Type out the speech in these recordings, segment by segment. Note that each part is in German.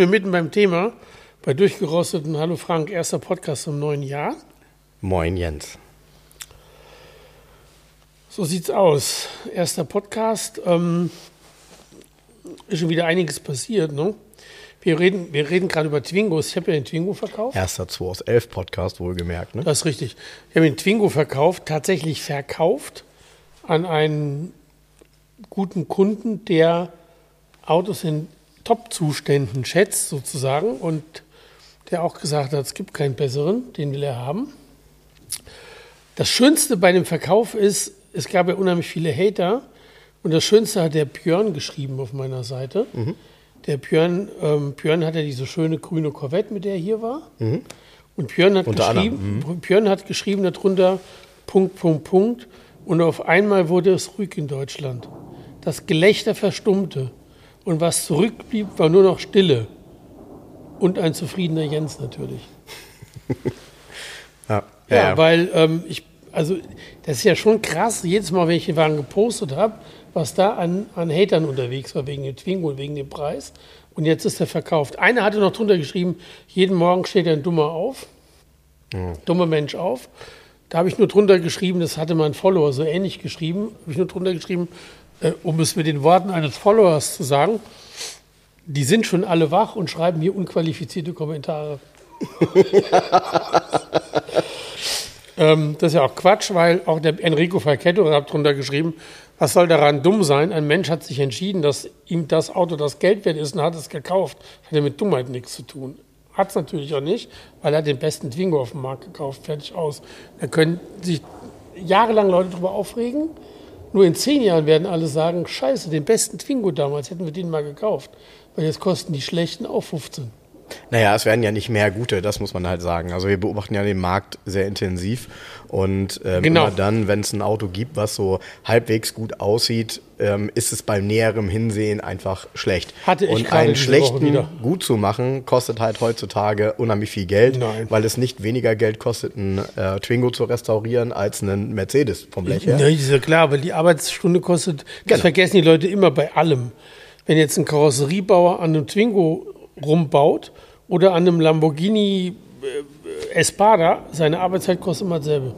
Sind wir mitten beim Thema, bei Durchgerosteten. Hallo Frank, erster Podcast im neuen Jahr. Moin, Jens. So sieht's aus. Erster Podcast. Ähm, ist schon wieder einiges passiert. Ne? Wir reden, wir reden gerade über Twingos. Ich habe ja den Twingo verkauft. Erster 2 aus 11 Podcast, wohlgemerkt. Ne? Das ist richtig. Ich habe den Twingo verkauft, tatsächlich verkauft an einen guten Kunden, der Autos in Top-Zuständen schätzt, sozusagen, und der auch gesagt hat, es gibt keinen besseren, den will er haben. Das Schönste bei dem Verkauf ist, es gab ja unheimlich viele Hater, und das Schönste hat der Björn geschrieben auf meiner Seite. Mhm. Der Björn, ähm, Björn hat ja diese schöne grüne Corvette, mit der er hier war. Und Björn hat, Mhm. Unter geschrieben, Björn hat geschrieben darunter, Punkt, Punkt, Punkt. Und auf einmal wurde es ruhig in Deutschland. Das Gelächter verstummte. Und was zurückblieb, war nur noch Stille. Und ein zufriedener Jens natürlich. Ja, Ja, weil ähm, ich, also das ist ja schon krass, jedes Mal, wenn ich den Wagen gepostet habe, was da an, an Hatern unterwegs war, wegen dem Twingo und wegen dem Preis. Und jetzt ist er verkauft. Einer hatte noch drunter geschrieben, jeden Morgen steht ein Dummer auf, dummer Mensch auf. Da habe ich nur drunter geschrieben, das hatte mein Follower so ähnlich geschrieben, habe ich nur drunter geschrieben, äh, um es mit den Worten eines Followers zu sagen, die sind schon alle wach und schreiben hier unqualifizierte Kommentare. Ähm, das ist ja auch Quatsch, weil auch der Enrico Falchetto hat drunter geschrieben, was soll daran dumm sein? Ein Mensch hat sich entschieden, dass ihm das Auto das Geld wert ist und hat es gekauft. Hat ja mit Dummheit nichts zu tun. Hat es natürlich auch nicht, weil er den besten Twingo auf dem Markt gekauft. Fertig aus. Da können sich jahrelang Leute drüber aufregen. Nur in zehn Jahren werden alle sagen, scheiße, den besten Twingo damals hätten wir den mal gekauft. Weil jetzt kosten die schlechten auch 15. Naja, es werden ja nicht mehr gute, das muss man halt sagen. Also wir beobachten ja den Markt sehr intensiv und ähm, Genau. immer dann, wenn es ein Auto gibt, was so halbwegs gut aussieht, ähm, ist es beim näherem Hinsehen einfach schlecht. Hatte ich und einen schlechten gut zu machen, kostet halt heutzutage unheimlich viel Geld, Nein. weil es nicht weniger Geld kostet, einen äh, Twingo zu restaurieren, als einen Mercedes vom Blech her. Ja, ist ja klar, weil die Arbeitsstunde kostet, das Genau. vergessen die Leute immer bei allem. Wenn jetzt ein Karosseriebauer an einem Twingo rumbaut oder an einem Lamborghini Espada, seine Arbeitszeit kostet immer dasselbe.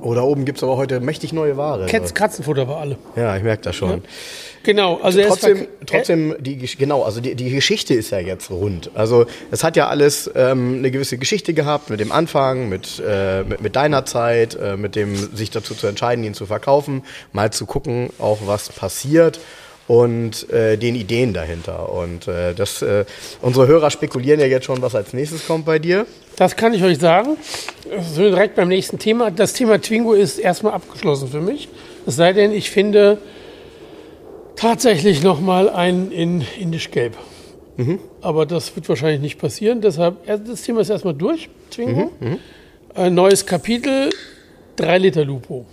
Oder oben gibt's aber heute mächtig neue Ware. Katz, Katzenfutter bei alle. Ja, ich merke das schon. Genau, also trotzdem, verk- trotzdem die, genau, also die, die Geschichte ist ja jetzt rund. Also es hat ja alles ähm, eine gewisse Geschichte gehabt mit dem Anfang, mit, äh, mit, mit deiner Zeit, äh, mit dem sich dazu zu entscheiden, ihn zu verkaufen, mal zu gucken, auch was passiert und äh, den Ideen dahinter. Und äh, das, äh, unsere Hörer spekulieren ja jetzt schon, was als nächstes kommt bei dir. Das kann ich euch sagen. So direkt beim nächsten Thema. Das Thema Twingo ist erstmal abgeschlossen für mich. Es sei denn, ich finde tatsächlich nochmal einen in indisch-gelb. Aber das wird wahrscheinlich nicht passieren. Deshalb, das Thema ist erstmal durch, Twingo. Ein neues Kapitel, 3 Liter Lupo.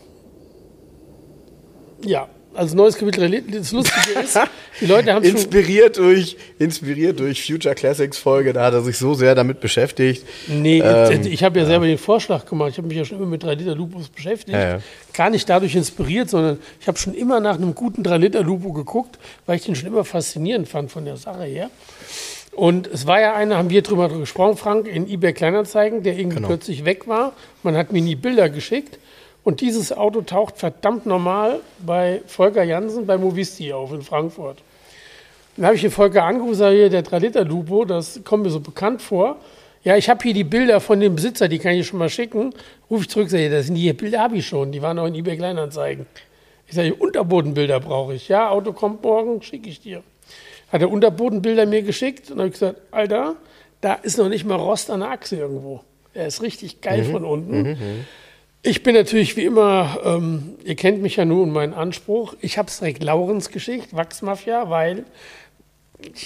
Ja, also neues Kapitel, 3 Liter. Das Lustige ist, die Leute haben. Inspiriert durch, inspiriert durch Future Classics Folge, da hat er sich so sehr damit beschäftigt. Nee, Ähm, ich habe ja, selber den Vorschlag gemacht. Ich habe mich ja schon immer mit 3 Liter Lupus beschäftigt. Ja, ja. Gar nicht dadurch inspiriert, sondern ich habe schon immer nach einem guten 3 Liter Lupo geguckt, weil ich den schon immer faszinierend fand von der Sache her. Und es war ja einer, haben wir drüber gesprochen, Frank, in eBay Kleinanzeigen, der irgendwie Genau. plötzlich weg war. Man hat mir nie Bilder geschickt. Und dieses Auto taucht verdammt normal bei Volker Jansen bei Movisti auf in Frankfurt. Dann habe ich den Volker angerufen, sage hier, der 3-Liter-Lupo, das kommt mir so bekannt vor. Ja, ich habe hier die Bilder von dem Besitzer, die kann ich schon mal schicken. Rufe ich zurück, sage ich, das sind die Bilder habe ich schon, die waren auch in eBay Kleinanzeigen. Ich sage, Unterbodenbilder brauche ich. Ja, Auto kommt morgen, schicke ich dir. Hat er Unterbodenbilder mir geschickt und habe ich gesagt, Alter, da ist noch nicht mal Rost an der Achse irgendwo. Er ist richtig geil von unten. Ich bin natürlich wie immer, ähm, ihr kennt mich ja nun und meinen Anspruch. Ich habe es direkt Laurens Geschichte, Wachsmafia, weil,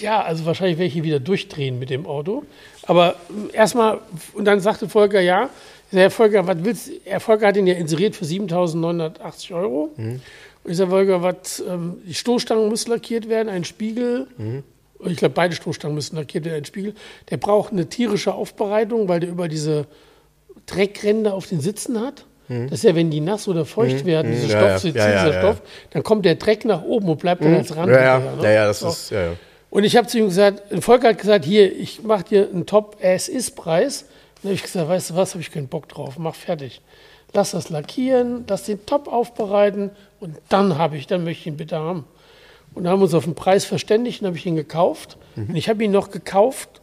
ja, also wahrscheinlich werde ich hier wieder durchdrehen mit dem Auto. Aber äh, erstmal, und dann sagte Volker, ja, Herr Volker, was willst Herr Volker hat ihn ja inseriert für 7.980 Euro. Mhm. Und ich sage, Volker, was, ähm, die Stoßstangen müssen lackiert werden, ein Spiegel. Mhm. Ich glaube, beide Stoßstangen müssen lackiert werden, ein Spiegel. Der braucht eine tierische Aufbereitung, weil der über diese Dreckränder auf den Sitzen hat. Mhm. Das ist ja, wenn die nass oder feucht mhm. werden, diese ja, Stoffsitze, ja, ja, dieser Stoff, dann kommt der Dreck nach oben und bleibt dann mhm. als Rand. Ja, ja, ne? ja, das so. ist. Und ich habe zu ihm gesagt, Volker hat gesagt, hier, ich mache dir einen Top-As-Is-Preis. Dann habe ich gesagt, weißt du was, habe ich keinen Bock drauf, mach fertig. Lass das lackieren, lass den top aufbereiten und dann habe ich, dann möchte ich ihn bitte haben. Und dann haben wir uns auf den Preis verständigt und habe ich ihn gekauft. Mhm. Und ich habe ihn noch gekauft.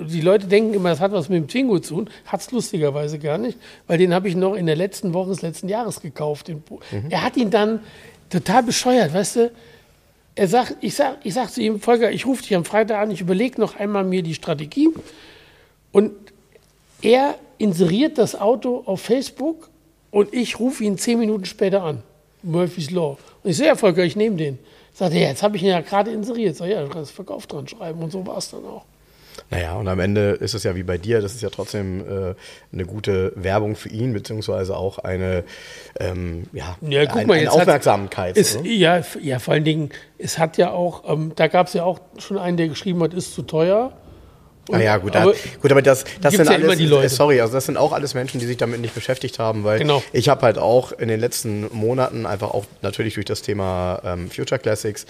Die Leute denken immer, das hat was mit dem Twingo zu tun. Hat es lustigerweise gar nicht, weil den habe ich noch in der letzten Woche des letzten Jahres gekauft. Mhm. Er hat ihn dann total bescheuert, weißt du. Er sagt, ich sage ich sag zu ihm, Volker, ich rufe dich am Freitag an, ich überlege noch einmal mir die Strategie. Und er inseriert das Auto auf Facebook und ich rufe ihn zehn Minuten später an. Murphy's Law. Und ich sehe, Volker, ich nehme den. Sagt er, ja, jetzt habe ich ihn ja gerade inseriert. Sag ja, du kannst Verkauf dran schreiben und so war es dann auch. Naja, und am Ende ist es ja wie bei dir, das ist ja trotzdem äh, eine gute Werbung für ihn, beziehungsweise auch eine, ähm, ja, ja guck ein, mal, eine Aufmerksamkeit. Ist, ja, ja, vor allen Dingen, es hat ja auch, ähm, da gab es ja auch schon einen, der geschrieben hat, ist zu teuer. Ah ja, gut, aber, gut, aber das, das sind ja alles, äh, sorry, also das sind auch alles Menschen, die sich damit nicht beschäftigt haben, weil genau. ich habe halt auch in den letzten Monaten einfach auch natürlich durch das Thema ähm, Future Classics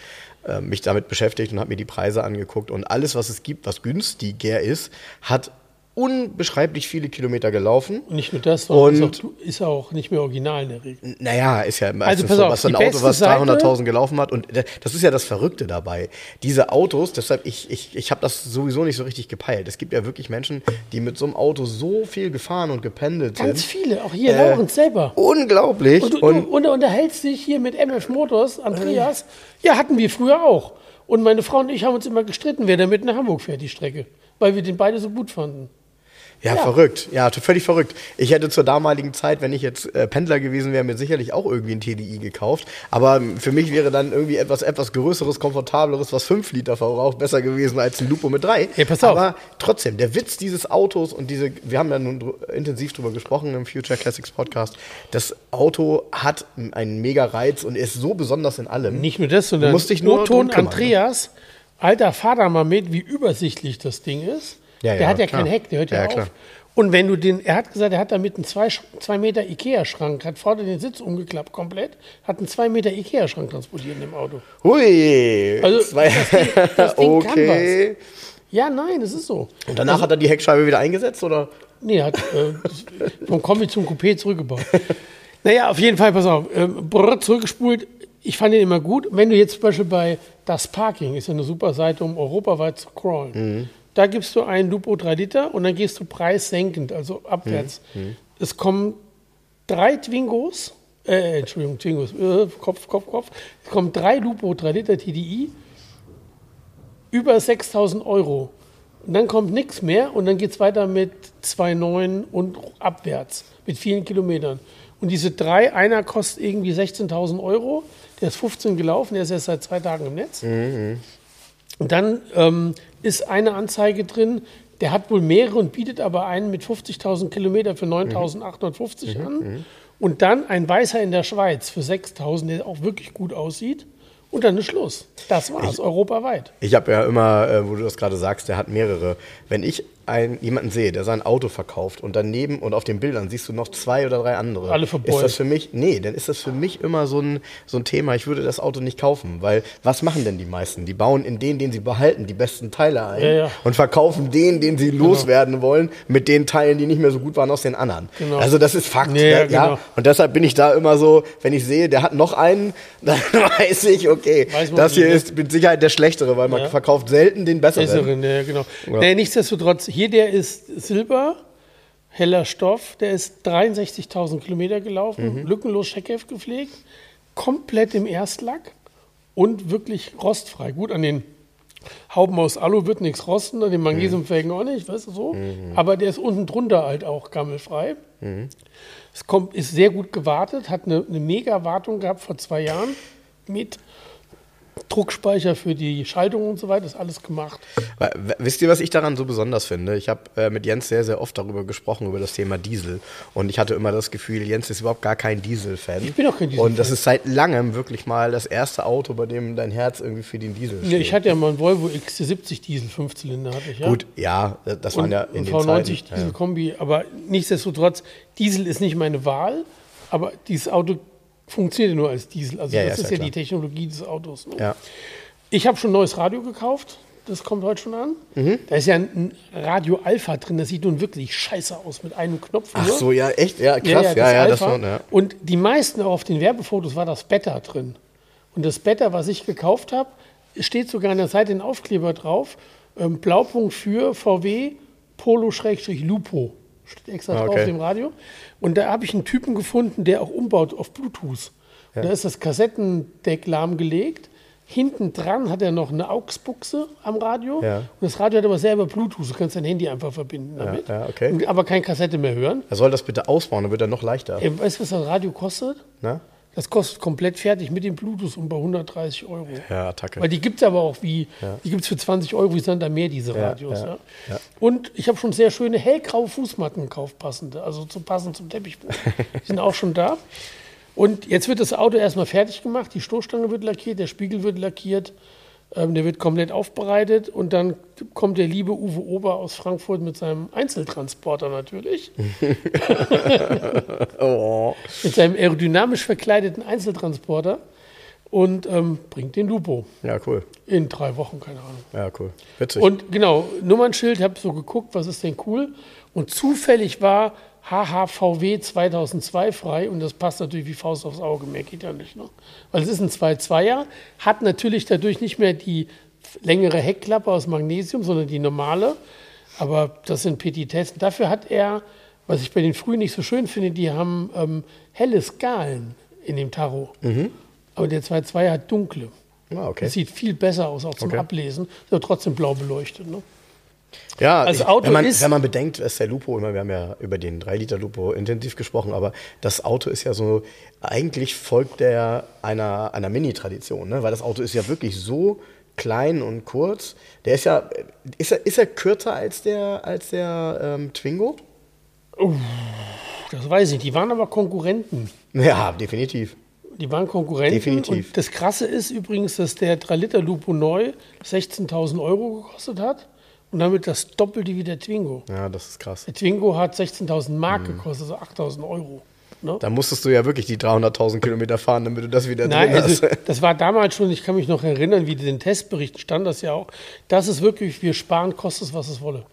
äh, mich damit beschäftigt und habe mir die Preise angeguckt und alles, was es gibt, was günstiger ist, hat unbeschreiblich viele Kilometer gelaufen. Und nicht nur das, sondern und ist, auch, nicht mehr original in der Regel. Naja, ist ja also pass so, auf, was ein Auto, was 300.000 gelaufen hat. Und das ist ja das Verrückte dabei. Diese Autos, deshalb, ich, ich, ich habe das sowieso nicht so richtig gepeilt. Es gibt ja wirklich Menschen, die mit so einem Auto so viel gefahren und gependelt sind. Ganz viele, auch hier äh, Laurens selber. Unglaublich. Und du, und, und du unterhältst dich hier mit MF Motors, Andreas. Ja, hatten wir früher auch. Und meine Frau und ich haben uns immer gestritten, wer damit nach Hamburg fährt, die Strecke. Weil wir den beide so gut fanden. Ja, ja, verrückt. Ja, völlig verrückt. Ich hätte zur damaligen Zeit, wenn ich jetzt äh, Pendler gewesen wäre, mir sicherlich auch irgendwie ein TDI gekauft. Aber für mich wäre dann irgendwie etwas, etwas Größeres, komfortableres, was 5 Liter verbraucht, besser gewesen als ein Lupo mit 3. Ja, pass auf. Aber trotzdem, der Witz dieses Autos und diese, wir haben ja nun dr intensiv drüber gesprochen im Future Classics Podcast, das Auto hat einen mega Reiz und ist so besonders in allem. Nicht nur das, sondern musste ich nur Ton Andreas, alter Vater mal mit, wie übersichtlich das Ding ist. Ja, der ja, hat ja klar. kein Heck, der hört ja, ja auf. Klar. Und wenn du den, er hat gesagt, er hat damit einen 2 Meter Ikea-Schrank, hat vorne den Sitz umgeklappt komplett, hat einen 2 Meter Ikea-Schrank transportiert in dem Auto. Hui! Also zwei. das Ding, das Ding okay. kann was. Ja, nein, das ist so. Und danach also, hat er die Heckscheibe wieder eingesetzt, oder? Nee, hat äh, vom Kombi zum Coupé zurückgebaut. naja, auf jeden Fall, pass auf, äh, brr, zurückgespult. Ich fand den immer gut. Wenn du jetzt zum Beispiel bei Das Parking, ist ja eine super Seite, um europaweit zu crawlen. Mhm da gibst du ein Lupo 3 Liter und dann gehst du preissenkend, also abwärts. Mhm. mhm. Es kommen drei Twingos, äh, Entschuldigung, Twingos, äh, Kopf, Kopf, Kopf. Es kommen drei Lupo 3 Liter TDI, über 6000 Euro. Und dann kommt nichts mehr und dann geht es weiter mit 2,9 und abwärts, mit vielen Kilometern. Und diese drei, einer kostet irgendwie 16.000 Euro, der ist 15 gelaufen, der ist erst seit zwei Tagen im Netz. Mhm. Und dann ähm, ist eine Anzeige drin, der hat wohl mehrere und bietet aber einen mit 50.000 Kilometer für 9.850 mhm. an. Mhm. Und dann ein Weißer in der Schweiz für 6.000, der auch wirklich gut aussieht. Und dann ist Schluss. Das war's, ich, europaweit. Ich habe ja immer, äh, wo du das gerade sagst, der hat mehrere. Wenn ich einen, jemanden sehe, der sein Auto verkauft und daneben und auf den Bildern siehst du noch zwei oder drei andere. Alle verbeult. Ist das für mich, nee, dann ist das für mich immer so ein, so ein Thema, ich würde das Auto nicht kaufen, weil was machen denn die meisten? Die bauen in den, den sie behalten, die besten Teile ein ja, ja. und verkaufen den, den sie genau. loswerden wollen, mit den Teilen, die nicht mehr so gut waren, aus den anderen. Genau. Also das ist Fakt. Ja, ja, genau. Und deshalb bin ich da immer so, wenn ich sehe, der hat noch einen, dann weiß ich, okay, weiß das hier ist mit Sicherheit der schlechtere, weil man verkauft selten den besseren. besseren ja, genau. Nee, nichtsdestotrotz, hier der ist Silber, heller Stoff, der ist 63.000 Kilometer gelaufen, mhm. lückenlos Scheckheft gepflegt, komplett im Erstlack und wirklich rostfrei. Gut, an den Hauben aus Alu wird nichts rosten, an den Magnesiumfelgen auch nicht, weißt du so. Aber der ist unten drunter halt auch gammelfrei. Es kommt, ist sehr gut gewartet, hat eine, eine mega Wartung gehabt vor zwei Jahren mit Druckspeicher für die Schaltung und so weiter, ist alles gemacht. Wisst ihr, was ich daran so besonders finde? Ich habe äh, mit Jens sehr, sehr oft darüber gesprochen, über das Thema Diesel. Und ich hatte immer das Gefühl, Jens ist überhaupt gar kein Diesel-Fan. Ich bin auch kein Diesel-Fan. Und das ist seit langem wirklich mal das erste Auto, bei dem dein Herz irgendwie für den Diesel steht. Ja, ich hatte ja mal einen Volvo XC70 Diesel, Fünfzylinder hatte ich, ja. Gut, ja, das waren und ja in den V90 Zeiten. Diesel Ja. Kombi, aber nichtsdestotrotz, Diesel ist nicht meine Wahl, aber dieses Auto funktioniert ja nur als Diesel. Also Ja, ja, das ist ist ja ja, die. Technologie des Autos. Ne? Ja. Ich habe schon ein neues Radio gekauft. Das kommt heute schon an. Mhm. Da ist ja ein Radio Alpha drin. Das sieht nun wirklich scheiße aus mit einem Knopf. Ach so, ja, echt? Ja, krass. Ja, ja, das, war, ja. Und die meisten auch auf den Werbefotos war das Beta drin. Und das Beta, was ich gekauft habe, steht sogar an der Seite ein Aufkleber drauf. Ähm, Blaupunkt für VW Polo-Lupo. Steht extra Ah, drauf okay. auf dem Radio. Und da habe ich einen Typen gefunden, der auch umbaut auf Bluetooth. Und Da ist das Kassettendeck lahmgelegt. Hinten dran hat er noch eine AUX-Buchse am Radio. Ja. Und das Radio hat aber selber Bluetooth. Du kannst dein Handy einfach verbinden damit. ja, okay. Aber keine Kassette mehr hören. Er soll das bitte ausbauen, dann wird er noch leichter. Ey, weißt du, was das Radio kostet? Ne? Das kostet komplett fertig mit dem Bluetooth um bei 130 Euro. Ja, Attacke. Weil die gibt es aber auch wie, die gibt es für 20 Euro, wie sind da mehr, diese Ja, Radios. ja, Ja, ja. Und ich habe schon sehr schöne hellgraue Fußmatten gekauft, passende, also zu passend zum Teppichboden. die sind auch schon da. Und jetzt wird das Auto erstmal fertig gemacht, die Stoßstange wird lackiert, der Spiegel wird lackiert, ähm, der wird komplett aufbereitet und dann kommt der liebe Uwe Ober aus Frankfurt mit seinem Einzeltransporter natürlich. Oh. mit seinem aerodynamisch verkleideten Einzeltransporter und ähm, bringt den Lupo Ja, cool. in drei Wochen, keine Ahnung. Ja, cool. Witzig. Und genau, Nummernschild, habe so geguckt, was ist denn cool. Und zufällig war HHVW 2002 frei und das passt natürlich wie Faust aufs Auge, mehr geht ja nicht. Ne? Weil es ist ein 2.2er, hat natürlich dadurch nicht mehr die längere Heckklappe aus Magnesium, sondern die normale. Aber das sind Petitessen. Dafür hat er, was ich bei den frühen nicht so schön finde, die haben ähm, helle Skalen in dem Tarot. Aber der 2.2er hat dunkle. ah, okay. Das sieht viel besser aus, auch zum Okay. Ablesen. Ist aber trotzdem blau beleuchtet. Ne? Ja, Als ich- Auto wenn, man, ist- wenn man bedenkt, dass der Lupo immer, wir haben ja über den 3-Liter-Lupo intensiv gesprochen, aber das Auto ist ja so, eigentlich folgt der einer, einer Mini-Tradition, ne? weil das Auto ist ja wirklich so klein und kurz. Der ist ja, ist er, ist er kürzer als der, als der ähm, Twingo? Das weiß ich. Die waren aber Konkurrenten. Ja, definitiv. Die waren Konkurrenten. Definitiv. Und das Krasse ist übrigens, dass der 3-Liter Lupo neu 16.000 Euro gekostet hat und damit das Doppelte wie der Twingo. Ja, das ist krass. Der Twingo hat 16.000 Mark Mhm. gekostet, also 8.000 Euro. Ne? Da musstest du ja wirklich die 300.000 Kilometer fahren, damit du das wieder Nein, drin also hast. das war damals schon, ich kann mich noch erinnern, wie in den Testberichten stand das ja auch. Das ist wirklich, wir sparen, kostet es, was es wolle.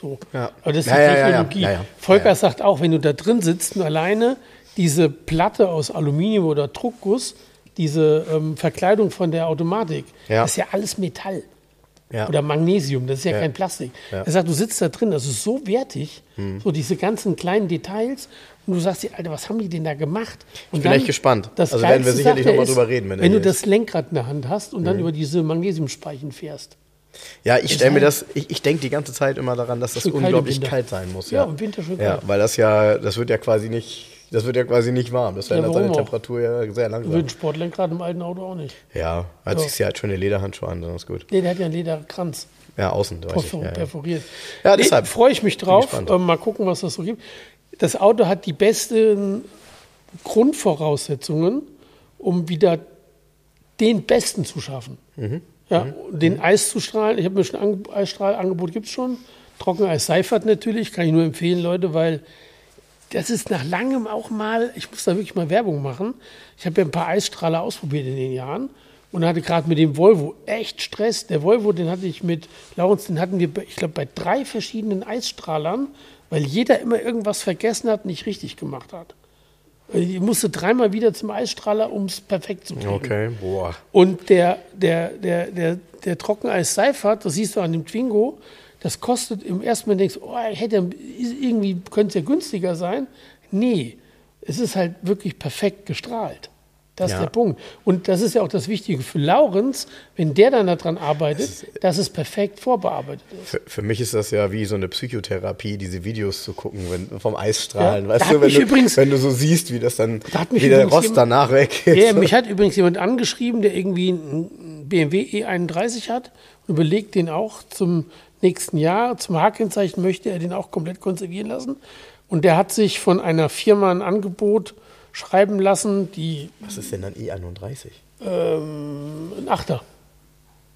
So. Ja. Aber das ist Ja, die ja. Technologie. Ja. Volker sagt auch, wenn du da drin sitzt und alleine diese Platte aus Aluminium oder Druckguss, diese ähm, Verkleidung von der Automatik, das ist ja alles Metall. Ja. Oder Magnesium, das ist ja, Ja. kein Plastik. Ja. Er sagt, du sitzt da drin, das ist so wertig, so diese ganzen kleinen Details. Und du sagst dir, Alter, was haben die denn da gemacht? Und bin echt gespannt. Also werden wir sicherlich sagt er, noch mal ist, drüber reden, wenn Wenn, du das Lenkrad in der Hand hast und dann über diese Magnesiumspeichen fährst. Ja, ich stelle mir das, ich, ich denke die ganze Zeit immer daran, dass das unglaublich kalt sein muss. Ja, Ja, im Winter schön Ja, kalt. weil das ja, das wird ja quasi nicht, das wird ja quasi nicht warm. Das verändert warum seine? Temperatur ja sehr langsam. Würde ein Sportlenkrad im alten Auto auch nicht. Ja, sich ja halt schöne Lederhandschuhe an, dann ist gut. Nee, der hat ja einen Lederkranz Ja, außen, weiß ich. Ja, ja. perforiert. Ja, nee, deshalb freue ich mich drauf. Ähm, mal gucken, was das so gibt. Das Auto hat die besten Grundvoraussetzungen, um wieder den Besten zu schaffen. Mhm. Ja, Den Eis zu strahlen. Ich habe mir schon ein Eisstrahlangebot gibt es schon. Trockeneis Seifert natürlich, kann ich nur empfehlen, Leute, weil das ist nach langem auch mal, ich muss da wirklich mal Werbung machen. Ich habe ja ein paar Eisstrahler ausprobiert in den Jahren und hatte gerade mit dem Volvo echt Stress. Der Volvo, den hatte ich mit Laurens, den hatten wir, ich glaube, bei drei verschiedenen Eisstrahlern, weil jeder immer irgendwas vergessen hat, nicht richtig gemacht hat. Ich musste dreimal wieder zum Eisstrahler, um es perfekt zu kriegen. Okay, boah. Und der, der, der, der, der Trockeneis Seifert, das siehst du an dem Twingo, das kostet im ersten Mal denkst, du, oh, hätte irgendwie könnte es ja günstiger sein. Nee, es ist halt wirklich perfekt gestrahlt. Das Ja. ist der Punkt. Und das ist ja auch das Wichtige für Laurens, wenn der dann daran arbeitet, dass es perfekt vorbearbeitet ist. Für, für mich ist das ja wie so eine Psychotherapie, diese Videos zu gucken, wenn, vom Eisstrahlen. Ja, weißt du, wenn du, übrigens- wenn du so siehst, wie das dann, Da wie der Rost jemand- danach weg ist. Ja, mich hat übrigens jemand angeschrieben, der irgendwie einen BMW E31 hat und überlegt, den auch zum nächsten Jahr, zum H-Kennzeichen möchte er den auch komplett konservieren lassen. Und der hat sich von einer Firma ein Angebot schreiben lassen, die Was ist denn dann E31? ähm, ein Achter.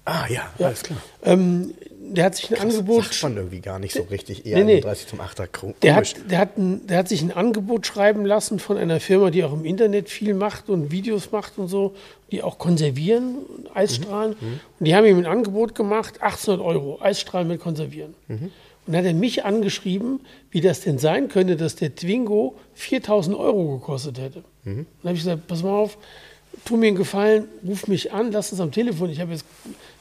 Ah ja, Ja. alles klar. Ähm, der hat sich ein Angebot Sagt man irgendwie gar nicht so richtig. Nee, nee. E31 zum 8er. Komisch. Der hat, der, hat ein, der hat sich ein Angebot schreiben lassen von einer Firma, die auch im Internet viel macht und Videos macht und so, die auch konservieren, Eisstrahlen. Und die haben ihm ein Angebot gemacht, 1800 Euro, Eisstrahlen mit konservieren. Und dann hat er mich angeschrieben, wie das denn sein könnte, dass der Twingo 4000 Euro gekostet hätte. Dann habe ich gesagt, pass mal auf, tu mir einen Gefallen, ruf mich an, lass uns am Telefon. Ich habe jetzt,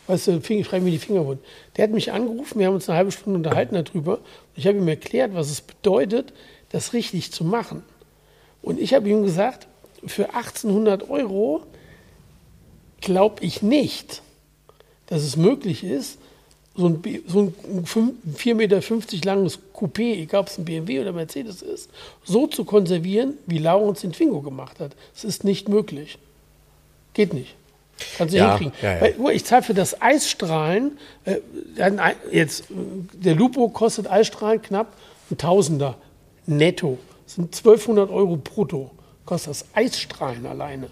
weißt du, Finger, schreib mir die Finger wund. Der hat mich angerufen, wir haben uns eine halbe Stunde unterhalten darüber. Ich habe ihm erklärt, was es bedeutet, das richtig zu machen. Und ich habe ihm gesagt, für 1800 Euro glaube ich nicht, dass es möglich ist, so ein, so ein 4,50 Meter langes Coupé, egal ob es ein BMW oder Mercedes ist, so zu konservieren, wie Laurens den Twingo gemacht hat. Es ist nicht möglich. Geht nicht. Kannst du Ja, hinkriegen. ja, ja. Weil, ich zahle für das Eisstrahlen, äh, jetzt, der Lupo kostet Eisstrahlen knapp ein Tausender netto. Das sind 1200 Euro brutto. Kostet das Eisstrahlen alleine.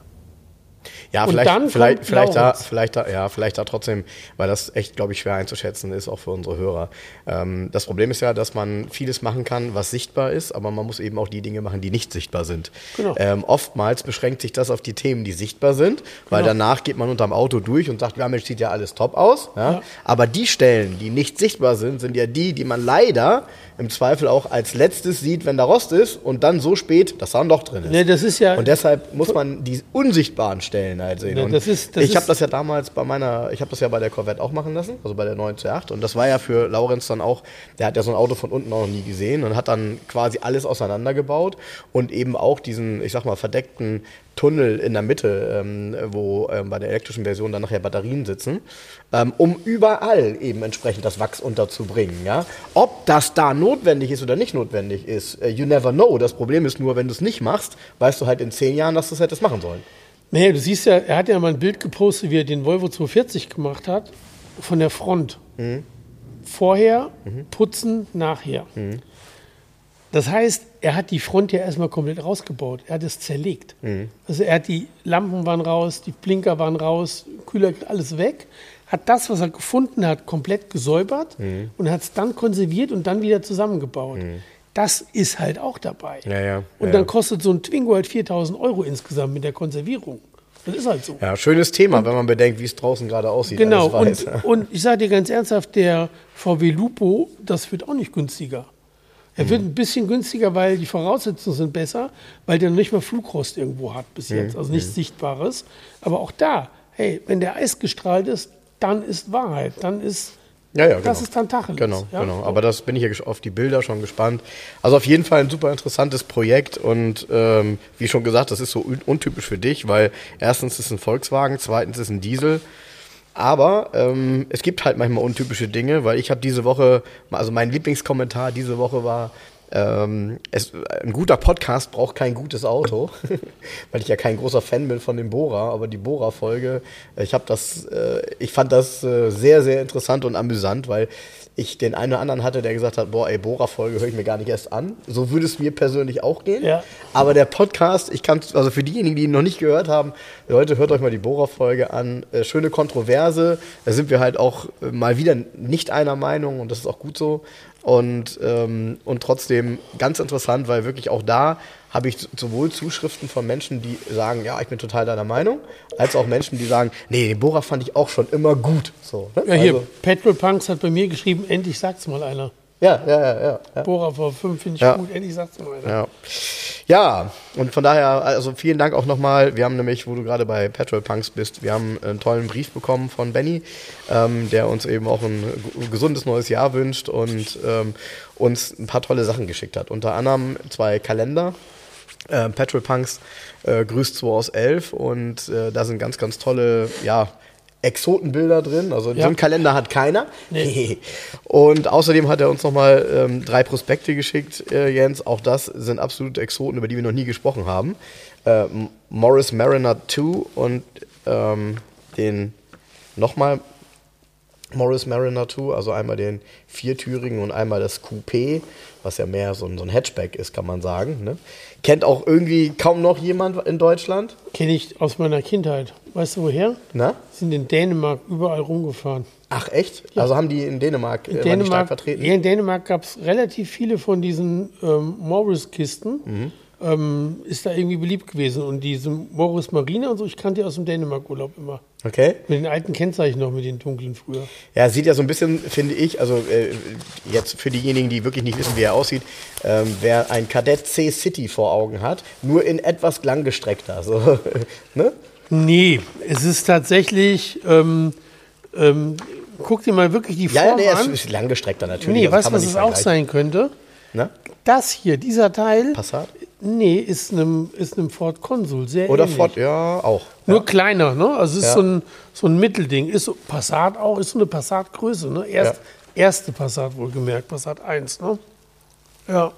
Ja, vielleicht, vielleicht, vielleicht, da, vielleicht, da, ja, vielleicht da trotzdem, weil das echt, glaube ich, schwer einzuschätzen ist, auch für unsere Hörer. Ähm, das Problem ist ja, dass man vieles machen kann, was sichtbar ist, aber man muss eben auch die Dinge machen, die nicht sichtbar sind. Genau. Ähm, oftmals beschränkt sich das auf die Themen, die sichtbar sind, weil Genau. danach geht man unterm Auto durch und sagt, ja, Mensch, sieht ja alles top aus. Ja? Ja. Aber die Stellen, die nicht sichtbar sind, sind ja die, die man leider im Zweifel auch als letztes sieht, wenn da Rost ist und dann so spät, dass da ein Loch drin ist. Ne, das ist ja. Und deshalb muss man die unsichtbaren Stellen halt sehen. Ja, und das ist- das ich habe das ja damals bei meiner, ich habe das ja bei der Corvette auch machen lassen, also bei der 9 C8. Und das war ja für Laurenz dann auch, der hat ja so ein Auto von unten auch noch nie gesehen und hat dann quasi alles auseinandergebaut und eben auch diesen, ich sag mal, verdeckten Tunnel in der Mitte, ähm, wo ähm, bei der elektrischen Version dann nachher Batterien sitzen, ähm, um überall eben entsprechend das Wachs unterzubringen. Ja? Ob das da notwendig ist oder nicht notwendig ist, äh, you never know. Das Problem ist nur, wenn du es nicht machst, weißt du halt in zehn Jahren, dass du es hättest machen sollen. Nee, du siehst ja, er hat ja mal ein Bild gepostet, wie er den Volvo 240 gemacht hat, von der Front. Vorher, putzen, nachher. Das heißt, er hat die Front ja erstmal komplett rausgebaut. Er hat es zerlegt. Also er hat die Lampen waren raus, die Blinker waren raus, Kühler, alles weg. Hat das, was er gefunden hat, komplett gesäubert und hat es dann konserviert und dann wieder zusammengebaut. Das ist halt auch dabei. Ja, ja, Und ja, dann kostet so ein Twingo halt 4000 Euro insgesamt mit der Konservierung. Das ist halt so. Ja, schönes Thema, wenn man bedenkt, wie es draußen gerade aussieht. Genau, und, und ich sage dir ganz ernsthaft, der VW Lupo, das wird auch nicht günstiger. Er Mhm. wird ein bisschen günstiger, weil die Voraussetzungen sind besser, weil der noch nicht mal Flugrost irgendwo hat bis Mhm. jetzt, also nichts Sichtbares. Aber auch da, hey, wenn der Eis gestrahlt ist, dann ist Wahrheit, dann ist, Ja, ja, das genau. ist dann Tacheles. Genau, ja? genau. Aber das bin ich ja auf die Bilder schon gespannt. Also auf jeden Fall ein super interessantes Projekt und ähm, wie schon gesagt, das ist so un untypisch für dich, weil erstens ist es ein Volkswagen, zweitens ist es ein Diesel. Aber ähm, es gibt halt manchmal untypische Dinge, weil ich habe diese Woche, also mein Lieblingskommentar diese Woche war, ähm, es, ein guter Podcast braucht kein gutes Auto, weil ich ja kein großer Fan bin von dem Bohrer, aber die Bohrer-Folge, ich habe das, äh, ich fand das äh, sehr, sehr interessant und amüsant, weil ich den einen oder anderen hatte, der gesagt hat, boah, ey, Bohrer-Folge höre ich mir gar nicht erst an. So würde es mir persönlich auch gehen. Ja. Aber der Podcast, ich kann, also für diejenigen, die ihn noch nicht gehört haben, Leute, hört euch mal die Bohrer-Folge an. Äh, schöne Kontroverse. Da sind wir halt auch äh, mal wieder nicht einer Meinung und das ist auch gut so. Und, ähm, und trotzdem ganz interessant, weil wirklich auch da habe ich sowohl Zuschriften von Menschen, die sagen, ja, ich bin total deiner Meinung, als auch Menschen, die sagen, nee, den Bohrer fand ich auch schon immer gut. So, ne? Ja, hier, Also, Petrol Punks hat bei mir geschrieben, endlich sagt's mal einer. Ja, ja, ja, ja, ja. Bohrer V5 finde ich Ja. gut, endlich sagt's mal einer. Ja. ja, und von daher, also vielen Dank auch nochmal. Wir haben nämlich, wo du gerade bei Petrol Punks bist, wir haben einen tollen Brief bekommen von Benny, ähm, der uns eben auch ein gesundes neues Jahr wünscht und ähm, uns ein paar tolle Sachen geschickt hat. Unter anderem zwei Kalender Äh, Petrol Punks äh, grüßt 2 aus 11 und äh, da sind ganz, ganz tolle, ja, Exotenbilder drin. Also Ja. so einen Kalender hat keiner. Nee. Und außerdem hat er uns nochmal ähm, drei Prospekte geschickt, äh, Jens. Auch das sind absolute Exoten, über die wir noch nie gesprochen haben. Äh, Morris Mariner 2 und ähm, den nochmal Morris Mariner 2, also einmal den viertürigen und einmal das Coupé, was ja mehr so ein, so ein Hatchback ist, kann man sagen. Ne? Kennt auch irgendwie kaum noch jemand in Deutschland. Kenne ich aus meiner Kindheit. Weißt du woher? Na? Sind in Dänemark überall rumgefahren. Ach echt? Also haben die in Dänemark, In äh, waren die stark Dänemark, vertreten? ja, in Dänemark gab es relativ viele von diesen ähm, Morris-Kisten. Mhm. Ähm, ist da irgendwie beliebt gewesen. Und diese Morris Marine und so, ich kannte die aus dem Dänemark-Urlaub immer. Okay. Mit den alten Kennzeichen noch, mit den dunklen früher. Ja, sieht ja so ein bisschen, finde ich, also äh, jetzt für diejenigen, die wirklich nicht wissen, wie er aussieht, ähm, wer ein Kadett C City vor Augen hat, nur in etwas langgestreckter. So, ne? Nee, es ist tatsächlich, ähm, ähm, guck dir mal wirklich die Ja, ja, Form nee, es an. ist langgestreckter natürlich. Nee, also weißt du, was es auch sein könnte? Ne? Das hier, dieser Teil, Passat? Nee, ist einem, ist einem Ford Consul sehr Oder ähnlich. Ford, ja, auch. Nur kleiner, ne? Also es ist Ja. so, ein, so ein Mittelding. Ist so Passat auch, ist so eine Passat-Größe, ne? Erst, Erste Passat wohlgemerkt, Passat 1, ne? Ja.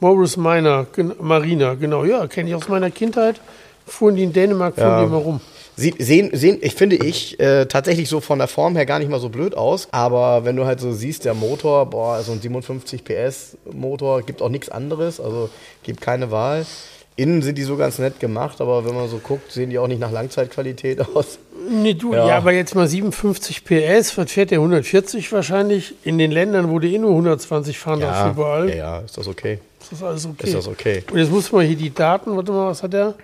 Morris Minor, Marina, genau. Ja, kenne ich aus meiner Kindheit. Fuhren die in Dänemark, fuhren Ja. die immer rum. Sieht, sehen, sehen, ich finde ich äh, tatsächlich so von der Form her gar nicht mal so blöd aus. Aber wenn du halt so siehst, der Motor, boah, so ein 57 PS Motor, gibt auch nichts anderes, also gibt keine Wahl. Innen sind die so ganz nett gemacht, aber wenn man so guckt, sehen die auch nicht nach Langzeitqualität aus. Nee, du, Ja. ja. aber jetzt mal 57 PS, was fährt der 140 wahrscheinlich? In den Ländern, wo die eh nur 120 fahren, darfst du überall. ja, ja, ist das okay. Ist das alles okay? Ist das okay. Und jetzt muss man hier die Daten, warte mal, was hat der?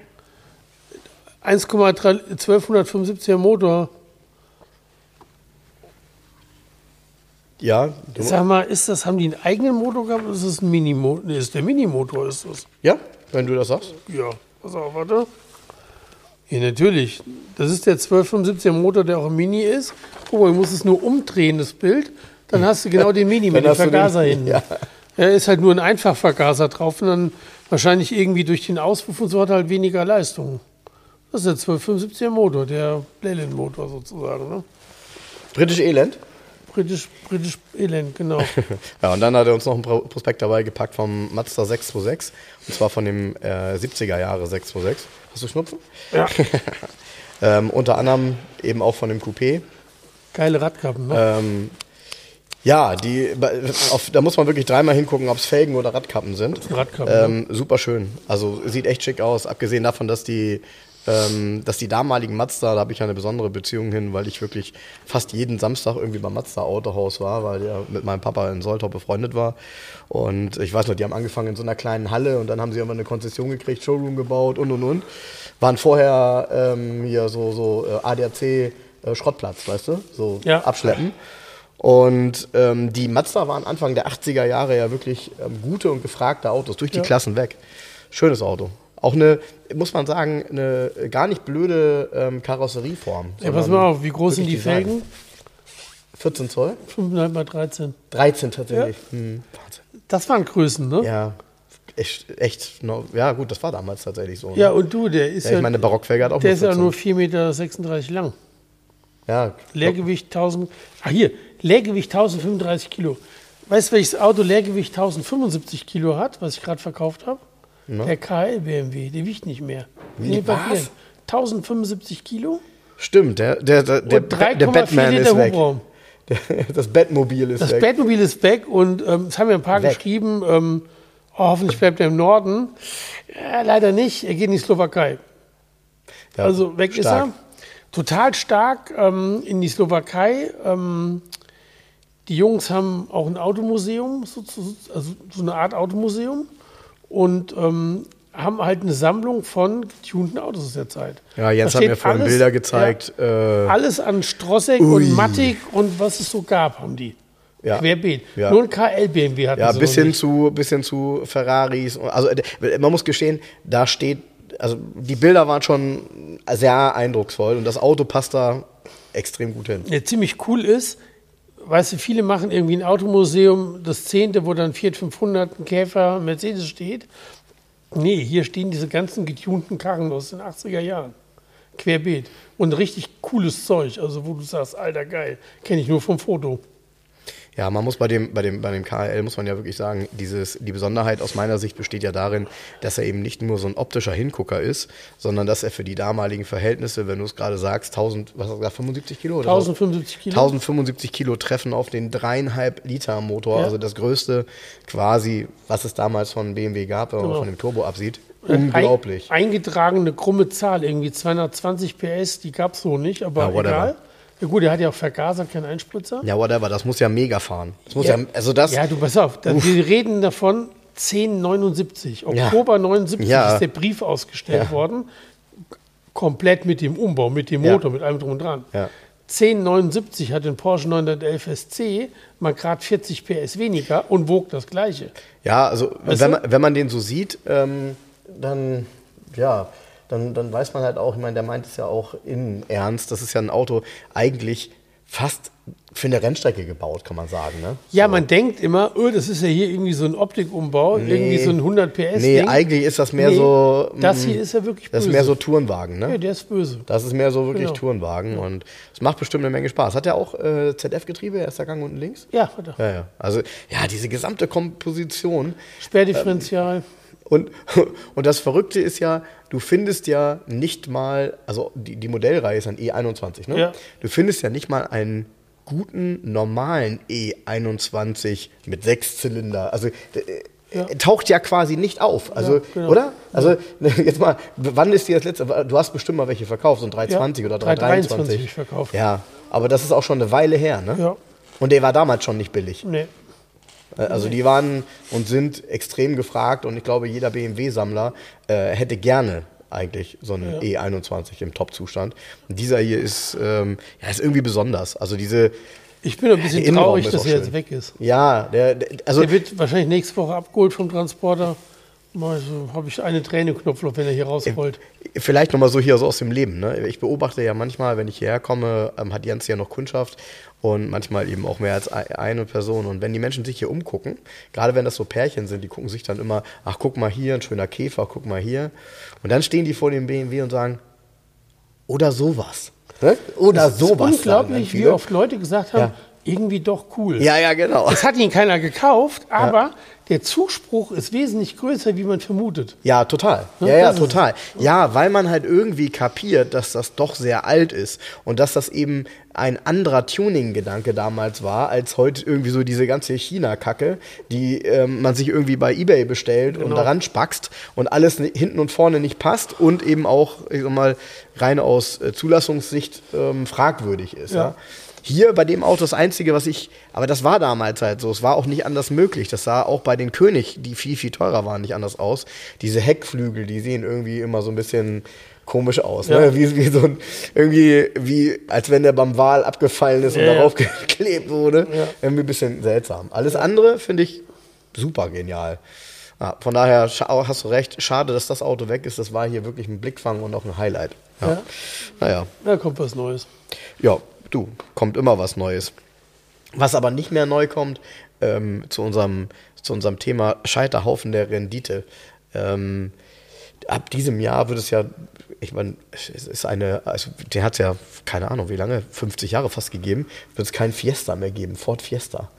1,3 1275er Motor. Ja, Sag mal, ist das, haben die einen eigenen Motor gehabt oder ist das ein Minimotor? Nee, ist der Minimotor, ist das. ja, wenn du das sagst. Ja, pass auf, warte. Ja, natürlich. Das ist der 1275er Motor, der auch ein Mini ist. Guck mal, du musst es nur umdrehen, das Bild. Dann hast du genau den Mini mit dem den- Vergaser hinten. ja. Ja, ist halt nur ein Einfachvergaser drauf und dann wahrscheinlich irgendwie durch den Auspuff und so hat er halt weniger Leistung. Das ist der 1275er Motor, der Leyland-Motor sozusagen. Ne? Britisch Elend. Britisch, britisch Elend, genau. Ja, und dann hat er uns noch einen Pro- Prospekt dabei gepackt vom Mazda 626. Und zwar von dem äh, 70er Jahre 626. Hast du Schnupfen? ja. Ähm, unter anderem eben auch von dem Coupé. Geile Radkappen, ne? Ähm, ja, die, auf, da muss man wirklich dreimal hingucken, ob es Felgen oder Radkappen sind. Radkappen, Ähm, super schön. Also sieht echt schick aus. Abgesehen davon, dass die, ähm, dass die damaligen Mazda, da habe ich ja eine besondere Beziehung hin, weil ich wirklich fast jeden Samstag irgendwie beim Mazda Autohaus war, weil der mit meinem Papa in Soltau befreundet war. Und ich weiß noch, die haben angefangen in so einer kleinen Halle und dann haben sie irgendwann eine Konzession gekriegt, Showroom gebaut und und und. Waren vorher ähm, hier so, so äh, ADAC äh, Schrottplatz, weißt du? So Ja. abschleppen. Und ähm, die Mazda waren Anfang der 80er Jahre ja wirklich ähm, gute und gefragte Autos, durch die Ja. Klassen weg. Schönes Auto. Auch eine, muss man sagen, eine gar nicht blöde ähm, Karosserieform. Ja, pass mal auf, wie groß sind die Design. Felgen? 14 Zoll? 5,5 mal 13. 13 tatsächlich. Hm, Wahnsinn. Das waren Größen, ne? Ja, echt, echt, no, ja gut, das war damals tatsächlich so. ne? Ja, und du, der ist ja, ja, ich meine, eine Barockfelge hat auch der ist ja 14. nur 4,36 Meter lang. ja, Leergewicht 1000, ach hier, Leergewicht 1035 Kilo. Weißt du, welches Auto Leergewicht 1075 Kilo hat, was ich gerade verkauft habe? Der KL BMW, der wiegt nicht mehr. Wie, Nee, was? mir. 1075 Kilo stimmt, der, der, der, der, der 3,4 Batman Liter ist weg. Hubraum. Das Batmobil ist Das weg. Batmobil ist weg und ähm, es haben ja ein paar Weg. geschrieben, ähm, oh, hoffentlich bleibt er im Norden. Ja, leider nicht, er geht in die Slowakei. Ja, Also weg ist stark. er. Total stark ähm, in die Slowakei. Ähm, die Jungs haben auch ein Automuseum, so, so- also so eine Art Automuseum. Und ähm, haben halt eine Sammlung von getunten Autos aus der Zeit. Ja, Jens hat mir vorhin alles- Bilder gezeigt. Ja, äh, alles an Strossek und Matic und was es so gab, haben die. Ja. Querbeet. Ja. Nur ein KL-BMW hatten Ja, sie bis hin zu, bis hin zu Ferraris. Also äh, man muss gestehen, da steht, also die Bilder waren schon sehr eindrucksvoll und das Auto passt da extrem gut hin. Ja, ziemlich cool ist, weißt du, viele machen irgendwie ein Automuseum, das zehnte, wo dann Fiat 500, ein Käfer, Mercedes steht. Nee, hier stehen diese ganzen getunten Karren aus den 80er Jahren. Querbeet. Und richtig cooles Zeug. Also, wo du sagst, alter geil. Kenne ich nur vom Foto. Ja, man muss bei dem, bei dem, bei dem KL muss man ja wirklich sagen, dieses, die Besonderheit aus meiner Sicht besteht ja darin, dass er eben nicht nur so ein optischer Hingucker ist, sondern dass er für die damaligen Verhältnisse, wenn du es gerade sagst, 1000, was hast du gesagt, 75 Kilo? Oder 1075 Kilo. 1075 Kilo treffen auf den dreieinhalb Liter Motor, Ja. also das größte quasi, was es damals von BMW gab, wenn man Genau. von dem Turbo absieht. Unglaublich. Ein, eingetragene krumme Zahl, irgendwie 220 PS, die gab es so nicht, aber Ja, egal. Ja gut, er hat ja auch Vergaser, kein Einspritzer. Ja, whatever, das muss ja mega fahren. Das muss Ja. ja, also das, Ja, du pass auf, da, wir reden davon 1079. Ja. Oktober 79 Ja. ist der Brief ausgestellt Ja. worden. Komplett mit dem Umbau, mit dem Ja. Motor, mit allem drum und dran. Ja. 1079 hat den Porsche 911 SC mal gerade 40 PS weniger und wog das gleiche. Ja, also Weißt wenn man, wenn man den so sieht, ähm, dann ja, dann, dann weiß man halt auch, ich meine, der meint es ja auch in Ernst, das ist ja ein Auto eigentlich fast für eine Rennstrecke gebaut, kann man sagen. Ne? Ja, man denkt immer, oh, das ist ja hier irgendwie so ein Optikumbau, irgendwie so ein 100 PS. Nee, Ding. eigentlich ist das mehr Nee, so. Das mm, hier ist ja wirklich Das böse. ist mehr so Tourenwagen, ne? ja, der ist böse. Das ist mehr so wirklich Genau. Tourenwagen und es macht bestimmt eine Menge Spaß. Hat er auch äh, ZF-Getriebe, erster Gang unten links? Ja, hat er. Ja, ja. Also, ja, diese gesamte Komposition. Sperrdifferential. Und, und das Verrückte ist ja, du findest ja nicht mal, also die, die Modellreihe ist ein E21, ne? Ja. Du findest ja nicht mal einen guten, normalen E21 mit sechs Zylinder. Also äh, Ja. taucht ja quasi nicht auf. Also, Ja, genau. oder? Also, jetzt mal, wann ist dir das letzte? Du hast bestimmt mal welche verkauft, so ein 320 Ja, oder 323 323. ich verkauft. Ja, aber das ist auch schon eine Weile her, ne? Ja. Und der war damals schon nicht billig. Nee. Äh, Also die waren und sind extrem gefragt und ich glaube, jeder BMW-Sammler äh, hätte gerne eigentlich so eine E21 im Top-Zustand. Dieser hier ist, ähm, ja, ist irgendwie besonders. Also diese, Ich bin ein bisschen traurig, dass er jetzt weg ist. ja, der, der also Der wird wahrscheinlich nächste Woche abgeholt vom Transporter. Also habe ich eine Träne im Knopfloch, wenn er hier rausrollt. Vielleicht nochmal so hier so aus dem Leben. Ne? Ich beobachte ja manchmal, wenn ich hierher komme, ähm, hat Jens ja noch Kundschaft und manchmal eben auch mehr als ei- eine Person. Und wenn die Menschen sich hier umgucken, gerade wenn das so Pärchen sind, die gucken sich dann immer, ach guck mal hier, ein schöner Käfer, guck mal hier. Und dann stehen die vor dem BMW und sagen, oder sowas. Ne? Oder ist sowas. dann unglaublich, wie oft Leute gesagt haben, Ja. irgendwie doch cool. Ja, ja, genau. Es hat ihn keiner gekauft, aber der Zuspruch ist wesentlich größer, wie man vermutet. Ja, total. Ja, Ja, ja, ist total. Ja, weil man halt irgendwie kapiert, dass das doch sehr alt ist und dass das eben ein anderer Tuning-Gedanke damals war, als heute irgendwie so diese ganze China-Kacke, die ähm, man sich irgendwie bei Ebay bestellt und Genau. daran spackst und alles hinten und vorne nicht passt und eben auch, ich sag mal, rein aus äh, Zulassungssicht ähm, fragwürdig ist. Ja. Ja. Hier bei dem Auto das Einzige, was ich, aber das war damals halt so, es war auch nicht anders möglich. Das sah auch bei den König, die viel, viel teurer waren, nicht anders aus. Diese Heckflügel, die sehen irgendwie immer so ein bisschen komisch aus. Ja. Ne? Wie, wie so ein, irgendwie, wie, als wenn der beim Wal abgefallen ist und Ja, ja. darauf geklebt wurde. Irgendwie ein bisschen seltsam. Alles andere finde ich super genial. Ja, von daher scha- hast du recht, schade, dass das Auto weg ist. Das war hier wirklich ein Blickfang und auch ein Highlight. Ja. Ja. Naja. Da kommt was Neues. Ja, du, kommt immer was Neues. Was aber nicht mehr neu kommt, ähm, zu, unserem, zu unserem Thema Scheiterhaufen der Rendite. Ähm, ab diesem Jahr wird es ja, ich meine, es ist eine, also der hat es ja, keine Ahnung, wie lange, 50 Jahre fast gegeben, wird es kein Fiesta mehr geben, Ford Fiesta.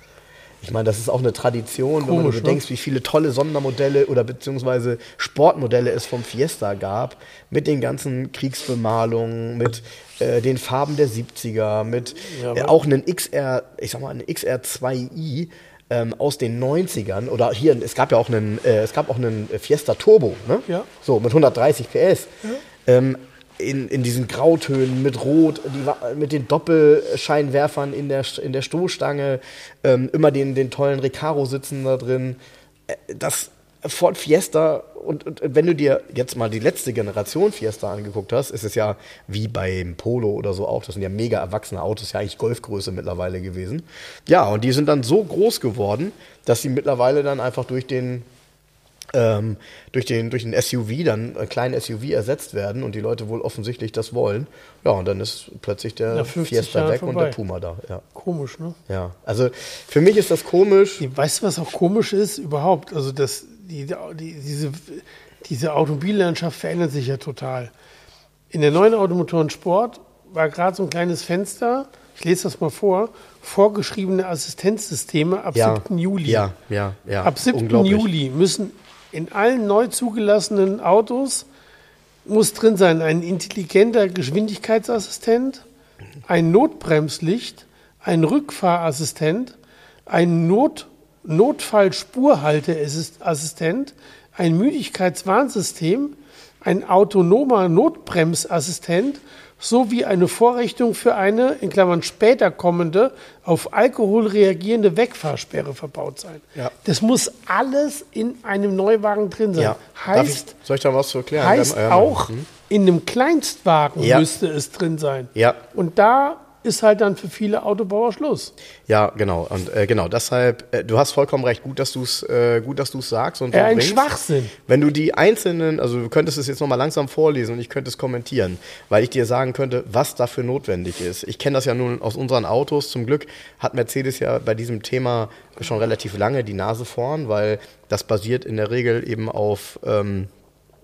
Ich meine, das ist auch eine Tradition, wenn man Komisch, du ne? denkst, wie viele tolle Sondermodelle oder beziehungsweise Sportmodelle es vom Fiesta gab, mit den ganzen Kriegsbemalungen, mit äh, den Farben der 70er, mit Ja, äh, auch einen XR, ich sag mal, einen XR2i ähm, aus den 90ern oder hier, es gab ja auch einen, äh, es gab auch einen Fiesta Turbo, ne? Ja. So, mit 130 PS. Ähm, in, in diesen Grautönen mit Rot, die, mit den Doppelscheinwerfern in der, in der Stoßstange, ähm, immer den, den tollen Recaro-Sitzen da drin. Äh, Das Ford Fiesta, und, und wenn du dir jetzt mal die letzte Generation Fiesta angeguckt hast, ist es ja wie beim Polo oder so auch, das sind ja mega erwachsene Autos, ja eigentlich Golfgröße mittlerweile gewesen. Ja, und die sind dann so groß geworden, dass sie mittlerweile dann einfach durch den ähm, durch, den, durch den SUV, dann einen kleinen SUV ersetzt werden und die Leute wohl offensichtlich das wollen. Ja, und dann ist plötzlich der Nach 50 Fiesta Jahren weg und vorbei. der Puma da. Ja. Komisch, ne? ja, also für mich ist das komisch. Weißt du, was auch komisch ist überhaupt? Also das, die, die, diese diese Automobillandschaft verändert sich ja total. In der neuen Automotoren Sport war gerade so ein kleines Fenster, ich lese das mal vor, vorgeschriebene Assistenzsysteme ab Ja. 7. Juli. Ja, ja, ja. Ab 7. Unglaublich. Juli müssen in allen neu zugelassenen Autos muss drin sein ein intelligenter Geschwindigkeitsassistent, ein Notbremslicht, ein Rückfahrassistent, ein Not Notfallspurhalteassistent, ein Müdigkeitswarnsystem, ein autonomer Notbremsassistent sowie eine Vorrichtung für eine, in Klammern später kommende, auf Alkohol reagierende Wegfahrsperre verbaut sein. Ja. Das muss alles in einem Neuwagen drin sein. Ja. Heißt, ich, soll ich da was zu erklären? heißt Ja, ja, auch, in einem Kleinstwagen müsste es drin sein. Ja. Und da ist halt dann für viele Autobauer Schluss. Ja, genau. Und äh, genau, deshalb, äh, du hast vollkommen recht, gut, dass du es äh, gut, dass du es sagst und Ja, ein bringst. Schwachsinn. Wenn du die einzelnen, also du könntest es jetzt nochmal langsam vorlesen und ich könnte es kommentieren, weil ich dir sagen könnte, was dafür notwendig ist. Ich kenne das ja nun aus unseren Autos. Zum Glück hat Mercedes ja bei diesem Thema schon relativ lange die Nase vorn, weil das basiert in der Regel eben auf ähm,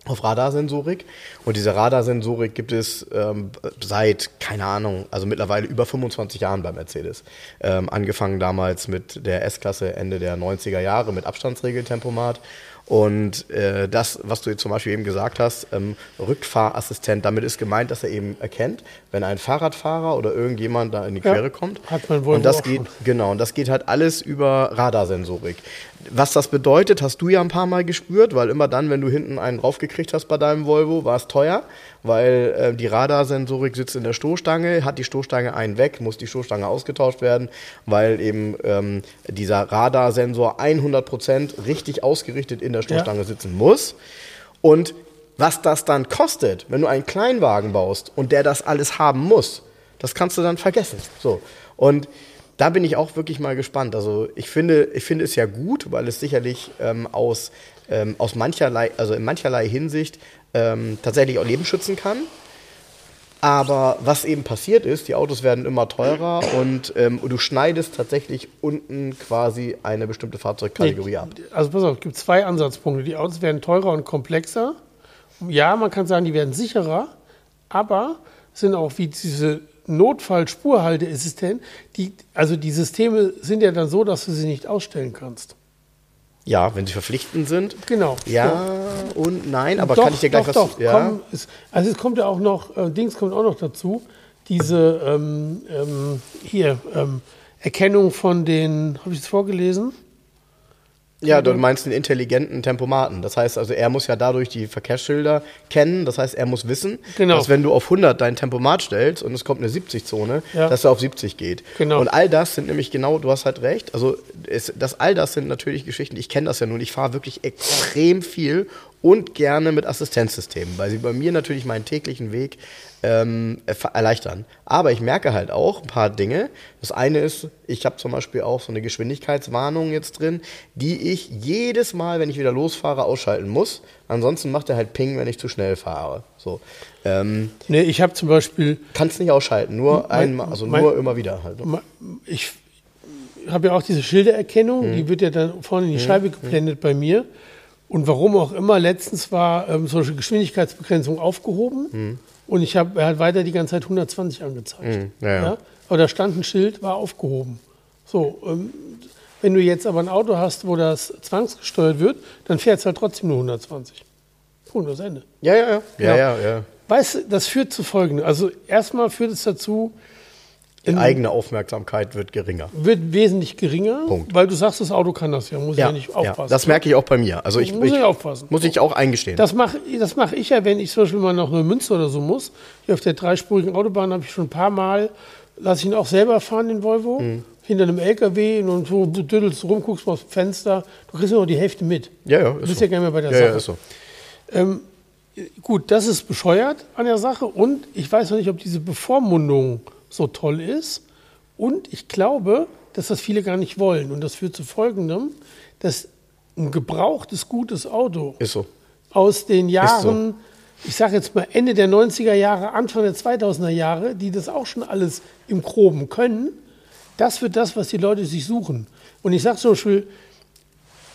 auf Radarsensorik. Und diese Radarsensorik gibt es ähm, seit, keine Ahnung, also mittlerweile über 25 Jahren bei Mercedes. Ähm, angefangen damals mit der S-Klasse Ende der 90er Jahre mit Abstandsregeltempomat. Und äh, das, was du jetzt zum Beispiel eben gesagt hast, ähm, Rückfahrassistent, damit ist gemeint, dass er eben erkennt, wenn ein Fahrradfahrer oder irgendjemand da in die Ja, Quere kommt. hat mein Volvo und das geht, schon. Genau, und das geht halt alles über Radarsensorik. Was das bedeutet, hast du ja ein paar Mal gespürt, weil immer dann, wenn du hinten einen draufgekriegt hast bei deinem Volvo, war es teuer, weil äh, die Radarsensorik sitzt in der Stoßstange, hat die Stoßstange einen weg, muss die Stoßstange ausgetauscht werden, weil eben ähm, dieser Radarsensor 100% richtig ausgerichtet in der Stoßstange sitzen muss. Und was das dann kostet, wenn du einen Kleinwagen baust und der das alles haben muss, das kannst du dann vergessen. So. Und da bin ich auch wirklich mal gespannt. Also ich finde, ich finde es ja gut, weil es sicherlich ähm, aus, ähm, aus mancherlei, also in mancherlei Hinsicht ähm, tatsächlich auch Leben schützen kann. Aber was eben passiert ist, die Autos werden immer teurer und ähm, du schneidest tatsächlich unten quasi eine bestimmte Fahrzeugkategorie ab. Also pass auf, es gibt zwei Ansatzpunkte. Die Autos werden teurer und komplexer. Ja, man kann sagen, die werden sicherer, aber sind auch wie diese Notfall-Spurhalteassistent, die, also die Systeme sind ja dann so, dass du sie nicht ausstellen kannst. Ja, wenn sie verpflichtend sind. Genau. Ja und nein, aber doch, kann ich dir gleich doch, was doch, ja? komm, es, also es kommt ja auch noch, äh, Dings kommt auch noch dazu, diese ähm, ähm, hier ähm, Erkennung von den, habe ich es vorgelesen? Ja, du meinst den intelligenten Tempomaten. Das heißt also, er muss ja dadurch die Verkehrsschilder kennen. Das heißt, er muss wissen, Genau. dass wenn du auf 100 dein Tempomat stellst und es kommt eine 70-Zone, Ja. dass er auf 70 geht. Genau. Und all das sind nämlich genau, du hast halt recht. Also es, das all das sind natürlich Geschichten. Ich kenne das ja nun. Ich fahre wirklich extrem viel und gerne mit Assistenzsystemen, weil sie bei mir natürlich meinen täglichen Weg ähm, er- erleichtern. Aber ich merke halt auch ein paar Dinge. Das eine ist, ich habe zum Beispiel auch so eine Geschwindigkeitswarnung jetzt drin, die ich jedes Mal, wenn ich wieder losfahre, ausschalten muss. Ansonsten macht er halt Ping, wenn ich zu schnell fahre. So. Ähm, Nee, ich habe zum Beispiel, Kannst nicht ausschalten, nur Mein- einmal, also mein- nur immer wieder halt. ma- ich habe ja auch diese Schildererkennung, Mhm. die wird ja dann vorne in die Scheibe geblendet bei mir. Und warum auch immer, letztens war ähm, solche Geschwindigkeitsbegrenzung aufgehoben Mhm. und ich habe er hat weiter die ganze Zeit 120 angezeigt. ja, ja. Aber da stand ein Schild, war aufgehoben. So, ähm, wenn du jetzt aber ein Auto hast, wo das zwangsgesteuert wird, dann fährt es halt trotzdem nur 120. Punkt, das Ende. Ja, ja, ja. Ja, Ja. ja, ja. Weißt du, das führt zu folgendem. Also erstmal führt es dazu, Die eigene Aufmerksamkeit wird geringer. wird wesentlich geringer, Punkt. weil du sagst, das Auto kann das ja, muss ja, nicht aufpassen. das merke ich auch bei mir. Also ich, Muss ich ich aufpassen. Muss ich auch eingestehen. Das mache das mach ich ja, wenn ich zum Beispiel mal nach einer Münze oder so muss. Hier auf der dreispurigen Autobahn habe ich schon ein paar Mal, lasse ich ihn auch selber fahren, den Volvo, Mhm. hinter einem LKW und so du düdelst rum, guckst mal dem Fenster, du kriegst ja noch die Hälfte mit. ja, ja, Du ist bist so. ja nicht mehr bei der ja, Sache. ja, ist so. Ähm, gut, das ist bescheuert an der Sache und ich weiß noch nicht, ob diese Bevormundung so toll ist. Und ich glaube, dass das viele gar nicht wollen. Und das führt zu folgendem, dass ein gebrauchtes, gutes Auto so. aus den Jahren, ich sage jetzt mal Ende der 90er Jahre, Anfang der 2000er Jahre, die das auch schon alles im Groben können, das wird das, was die Leute sich suchen. Und ich sage zum Beispiel,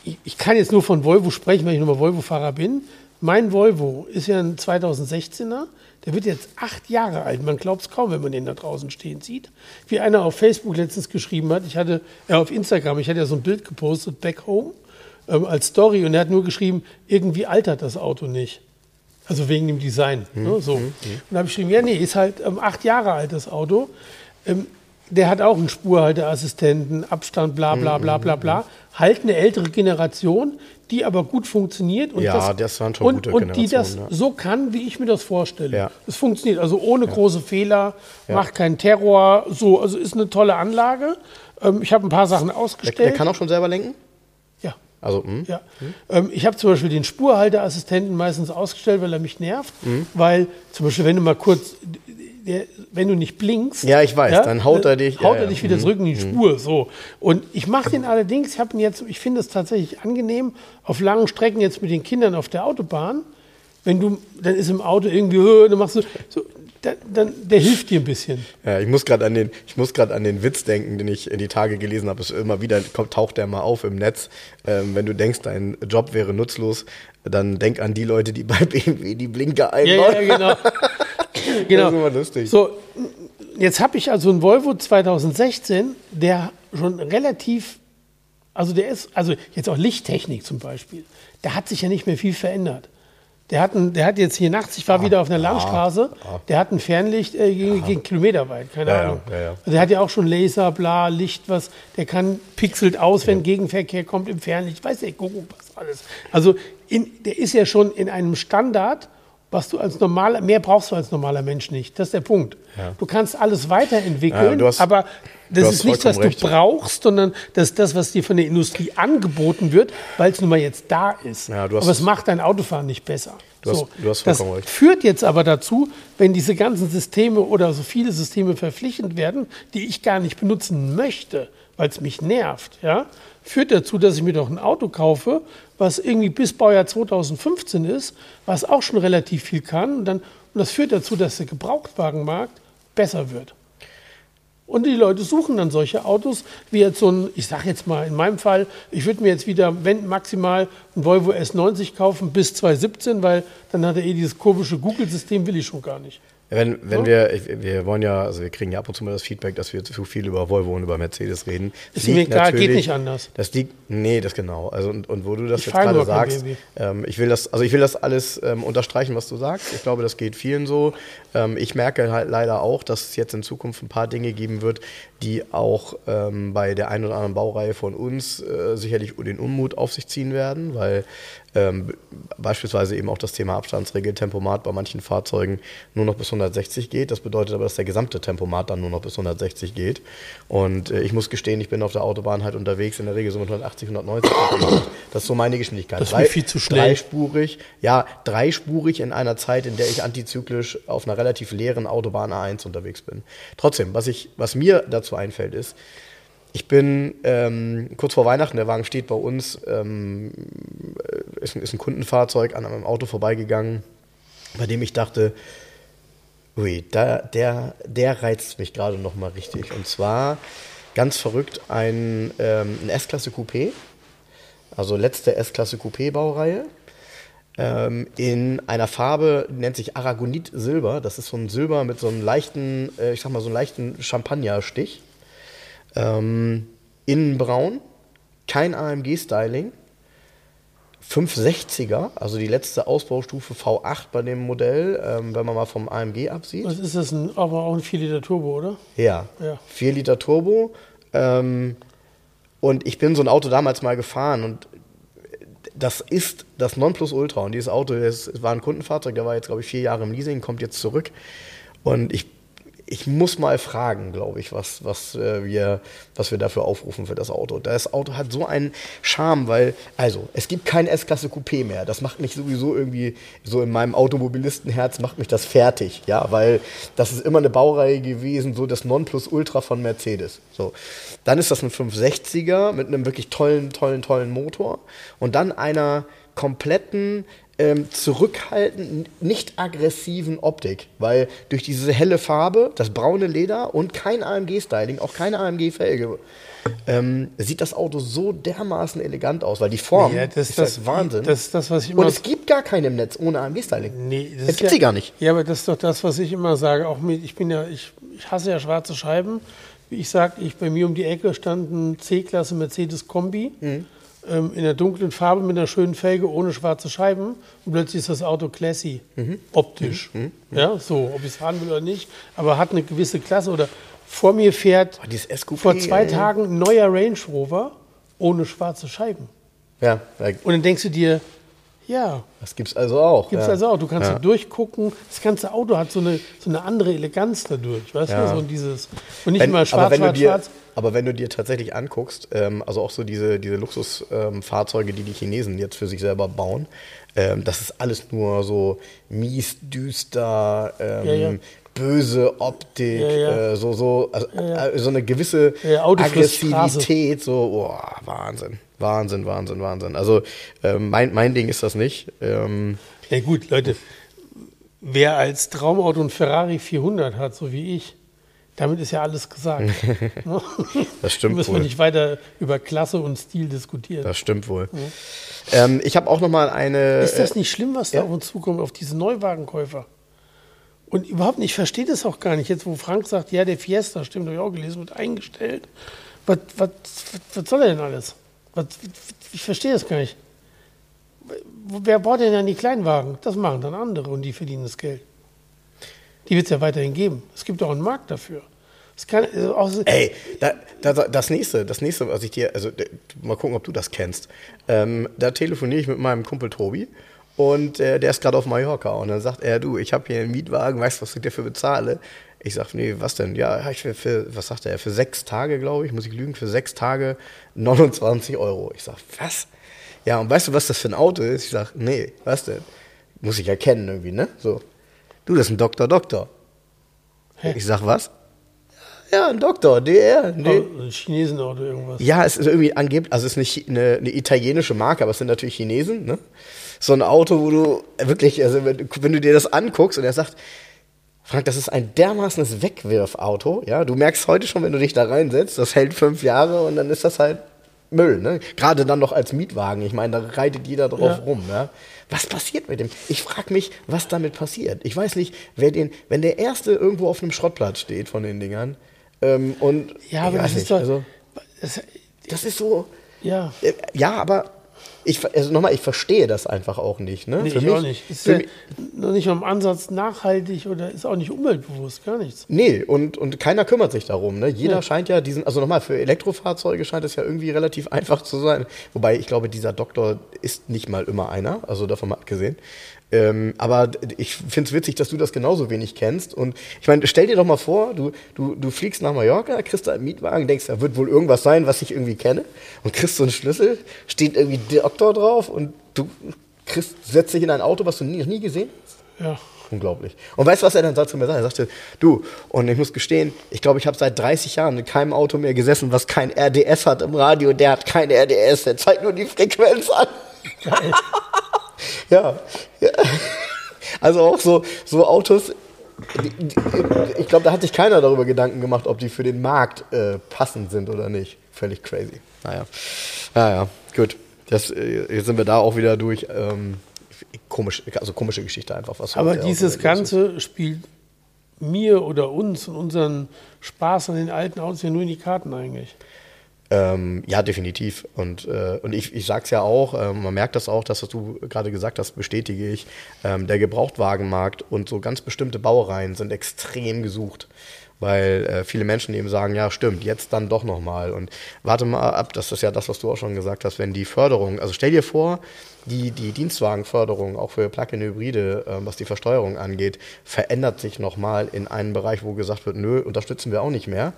ich, ich kann jetzt nur von Volvo sprechen, weil ich nur mal Volvo-Fahrer bin, Mein Volvo ist ja ein 2016er. Der wird jetzt acht Jahre alt. Man glaubt es kaum, wenn man den da draußen stehen sieht. Wie einer auf Facebook letztens geschrieben hat, ich hatte, ja, auf Instagram, ich hatte ja so ein Bild gepostet, Back Home, ähm, als Story. Und er hat nur geschrieben, irgendwie altert das Auto nicht. Also wegen dem Design. Mhm. Ne, so. Und da habe ich geschrieben, ja, nee, ist halt ähm, acht Jahre alt, das Auto. Ähm, der hat auch einen Spurhalteassistenten, Abstand, bla bla bla bla bla. Halt eine ältere Generation, die aber gut funktioniert. Und Ja, das waren schon und, gute Und die das ja. so kann, wie ich mir das vorstelle. Ja. Es funktioniert, also ohne große Fehler, macht keinen Terror, so, also ist eine tolle Anlage. Ähm, ich habe ein paar Sachen Der, ausgestellt. der kann auch schon selber lenken? ja. Also, hm? Ja. Ähm, ich habe zum Beispiel den Spurhalteassistenten meistens ausgestellt, weil er mich nervt. Mhm. Weil zum Beispiel, wenn du mal kurz, der, wenn du nicht blinkst, Ja, ich weiß, dann haut er dich- Haut ja, er ja. dich wieder zurück in die Spur. So. Und ich mache den allerdings, ich habe ihn jetzt, ich finde es tatsächlich angenehm, auf langen Strecken jetzt mit den Kindern auf der Autobahn. Wenn du, dann ist im Auto irgendwie, äh, dann machst du, so, dann, dann, der hilft dir ein bisschen. Ja, ich muss gerade an den, ich muss gerade an den Witz denken, den ich in die Tage gelesen habe. Es immer wieder taucht der mal auf im Netz. Ähm, wenn du denkst, dein Job wäre nutzlos, dann denk an die Leute, die bei BMW die Blinker Ja, einbauen. ja, genau. genau. Das ist immer lustig. So, jetzt habe ich also einen Volvo 2016, der schon relativ, also der ist, also jetzt auch Lichttechnik zum Beispiel, der hat sich ja nicht mehr viel verändert. Der hat, ein, der hat jetzt hier nachts, ich war wieder auf einer Landstraße, der hat ein Fernlicht äh, gegen, gegen kilometerweit, keine Ja, ja, Ahnung. ja, ja. Also der hat ja auch schon Laser, bla, Licht, was, der kann pixelt aus, wenn Gegenverkehr kommt im Fernlicht, weiß der Kuckuck, was alles. Also in, der ist ja schon in einem Standard, was du als normaler, mehr brauchst du als normaler Mensch nicht. Das ist der Punkt. Du kannst alles weiterentwickeln, Ja, hast- aber das ist nichts, was vollkommen du recht. brauchst, sondern das ist das, was dir von der Industrie angeboten wird, weil es nun mal jetzt da ist. Ja, aber es macht dein Autofahren nicht besser. Du hast- du hast das recht. führt jetzt aber dazu, wenn diese ganzen Systeme oder so viele Systeme verpflichtend werden, die ich gar nicht benutzen möchte, weil es mich nervt, ja, führt dazu, dass ich mir doch ein Auto kaufe, was irgendwie bis Baujahr 2015 ist, was auch schon relativ viel kann. Und, dann, und das führt dazu, dass der Gebrauchtwagenmarkt besser wird. Und die Leute suchen dann solche Autos, wie jetzt so ein, ich sage jetzt mal in meinem Fall, ich würde mir jetzt wieder, wenn maximal, ein Volvo S90 kaufen bis 2017, weil dann hat er eh dieses komische Google-System, will ich schon gar nicht. Wenn, wenn wir, ich- wir wollen ja, also wir kriegen ja ab und zu mal das Feedback, dass wir zu viel über Volvo und über Mercedes reden. Das Ist mir egal, geht nicht anders. Das liegt, nee, das genau. Also und, und wo du das Ich jetzt gerade sagst, ähm, ich will das, also ich will das alles ähm, unterstreichen, was du sagst. Ich glaube, das geht vielen so. Ähm, ich merke halt leider auch, dass es jetzt in Zukunft ein paar Dinge geben wird, die auch ähm, bei der einen oder anderen Baureihe von uns äh, sicherlich den Unmut auf sich ziehen werden, weil ähm, beispielsweise eben auch das Thema Abstandsregel, Tempomat bei manchen Fahrzeugen nur noch bis 160 geht. Das bedeutet aber, dass der gesamte Tempomat dann nur noch bis 160 geht. Und äh, ich muss gestehen, ich bin auf der Autobahn halt unterwegs, in der Regel so mit 180, 190. Das ist so meine Geschwindigkeit. Das ist mir viel zu schnell. Dreispurig, ja, dreispurig in einer Zeit, in der ich antizyklisch auf einer relativ leeren Autobahn A1 unterwegs bin. Trotzdem, was, ich, was mir dazu einfällt, ist, ich bin ähm, kurz vor Weihnachten, der Wagen steht bei uns, ähm, ist, ein- ist ein Kundenfahrzeug an einem Auto vorbeigegangen, bei dem ich dachte, ui, da, der, der reizt mich gerade noch mal richtig. Und zwar ganz verrückt ein, ähm, ein S-Klasse Coupé, also letzte S-Klasse Coupé-Baureihe. Ähm, in einer Farbe, nennt sich Aragonit Silber. Das ist so ein Silber mit so einem leichten, äh, ich sag mal, so einem leichten Champagnerstich. Ähm, innen braun, kein AMG-Styling. 560er, also die letzte Ausbaustufe V8 bei dem Modell, ähm, wenn man mal vom AMG absieht. Was ist das? Ein, aber auch ein 4 Liter Turbo, oder? Ja, Ja. 4 Liter Turbo. Ähm, und ich bin so ein Auto damals mal gefahren und das ist das Nonplusultra. Und dieses Auto das, war ein Kundenfahrzeug, der war jetzt, glaube ich, vier Jahre im Leasing, kommt jetzt zurück. Und ich, ich muss mal fragen, glaube ich, was, was, äh, wir, was wir dafür aufrufen für das Auto. Das Auto hat so einen Charme, weil, also, es gibt kein S-Klasse Coupé mehr. Das macht mich sowieso irgendwie, so in meinem Automobilistenherz, macht mich das fertig. Ja, weil das ist immer eine Baureihe gewesen, so das Nonplusultra von Mercedes. So. Dann ist das ein 560er mit einem wirklich tollen, tollen, tollen Motor. Und dann einer kompletten ähm, zurückhaltenden, nicht aggressiven Optik, weil durch diese helle Farbe, das braune Leder und kein AMG-Styling, auch keine AMG-Felge, ähm, sieht das Auto so dermaßen elegant aus, weil die Form Ja, das- ist das- das, Wahnsinn. das ist das, was ich immer- und es gibt gar keine im Netz ohne AMG-Styling. Nee, das das gibt sie gar nicht. Ja, aber das ist doch das, was ich immer sage. Auch mit, ich bin ja, ich, ich hasse ja schwarze Scheiben. Wie ich sage, ich bei mir um die Ecke stand ein C-Klasse Mercedes Kombi Mhm. Ähm, in der dunklen Farbe mit einer schönen Felge ohne schwarze Scheiben und plötzlich ist das Auto classy, Mhm. optisch. Ja, so, ob ich es fahren will oder nicht, aber hat eine gewisse Klasse oder vor mir fährt Oh, vor zwei ey. Tagen ein neuer Range Rover ohne schwarze Scheiben. Ja, weil Und dann denkst du dir, ja, das gibt's also auch. Gibt es ja. also auch. Du kannst Ja. da durchgucken. Das ganze Auto hat so eine, so eine andere Eleganz dadurch. Weißt Ja. du? So dieses, und nicht Wenn, immer aber, schwarz, wenn du schwarz, dir, schwarz. aber wenn du dir tatsächlich anguckst, ähm, also auch so diese, diese Luxusfahrzeuge, die die Chinesen jetzt für sich selber bauen, ähm, das ist alles nur so mies, düster, ähm. Böse Optik, Ja, ja. Äh, so, so, also, äh, so eine gewisse Ja. Aggressivität, so, boah, Wahnsinn, Wahnsinn, Wahnsinn, Wahnsinn. Also ähm, mein, mein Ding ist das nicht. Ähm, Ja gut, Leute, wer als Traumauto ein Ferrari 400 hat, so wie ich, damit ist ja alles gesagt. Ne? Das stimmt Da müssen wohl. wir nicht weiter über Klasse und Stil diskutieren. das stimmt wohl. Ähm, ich habe auch noch mal eine. ist das nicht schlimm, was da ja. auf uns zukommt, auf diese Neuwagenkäufer? Und überhaupt nicht, ich verstehe das auch gar nicht. Jetzt, wo Frank sagt, ja, der Fiesta, stimmt, habe ich auch gelesen, wird eingestellt. Was, was, was, soll er denn alles? Was, ich verstehe das gar nicht. Wer baut denn dann die Kleinwagen? Das machen dann andere und die verdienen das Geld. Die wird es ja weiterhin geben. Es gibt auch einen Markt dafür. Es kann, also Ey, da, da, das nächste, das nächste, was ich dir, also mal gucken, ob du das kennst. Ähm, da telefoniere ich mit meinem Kumpel Tobi und äh, der ist gerade auf Mallorca und dann sagt er, du, ich habe hier einen Mietwagen, weißt du, was ich dafür bezahle? Ich sag, nee, was denn? Ja, ich will für, was sagt er, für sechs Tage, glaube ich, muss ich lügen, für sechs Tage 29 Euro. Ich sag, was? Ja, und weißt du, was das für ein Auto ist? Ich sag, nee, was denn? Muss ich erkennen irgendwie, ne? So. Du, das ist ein Doktor, Doktor. Hä? Ich sag, was? Ja, ein Doktor, DR. Nee. oh, ein Chinesenauto irgendwas. Ja, es ist irgendwie angeblich, also es ist eine, eine, eine italienische Marke, aber es sind natürlich Chinesen, ne? So ein Auto, wo du wirklich, also wenn, du- wenn du dir das anguckst und er sagt, Frank, das ist ein dermaßenes Wegwirfauto, ja? Du merkst heute schon, wenn du dich da reinsetzt, das hält fünf Jahre und dann ist das halt Müll, ne? Gerade dann noch als Mietwagen, ich meine, da reitet jeder drauf Ja. rum, ja? Was passiert mit dem? Ich frage mich, was damit passiert. Ich weiß nicht, wer den, wenn der erste irgendwo auf einem Schrottplatz steht von den Dingern ähm, und Ja, aber das weiß ist nicht, doch. also, das, das ist so. ja. Äh, Ja, aber ich, also nochmal, ich verstehe das einfach auch nicht. Ne? Nee, für ich mich, auch nicht. Ist ja noch nicht mal im Ansatz nachhaltig oder ist auch nicht umweltbewusst, gar nichts. nee, und, und keiner kümmert sich darum. Ne? Jeder Ja. scheint ja diesen, also nochmal, für Elektrofahrzeuge scheint es ja irgendwie relativ einfach zu sein. Wobei ich glaube, dieser Doktor ist nicht mal immer einer, also davon mal abgesehen. Ähm, aber ich finde es witzig, dass du das genauso wenig kennst. Und ich meine, stell dir doch mal vor, du, du, du fliegst nach Mallorca, kriegst da einen Mietwagen, denkst, da wird wohl irgendwas sein, was ich irgendwie kenne. Und kriegst so einen Schlüssel, steht irgendwie Doktor drauf und du kriegst, setzt dich in ein Auto, was du nie, noch nie gesehen hast. Ja. Unglaublich. Und weißt du, was er dann dazu mir sagt? Er sagte, du, und ich muss gestehen, ich glaube, ich habe seit 30 Jahren in keinem Auto mehr gesessen, was kein RDS hat im Radio. Der hat kein RDS, der zeigt nur die Frequenz an. Geil. Ja. ja. Also auch so, so Autos, ich glaube, da hat sich keiner darüber Gedanken gemacht, ob die für den Markt äh, passend sind oder nicht. Völlig crazy. Naja. Naja, gut. Das, äh, jetzt sind wir da auch wieder durch. Ähm, komisch, also komische Geschichte einfach. Was Aber dieses los ist. Ganze spielt mir oder uns und unseren Spaß an den alten Autos ja nur in die Karten eigentlich. Ähm, ja, definitiv. Und, äh, und ich, ich sage es ja auch, ähm, man merkt das auch, das, was du gerade gesagt hast, bestätige ich. Ähm, der Gebrauchtwagenmarkt und so ganz bestimmte Baureihen sind extrem gesucht. Weil äh, viele Menschen eben sagen, ja, stimmt, jetzt dann doch nochmal. Und warte mal ab, das ist ja das, was du auch schon gesagt hast, wenn die Förderung, also stell dir vor, die, die Dienstwagenförderung, auch für Plug-in-Hybride, äh, was die Versteuerung angeht, verändert sich nochmal in einen Bereich, wo gesagt wird, nö, unterstützen wir auch nicht mehr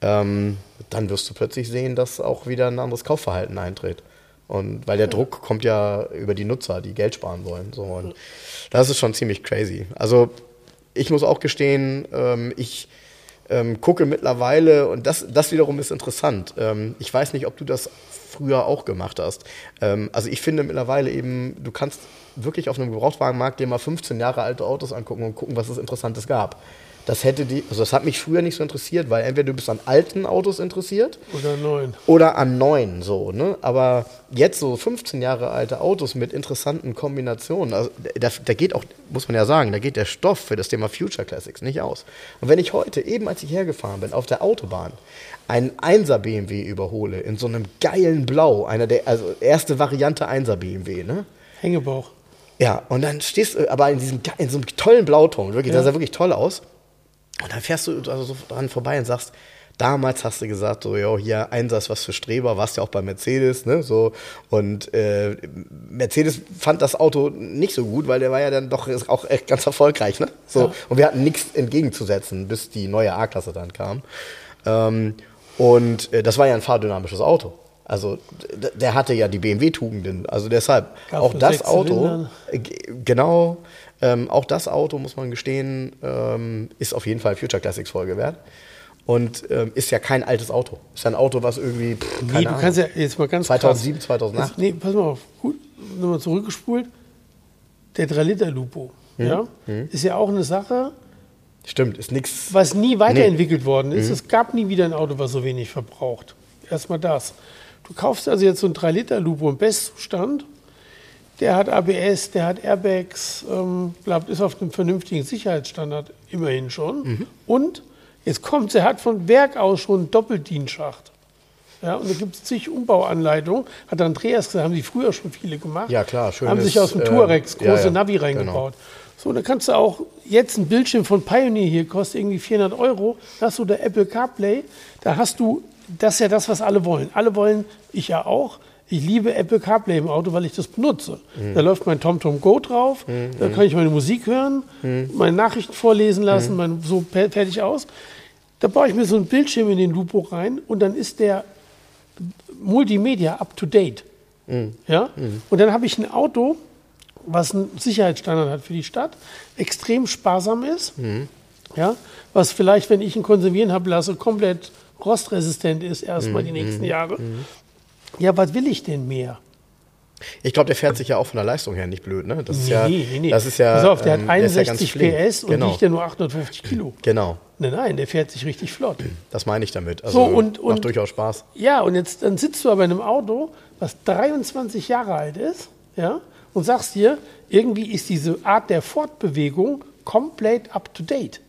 ähm, dann wirst du plötzlich sehen, dass auch wieder ein anderes Kaufverhalten eintritt. Und weil der Druck kommt ja über die Nutzer, die Geld sparen wollen. So. Und das ist schon ziemlich crazy. Also ich muss auch gestehen, ähm, ich ähm, gucke mittlerweile, und das, das wiederum ist interessant. Ähm, ich weiß nicht, ob du das früher auch gemacht hast. Ähm, also ich finde mittlerweile eben, du kannst wirklich auf einem Gebrauchtwagenmarkt dir mal 15 Jahre alte Autos angucken und gucken, was es Interessantes gab. Das hätte die, also das hat mich früher nicht so interessiert, weil entweder du bist an alten Autos interessiert Oder neun. oder an neuen so, ne? Aber jetzt so 15 Jahre alte Autos mit interessanten Kombinationen, also da, da geht auch, muss man ja sagen, da geht der Stoff für das Thema Future Classics nicht aus. Und wenn ich heute, eben als ich hergefahren bin, auf der Autobahn, einen 1er BMW überhole, in so einem geilen Blau, einer der, also erste Variante 1er BMW, ne? Hängebauch. Ja, und dann stehst du aber in, diesem, in so einem tollen Blauton, wirklich, Ja. das sah wirklich toll aus. Und dann fährst du also so dran vorbei und sagst, damals hast du gesagt, so, jo, hier, Einsatz was für Streber, warst ja auch bei Mercedes, ne, so. Und äh, Mercedes fand das Auto nicht so gut, weil der war ja dann doch auch echt ganz erfolgreich, ne? So. Ja. Und wir hatten nichts entgegenzusetzen, bis die neue A-Klasse dann kam. Ähm, und äh, das war ja ein fahrdynamisches Auto. Also der hatte ja die BMW-Tugenden. Also deshalb, Gab auch das Auto, äh, genau, ähm, auch das Auto, muss man gestehen, ähm, ist auf jeden Fall Future Classics Folge wert. Und ähm, ist ja kein altes Auto. Ist ja ein Auto, was irgendwie, pff, keine Nee, du Ahnung, kannst ja jetzt mal ganz 2007, krass. 2008. Das, nee, pass mal auf. Gut, nochmal zurückgespult. Der 3-Liter-Lupo. Hm? Ja, ist ja auch eine Sache, Stimmt, ist nix. was nie weiterentwickelt worden ist. Es gab nie wieder ein Auto, was so wenig verbraucht. Erstmal das. Du kaufst also jetzt so einen 3-Liter-Lupo im Bestzustand. Der hat ABS, der hat Airbags, ähm, bleibt, ist auf einem vernünftigen Sicherheitsstandard immerhin schon. Und jetzt kommt, er hat von Werk aus schon einen Doppeldienstschacht. Ja, und da gibt es zig Umbauanleitungen. Hat Andreas gesagt, haben die früher schon viele gemacht. Ja, klar, schönes, Haben sich aus dem äh, Touaregs große ja, ja, Navi genau. reingebaut. So, dann kannst du auch jetzt ein Bildschirm von Pioneer hier, kostet irgendwie 400 Euro. Da hast du der Apple CarPlay. Da hast du, das ist ja das, was alle wollen. Alle wollen, ich ja auch. Ich liebe Apple CarPlay im Auto, weil ich das benutze. Mhm. Da läuft mein TomTom Go drauf, da kann ich meine Musik hören, Mhm. meine Nachrichten vorlesen lassen, mein, so fertig aus. Da baue ich mir so einen Bildschirm in den Lupo rein und dann ist der Multimedia up to date. Ja? Und dann habe ich ein Auto, was einen Sicherheitsstandard hat für die Stadt, extrem sparsam ist, ja? was vielleicht, wenn ich ihn konservieren habe lasse, komplett rostresistent ist, erstmal die nächsten Jahre. Ja, was will ich denn mehr? Ich glaube, der fährt sich ja auch von der Leistung her nicht blöd, ne? Das ist Nee, ja, nee, nee. Das ist ja, Pass auf, der ähm, hat ist ja ganz 61 flink. PS und genau. wiegt ja nur 850 Kilo. Genau, Nein, nein, der fährt sich richtig flott. das meine ich damit. Also So, und- und- macht durchaus Spaß. Ja, und jetzt dann sitzt du aber in einem Auto, was 23 Jahre alt ist, ja, und sagst dir, irgendwie ist diese Art der Fortbewegung komplett up to date.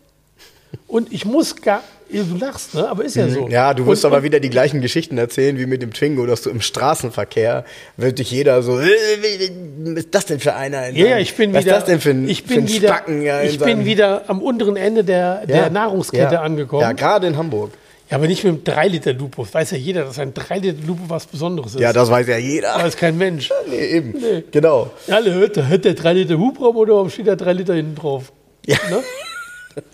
Und ich muss gar, du lachst, ne? aber ist ja so. Mhm. Ja, du wirst und, aber und, wieder die gleichen Geschichten erzählen wie mit dem Twingo, dass du im Straßenverkehr wird dich jeder so, "Äh, was ist das denn für einer? in Ja, ja, ich bin was wieder, ist das denn für ein, ich bin wieder, Spacken? Ja, ich bin wieder am unteren Ende der, der Ja, Nahrungskette ja. angekommen. Ja, gerade in Hamburg. Ja, aber nicht mit einem 3-Liter-Lupo. Das weiß ja jeder, dass ein 3-Liter-Lupo was Besonderes ist. Ja, das weiß ja jeder. aber ist kein Mensch. Nee, eben. Genau. Ja, alle hört, hört der 3 Liter Hubraum oder warum steht da 3 Liter hinten drauf? Ja. Ne?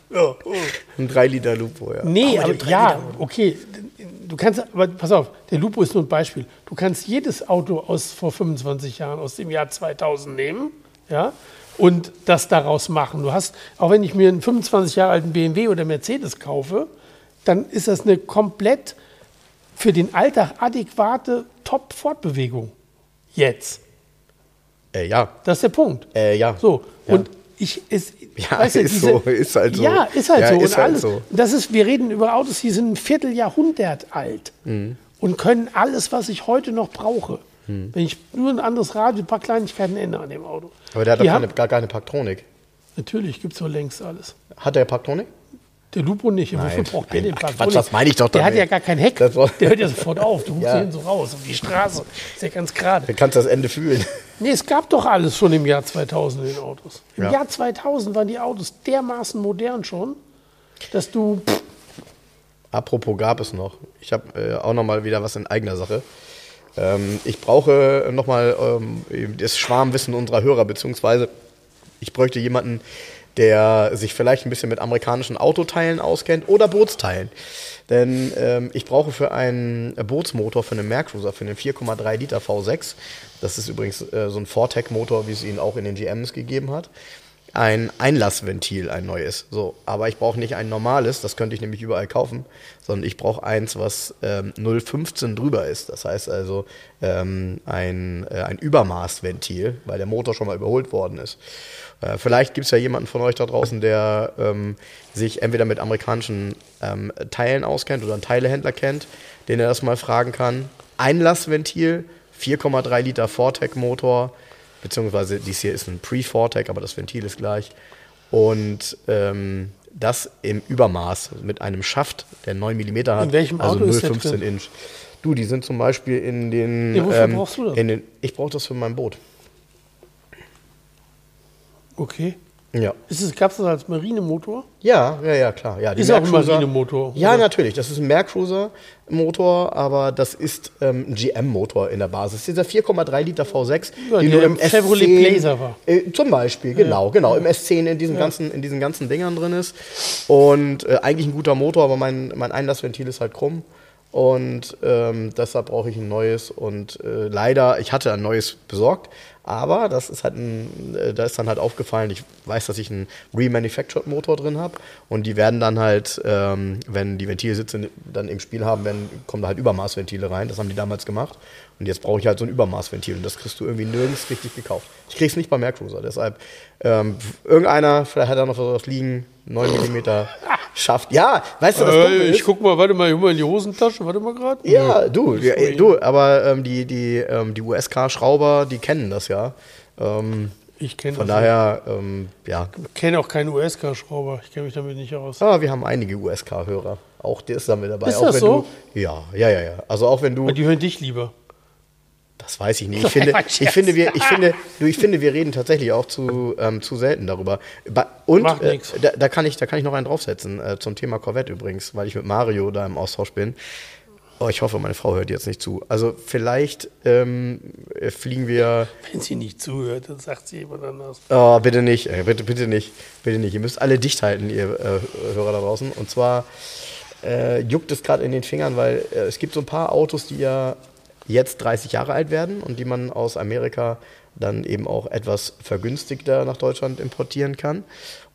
ja. Ein 3 Liter Lupo, ja. Nee, aber 3 ja, okay. Du kannst, aber pass auf, der Lupo ist nur ein Beispiel. Du kannst jedes Auto aus vor 25 Jahren, aus dem Jahr 2000 nehmen, ja, und das daraus machen. Du hast, auch wenn ich mir einen 25 Jahre alten BMW oder Mercedes kaufe, dann ist das eine komplett für den Alltag adäquate Top-Fortbewegung. Jetzt. Äh, ja. Das ist der Punkt. Äh, ja. So, Ja. und ich, es, Ja, weißt du, ist so, ist halt so. Ja, ist halt Ja, so. ist und halt alles, so. Das ist, wir reden über Autos, die sind ein Vierteljahrhundert alt Mhm. und können alles, was ich heute noch brauche. Mhm. Wenn ich nur ein anderes Radio, ein paar Kleinigkeiten ändere an dem Auto. Aber der hat Die doch keine, haben- gar keine Parktronik. Natürlich gibt es doch längst alles. Hat der Parktronik? Der Lupo nicht. Nein, Wofür braucht der nein, den ach, Parktronik? Quatsch, das meine ich doch Der hat damit. ja gar kein Heck. Der hört ja sofort auf. Du musst Ja. hin so raus auf die Straße. Ist ja ganz gerade. Du kannst das Ende fühlen. Nee, es gab doch alles schon im Jahr 2000 in den Autos. Im Ja. Jahr 2000 waren die Autos dermaßen modern schon, dass du. Pff, Apropos gab es noch. Ich habe äh, auch noch mal wieder was in eigener Sache. Ähm, ich brauche noch mal ähm, das Schwarmwissen unserer Hörer, beziehungsweise ich bräuchte jemanden, der sich vielleicht ein bisschen mit amerikanischen Autoteilen auskennt oder Bootsteilen. Denn ähm, ich brauche für einen Bootsmotor, für einen Mercruiser, für einen 4,3 Liter V6, das ist übrigens äh, so ein Vortec-Motor, wie es ihn auch in den GMs gegeben hat, ein Einlassventil, ein neues. So, aber ich brauche nicht ein normales, das könnte ich nämlich überall kaufen, sondern ich brauche eins, was ähm, 0,15 drüber ist. Das heißt also ähm, ein, äh, ein Übermaßventil, weil der Motor schon mal überholt worden ist. Äh, vielleicht gibt es ja jemanden von euch da draußen, der ähm, sich entweder mit amerikanischen ähm, Teilen auskennt oder einen Teilehändler kennt, den er das mal fragen kann. Einlassventil, 4,3 Liter Vortec-Motor, beziehungsweise dies hier ist ein Pre-Vortec, aber das Ventil ist gleich. Und ähm, das im Übermaß mit einem Schaft, der 9 mm hat, In welchem also Auto ist der 0,15 drin? Inch. Du, die sind zum Beispiel in den. Ja, wofür brauchst du das? In den, ich brauche das für mein Boot. Okay. Ja. Ist es, gab es das als Marinemotor? Ja, ja, ja, klar. Ja, die Ist auch ein Marinemotor, Ja, natürlich. Das ist ein Mercruiser-Motor, aber das ist ähm, ein GM-Motor in der Basis. Dieser 4,3 Liter V6, Ja, der du im Chevrolet S10 Blazer war. Äh, zum Beispiel, genau, genau. Im S10 in diesen, ganzen, in diesen ganzen Dingern drin ist. Und äh, eigentlich ein guter Motor, aber mein, mein Einlassventil ist halt krumm. Und ähm, deshalb brauche ich ein neues. Und äh, leider, ich hatte ein neues besorgt, aber das ist halt ein, äh, da ist dann halt aufgefallen, ich weiß, dass ich einen remanufactured Motor drin habe. Und die werden dann halt, ähm, wenn die Ventilsitze dann im Spiel haben, werden, kommen da halt Übermaßventile rein. Das haben die damals gemacht. Und jetzt brauche ich halt so ein Übermaßventil. Und das kriegst du irgendwie nirgends richtig gekauft. Ich krieg's nicht bei Mercruiser. Deshalb, ähm, irgendeiner, vielleicht hat er noch was liegen, 9 mm schafft. Ja, weißt du, das Äh, ist, ich guck mal, warte mal, ich hol mal in die Hosentasche, warte mal gerade. ja, du, ja, du, aber ähm, die, die, ähm, die USK-Schrauber, die kennen das ja. Ähm, Ich kenne von daher, ähm, ja. Ich kenne auch keinen USK-Schrauber, ich kenne mich damit nicht aus. Aber wir haben einige USK-Hörer. Auch der ist da mit dabei. Ist auch das so? Du, ja, ja, ja, ja. Also auch wenn du. Aber die hören dich lieber. Das weiß ich nicht. Ich finde, ich finde, wir, ich finde, du, ich finde, wir reden tatsächlich auch zu, ähm, zu selten darüber. Und Macht äh, da, da kann ich, da kann ich noch einen draufsetzen äh, zum Thema Corvette übrigens, weil ich mit Mario da im Austausch bin. Oh, ich hoffe, meine Frau hört jetzt nicht zu. Also vielleicht ähm, äh, fliegen wir. Wenn sie nicht zuhört, dann sagt sie jemand anders. Oh, bitte nicht, äh, bitte, bitte nicht, bitte nicht. Ihr müsst alle dicht halten, ihr äh, Hörer da draußen. Und zwar äh, juckt es gerade in den Fingern, weil äh, es gibt so ein paar Autos, die ja jetzt 30 Jahre alt werden und die man aus Amerika dann eben auch etwas vergünstigter nach Deutschland importieren kann.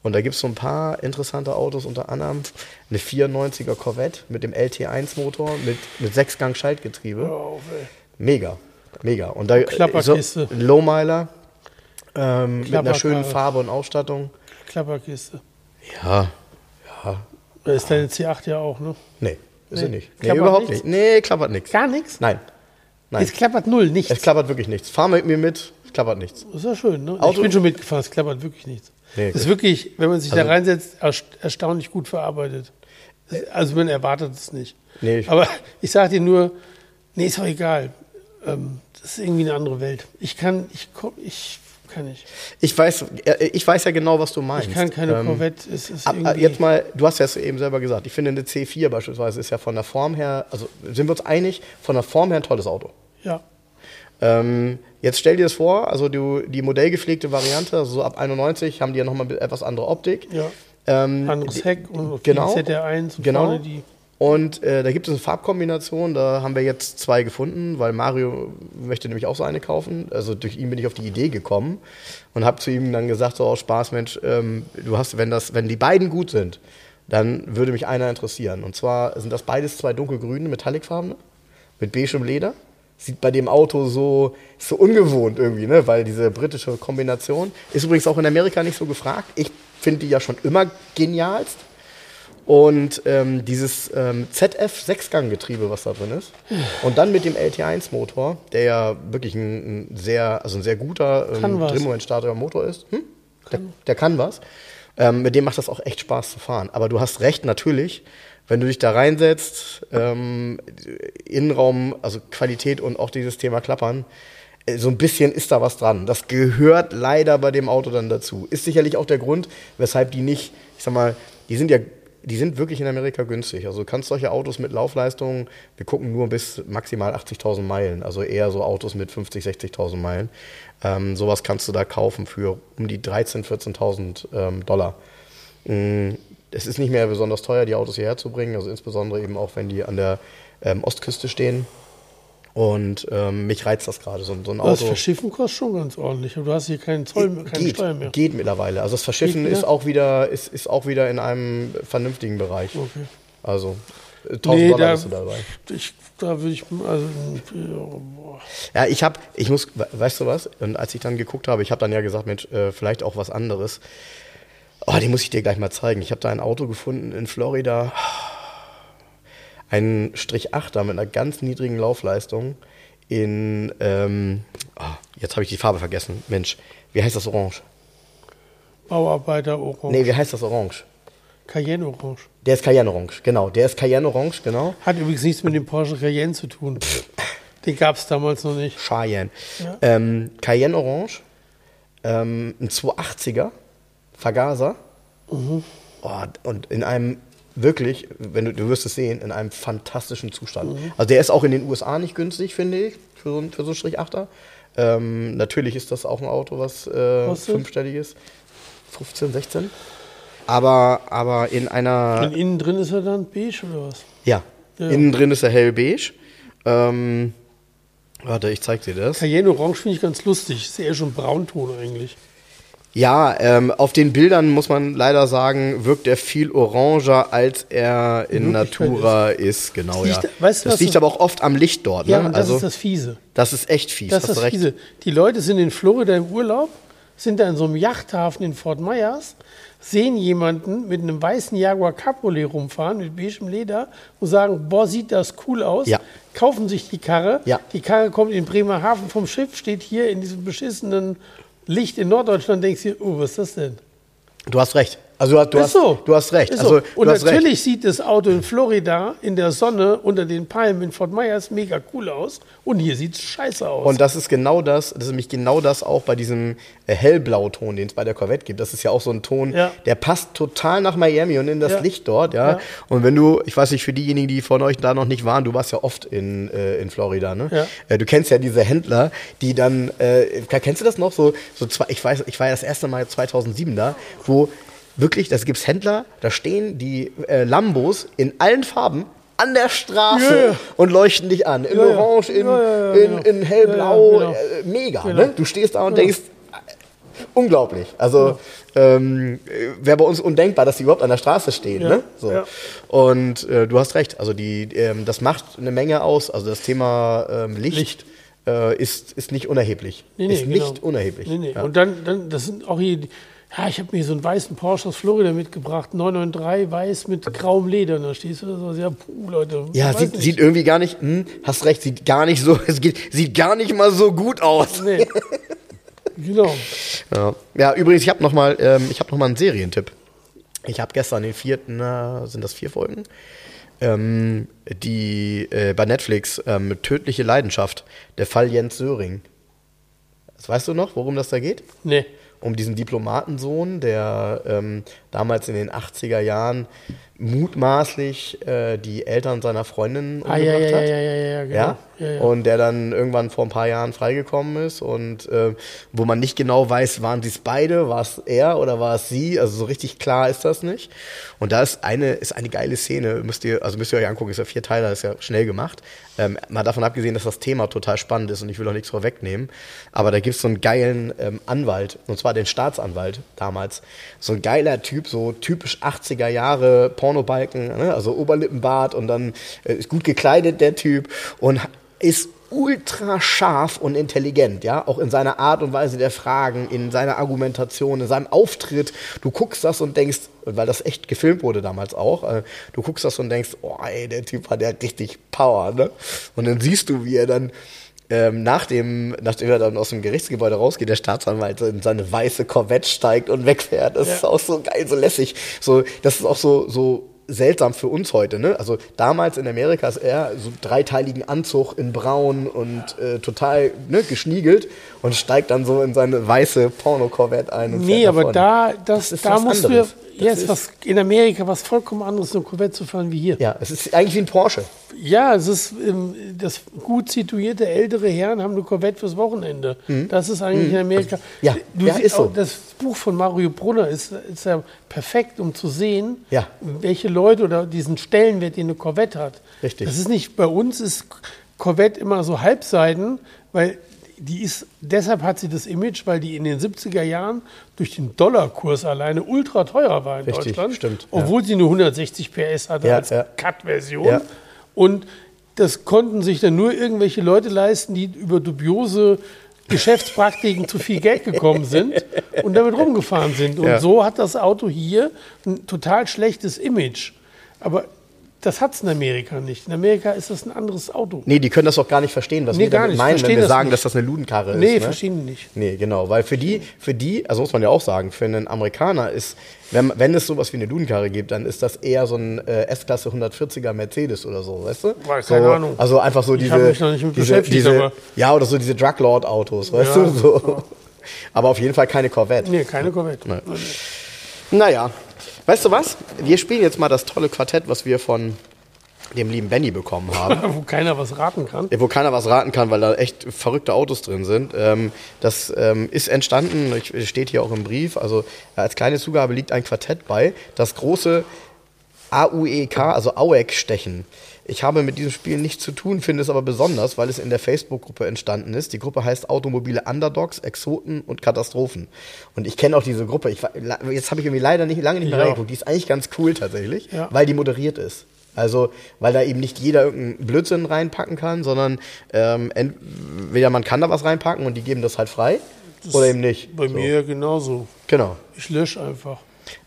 Und da gibt es so ein paar interessante Autos, unter anderem eine 94er Corvette mit dem LT1-Motor mit, mit Sechsgang-Schaltgetriebe. Hör auf, ey. Mega, mega. Und da. So, Lowmiler ähm, mit einer schönen Farbe und Ausstattung. Klapperkiste. Ja, ja. Da ist deine C8 ja auch, ne? Nee, ist Nee. sie nicht. Nee, Klappert überhaupt nichts? nicht. Nee, klappert nichts. Gar nichts? Nein. Nein. Es klappert null, nichts. Es klappert wirklich nichts. Fahr mit mir mit, es klappert nichts. Das ist ja schön, ne? Ich Auto- bin schon mitgefahren, es klappert wirklich nichts. Nee, das ist wirklich, wenn man sich da Also- reinsetzt, erst- erstaunlich gut verarbeitet. Also man erwartet es nicht. Nee, ich- Aber ich sage dir nur, nee, ist doch egal. Ähm, das ist irgendwie eine andere Welt. Ich kann, ich, ich kann nicht. Ich weiß, äh, ich weiß ja genau, was du meinst. Ich kann keine Ähm, Corvette. Es ist ab- irgendwie, Jetzt mal, du hast ja es eben selber gesagt, ich finde eine C4 beispielsweise ist ja von der Form her, also sind wir uns einig, von der Form her ein tolles Auto. ja. Ähm, jetzt stell dir das vor, also du, die modellgepflegte Variante, also so ab 91 haben die ja nochmal etwas andere Optik. Ja. Ähm, Anderes Heck und genau. ZR1 und Genau. vorne die. Und äh, da gibt es eine Farbkombination, da haben wir jetzt zwei gefunden, weil Mario möchte nämlich auch so eine kaufen. Also durch ihn bin ich auf die Idee gekommen und habe zu ihm dann gesagt, so aus Spaß, Mensch, ähm, du hast, wenn das, wenn die beiden gut sind, dann würde mich einer interessieren. Und zwar sind das beides zwei dunkelgrüne, metallicfarbene, mit beigem Leder. Sieht bei dem Auto so, so ungewohnt irgendwie, ne? weil diese britische Kombination ist übrigens auch in Amerika nicht so gefragt. Ich finde die ja schon immer genialst. Und ähm, dieses ähm, ZF-Sechsgang-Getriebe, was da drin ist. Und dann mit dem LT1-Motor, der ja wirklich ein, ein sehr, also ein sehr guter ähm, was. Drehmomentstartiger Motor ist. Hm? Der, der kann was. Ähm, mit dem macht das auch echt Spaß zu fahren. Aber du hast recht, natürlich, wenn du dich da reinsetzt, ähm, Innenraum, also Qualität und auch dieses Thema Klappern, äh, so ein bisschen ist da was dran. Das gehört leider bei dem Auto dann dazu. Ist sicherlich auch der Grund, weshalb die nicht, ich sag mal, die sind ja, die sind wirklich in Amerika günstig. Also du kannst solche Autos mit Laufleistungen, wir gucken nur bis maximal 80.000 Meilen, also eher so Autos mit 50.000, 60.000 Meilen. Ähm, sowas kannst du da kaufen für um die 13.000, 14.000 ähm, Dollar. Es ist nicht mehr besonders teuer, die Autos hierher zu bringen, also insbesondere eben auch, wenn die an der ähm, Ostküste stehen. Und ähm, mich reizt das gerade, so, so ein Das Auto. Verschiffen kostet schon ganz ordentlich. Du hast hier keinen Zoll, keine geht, Steuer mehr. geht mittlerweile. Also das Verschiffen ist auch wieder ist, ist auch wieder in einem vernünftigen Bereich. Okay. Also äh, 1000 Nee, Dollar da, bist du dabei. ich, da würde ich, also, ja, boah. Ja, ich habe, ich muss, we- weißt du was? Und als ich dann geguckt habe, ich habe dann ja gesagt, Mensch, äh, vielleicht auch was anderes. Oh, die muss ich dir gleich mal zeigen. Ich habe da ein Auto gefunden in Florida. Ein Strich 8er mit einer ganz niedrigen Laufleistung in, ähm, ah, jetzt habe ich die Farbe vergessen. Mensch, wie heißt das Orange? Bauarbeiter Orange. Nee, wie heißt das Orange? Cayenne Orange. Der ist Cayenne Orange, genau. Der ist Cayenne Orange, genau. Hat übrigens nichts mit dem Porsche Cayenne zu tun. Den gab es damals noch nicht. Cheyenne. Ja. Ähm, Cayenne Orange, ähm, ein 280er Vergaser. Mhm. Oh, und in einem wirklich, wenn du, du wirst es sehen, in einem fantastischen Zustand. Mhm. Also der ist auch in den USA nicht günstig, finde ich, für so, für so einen Strich 8er. Ähm, natürlich ist das auch ein Auto, was äh, Kostet? fünfstellig ist. 15, 16. Aber, aber in einer. Und innen drin ist er dann beige oder was? Ja. Ja. Innen drin ist er hellbeige. Ähm, warte, ich zeig dir das. Cayenne Orange finde ich ganz lustig. Ist eher schon Braunton eigentlich. Ja, ähm, auf den Bildern muss man leider sagen, wirkt er viel oranger, als er in Natura ist. Genau, Das liegt- ja. weißt das liegt aber auch oft am Licht dort. Ja, ne? das also, ist das Fiese. das ist echt fies. Das ist das. Fiese. Die Leute sind in Florida im Urlaub, sind da in so einem Yachthafen in Fort Myers, sehen jemanden mit einem weißen Jaguar Cabriolet rumfahren, mit beigem Leder und sagen, boah, sieht das cool aus. Ja. Kaufen sich die Karre. Ja. Die Karre kommt in Bremerhaven vom Schiff, steht hier in diesem beschissenen Licht in Norddeutschland, denkst du, oh, was ist das denn? Du hast recht. Also du, hast- du, Ist hast, so. du hast recht. Also, so. Und du hast natürlich recht. sieht das Auto in Florida in der Sonne unter den Palmen in Fort Myers mega cool aus. Und hier sieht es scheiße aus. Und das ist genau das, das ist nämlich genau das auch bei diesem äh, Hellblauton, den es bei der Corvette gibt. Das ist ja auch so ein Ton, Ja. der passt total nach Miami und in das Ja. Licht dort, ja? Ja. Und wenn du, ich weiß nicht, für diejenigen, die von euch da noch nicht waren, du warst ja oft in, äh, in Florida, ne? Äh, du kennst ja diese Händler, die dann, äh, kennst du das noch? So, so zwei, ich weiß, ich war ja das erste Mal 2007 da, wo wirklich, das gibt's Händler, da stehen die äh, Lambos in allen Farben an der Straße ja. und leuchten dich an. In Ja. Orange, in, Ja, ja, in, genau. in hellblau, genau. äh, mega. Genau. Ne? Du stehst da und denkst, äh, unglaublich. Also ähm, wäre bei uns undenkbar, dass die überhaupt an der Straße stehen. Ne? So. Und äh, du hast recht. Also die, ähm, das macht eine Menge aus. Also das Thema ähm, Licht, Licht. Äh, ist, ist nicht unerheblich. Nee, nee, ist genau. nicht unerheblich. Nee. Und dann, dann, das sind auch hier, die- ja, ich habe mir so einen weißen Porsche aus Florida mitgebracht, 993 weiß mit grauem Leder. Und da stehst du da so, ja, puh, Leute. ja, sieht, nicht. sieht irgendwie gar nicht, hm, hast recht, sieht gar nicht so, es geht, sieht gar nicht mal so gut aus. Nee. genau. Ja, ja übrigens, ich habe noch mal, ähm, ich habe noch mal einen Serientipp. Ich habe gestern den vierten, äh, sind das vier Folgen? Ähm, die äh, bei Netflix ähm, Tödliche Leidenschaft, der Fall Jens Söring. Das weißt du noch, worum das da geht? Nee. Um diesen Diplomatensohn, der ähm, damals in den 80er Jahren mutmaßlich äh, die Eltern seiner Freundin Ah, umgebracht ja, ja, ja, hat. ja, ja, ja, genau. Ja? Ja, ja. Und der dann irgendwann vor ein paar Jahren freigekommen ist und äh, wo man nicht genau weiß, waren sie es beide, war es er oder war es sie, also so richtig klar ist das nicht. Und da ist eine, ist eine geile Szene, müsst ihr, also müsst ihr euch angucken, ist ja vier Teile, ist ja schnell gemacht. Ähm, mal davon abgesehen, dass das Thema total spannend ist und ich will auch nichts vorwegnehmen, aber da gibt es so einen geilen ähm, Anwalt, und zwar den Staatsanwalt damals. So ein geiler Typ, so typisch 80er Jahre Pornobalken, ne? also Oberlippenbart und dann äh, ist gut gekleidet der Typ und ist ultra scharf und intelligent, ja, auch in seiner Art und Weise der Fragen, in seiner Argumentation, in seinem Auftritt. Du guckst das und denkst, weil das echt gefilmt wurde damals auch, äh, du guckst das und denkst, oh, ey, der Typ hat ja richtig Power, ne? Und dann siehst du, wie er dann ähm, nach dem, nachdem er dann aus dem Gerichtsgebäude rausgeht, der Staatsanwalt in seine weiße Corvette steigt und wegfährt. Das Ja. ist auch so geil, so lässig. So, das ist auch so, so seltsam für uns heute, ne? Also damals in Amerika ist er so dreiteiligen Anzug in Braun und äh, total ne, geschniegelt und steigt dann so in seine weiße Porno-Corvette ein. Und Nee, aber davon. da, das, ist da musst du anderes. ja, Das jetzt ist- was in Amerika was vollkommen anderes, eine Corvette zu fahren wie hier. Ja, es ist eigentlich wie ein Porsche. Ja, es ist ähm, das gut situierte ältere Herren haben eine Corvette fürs Wochenende. Das ist eigentlich in Amerika. Mhm. Ja, du ja, ist so. das Buch von Mario Brunner ist, ist ja perfekt, um zu sehen, Ja. welche Leute oder diesen Stellenwert, den eine Corvette hat. Richtig. Das ist nicht bei uns ist Corvette immer so halbseiden, weil die ist, deshalb hat sie das Image, weil die in den 70er Jahren durch den Dollarkurs alleine ultra teuer war in Richtig, Deutschland. stimmt, ja. Obwohl sie nur 160 PS hatte Ja, als ja. Cut-Version. Und das konnten sich dann nur irgendwelche Leute leisten, die über dubiose Geschäftspraktiken zu viel Geld gekommen sind und damit rumgefahren sind. Und Ja. so hat das Auto hier ein total schlechtes Image. Aber das hat es in Amerika nicht. In Amerika ist das ein anderes Auto. Nee, die können das auch gar nicht verstehen, was Nee, wir damit nicht, meinen, wenn verstehen wir das sagen, nicht. dass das eine Ludenkarre Nee, ist. Ne? verstehen die nicht. Nee, genau, weil für die, für die, also muss man ja auch sagen, für einen Amerikaner ist, wenn, wenn es sowas wie eine Ludenkarre gibt, dann ist das eher so ein äh, S-Klasse 140er Mercedes oder so, weißt du? Weiß, so, keine Ahnung. Also einfach so Ich diese, hab mich noch nicht mit diese, beschäftigt, diese aber- ja oder so diese Drug Lord Autos, weißt Ja. du? So. Aber auf jeden Fall keine Corvette. Nee, keine Corvette. Nee. Naja, weißt du was? Wir spielen jetzt mal das tolle Quartett, was wir von dem lieben Benny bekommen haben. Wo keiner was raten kann. wo keiner was raten kann, weil da echt verrückte Autos drin sind. Ähm, das ähm, ist entstanden, steht hier auch im Brief, also als kleine Zugabe liegt ein Quartett bei, das große AUEK, also AUEC-Stechen. Ich habe mit diesem Spiel nichts zu tun, finde es aber besonders, weil es in der Facebook-Gruppe entstanden ist. Die Gruppe heißt Automobile Underdogs, Exoten und Katastrophen. Und ich kenne auch diese Gruppe. Ich, jetzt habe ich irgendwie leider nicht, lange nicht mehr Ja. reingeguckt. Die ist eigentlich ganz cool tatsächlich, Ja. weil die moderiert ist. Also, weil da eben nicht jeder irgendeinen Blödsinn reinpacken kann, sondern ähm, entweder man kann da was reinpacken und die geben das halt frei oder eben nicht. Bei So. mir genauso. Genau. Ich lösche einfach.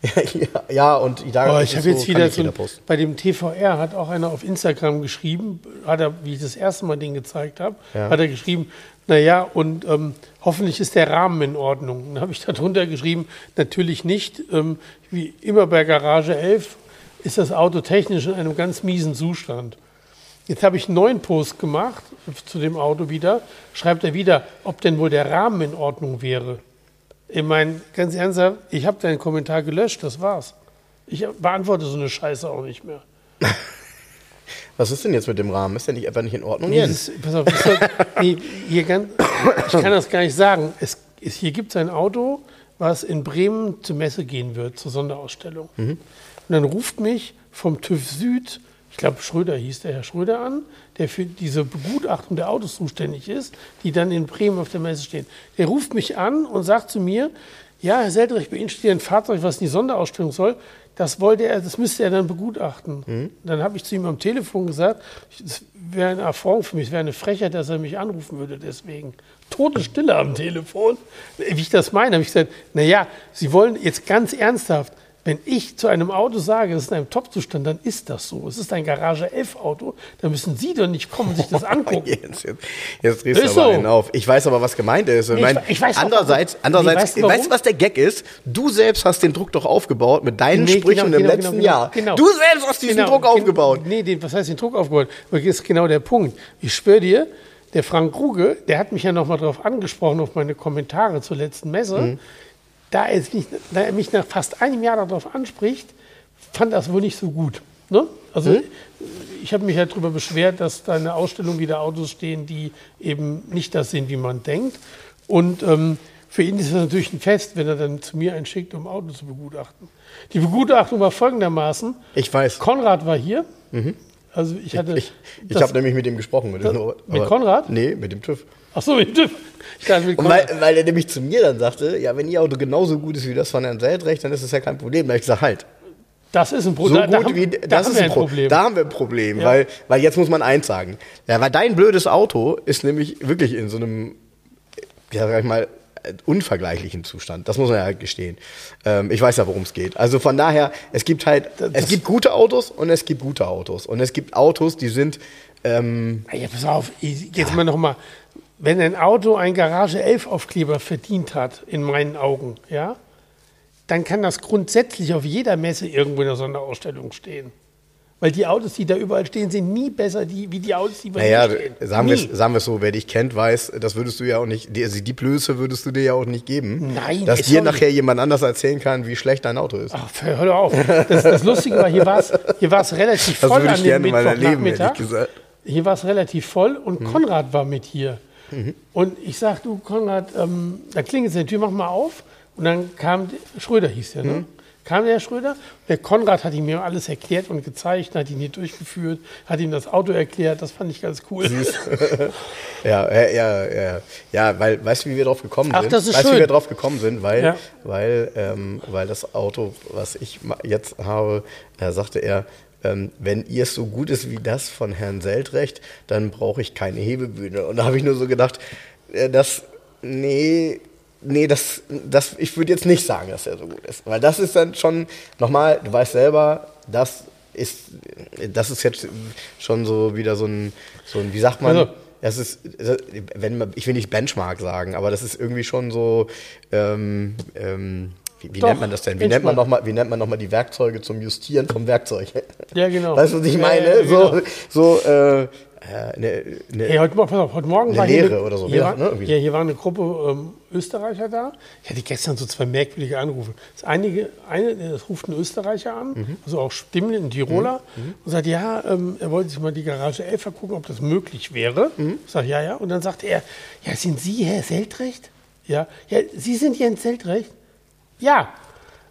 ja, und da Aber ist ich habe jetzt so, wieder so, bei dem TVR hat auch einer auf Instagram geschrieben, hat er, wie ich das erste Mal den gezeigt habe, Ja. hat er geschrieben, naja, und ähm, hoffentlich ist der Rahmen in Ordnung. Dann habe ich darunter geschrieben, natürlich nicht. Ähm, wie immer bei Garage 11 ist das Auto technisch in einem ganz miesen Zustand. Jetzt habe ich einen neuen Post gemacht zu dem Auto wieder. Schreibt er wieder, ob denn wohl der Rahmen in Ordnung wäre. Ich meine, ganz ernsthaft, ich habe deinen Kommentar gelöscht, das war's. Ich beantworte so eine Scheiße auch nicht mehr. Was ist denn jetzt mit dem Rahmen? Ist der nicht etwa nicht in Ordnung, Nee, Jens? das, pass auf, ist, nee, hier ganz, ich kann das gar nicht sagen. Es, es, hier gibt es ein Auto, was in Bremen zur Messe gehen wird, zur Sonderausstellung. Und dann ruft mich vom TÜV Süd, ich glaube Schröder hieß der Herr Schröder an, der für diese Begutachtung der Autos zuständig ist, die dann in Bremen auf der Messe stehen. Der ruft mich an und sagt zu mir, ja, Herr Seldrich, bei Ihnen steht ein Fahrzeug, was in die Sonderausstellung soll. Das wollte er, das müsste er dann begutachten. Dann habe ich zu ihm am Telefon gesagt, es wäre eine Erfahrung für mich, es wäre eine Frechheit, dass er mich anrufen würde. Deswegen Todesstille am Telefon. Wie ich das meine, habe ich gesagt, naja, Sie wollen jetzt ganz ernsthaft, wenn ich zu einem Auto sage, das ist in einem Top-Zustand, dann ist das so. Es ist ein Garage 11 Auto, da müssen Sie doch nicht kommen und sich das angucken. Jetzt, jetzt, jetzt drehst du aber so. einen auf. Ich weiß aber, was gemeint ist. Ich mein, ich- weiß auch, andererseits, warum. andererseits Nee, weißt du, weißt, du, was der Gag ist? Du selbst hast den Druck doch aufgebaut mit deinen Nee, Sprüchen genau, im genau, letzten genau, Jahr. genau. Du selbst hast diesen Genau, Druck aufgebaut. Nee, den, was heißt den Druck aufgebaut? Das ist genau der Punkt. Ich schwöre dir, der Frank Kruge, der hat mich ja nochmal darauf angesprochen, auf meine Kommentare zur letzten Messe. Mhm. Da, er mich, da er mich nach fast einem Jahr darauf anspricht, fand das wohl nicht so gut. Ne? Also Mhm. ich habe mich ja darüber beschwert, dass da in der Ausstellung wieder Autos stehen, die eben nicht das sind, wie man denkt. Und ähm, für ihn ist das natürlich ein Fest, wenn er dann zu mir einen schickt, um Autos zu begutachten. Die Begutachtung war folgendermaßen. Ich weiß. Konrad war hier. Also ich hatte. Ich, ich das- habe nämlich mit dem gesprochen. Mit, Das- dem, mit Konrad? Nee, mit dem TÜV. Ach so, mit dem- ich dachte weil, weil er nämlich zu mir dann sagte, ja, wenn ihr Auto genauso gut ist wie das von Herrn Seldrecht, dann ist das ja kein Problem. Da habe ich gesagt, halt, Das ist ein so Problem. da, gut haben, wie, da das ist ein ein Pro Problem. Da haben wir ein Problem, Ja. weil, weil jetzt muss man eins sagen. Ja, weil dein blödes Auto ist nämlich wirklich in so einem, ja, sag ich mal, unvergleichlichen Zustand. Das muss man ja halt gestehen. Ähm, ich weiß ja, worum es geht. Also von daher, es gibt halt, es gibt gute Autos und es gibt gute Autos. Und es gibt Autos, die sind, ähm, Ja, pass auf, jetzt mal nochmal. Wenn ein Auto einen Garage 11 Aufkleber verdient hat, in meinen Augen, ja, dann kann das grundsätzlich auf jeder Messe irgendwo in der Sonderausstellung stehen. Weil die Autos, die da überall stehen, sind nie besser die, wie die Autos, die bei naja, mir stehen. sagen wir es sagen wir's so, wer dich kennt, weiß, das würdest du ja auch nicht, die, also die Blöße würdest du dir ja auch nicht geben. Nein, Dass ist dir doch nicht. nachher jemand anders erzählen kann, wie schlecht dein Auto ist. Ach, hör doch auf. Das, das Lustige war, hier war es hier war's relativ Das voll würde an ich dem gerne mal erleben, ehrlich gesagt. Hier war es relativ voll und Mhm. Konrad war mit hier. Und ich sag, du Konrad, ähm, da klingelt es an der Tür, mach mal auf. Und dann kam, Schröder hieß der, ne? Mhm. Kam der Herr Schröder, der Konrad hat ihm mir alles erklärt und gezeigt, hat ihn hier durchgeführt, hat ihm das Auto erklärt, das fand ich ganz cool. ja, ja, ja, ja, ja, weil, weißt du, wie wir drauf gekommen Ach, sind? das ist weißt du, wie wir drauf gekommen sind? Weil, Ja. weil, ähm, weil das Auto, was ich jetzt habe, da sagte er, ähm, wenn ihr es so gut ist wie das von Herrn Seltrecht, dann brauche ich keine Hebebühne. Und da habe ich nur so gedacht, äh, das, nee, nee, das, das, ich würde jetzt nicht sagen, dass er so gut ist. Weil das ist dann schon, nochmal, du weißt selber, das ist, das ist jetzt schon so wieder so ein, so ein wie sagt man, Also- es ist, wenn man, ich will nicht Benchmark sagen, aber das ist irgendwie schon so, ähm, ähm, wie, wie nennt man das denn? Wie nennt man noch mal, wie nennt man noch mal die Werkzeuge zum Justieren vom Werkzeug? Ja, genau. Weißt du, was ich Ja, meine? ja, so, genau. so, äh, äh, ne, ne, Hey, heute, Morgen- pass auf, heute Morgen Eine war hier Lehre eine, oder so, Hier, ja, war, ne, ja, hier war eine Gruppe ähm, Österreicher da. Ich hatte gestern so zwei merkwürdige Anrufe. Das einige, eine, das ruft ein Österreicher an, Mhm. also auch Stimmen, ein Tiroler, und sagt, ja, ähm, er wollte sich mal die Garage 11 gucken, ob das möglich wäre. Mhm. Ich sage, ja, ja. Und dann sagte er, ja, sind Sie Herr Seltrecht? Ja, ja Sie sind Jens Seltrecht? Ja.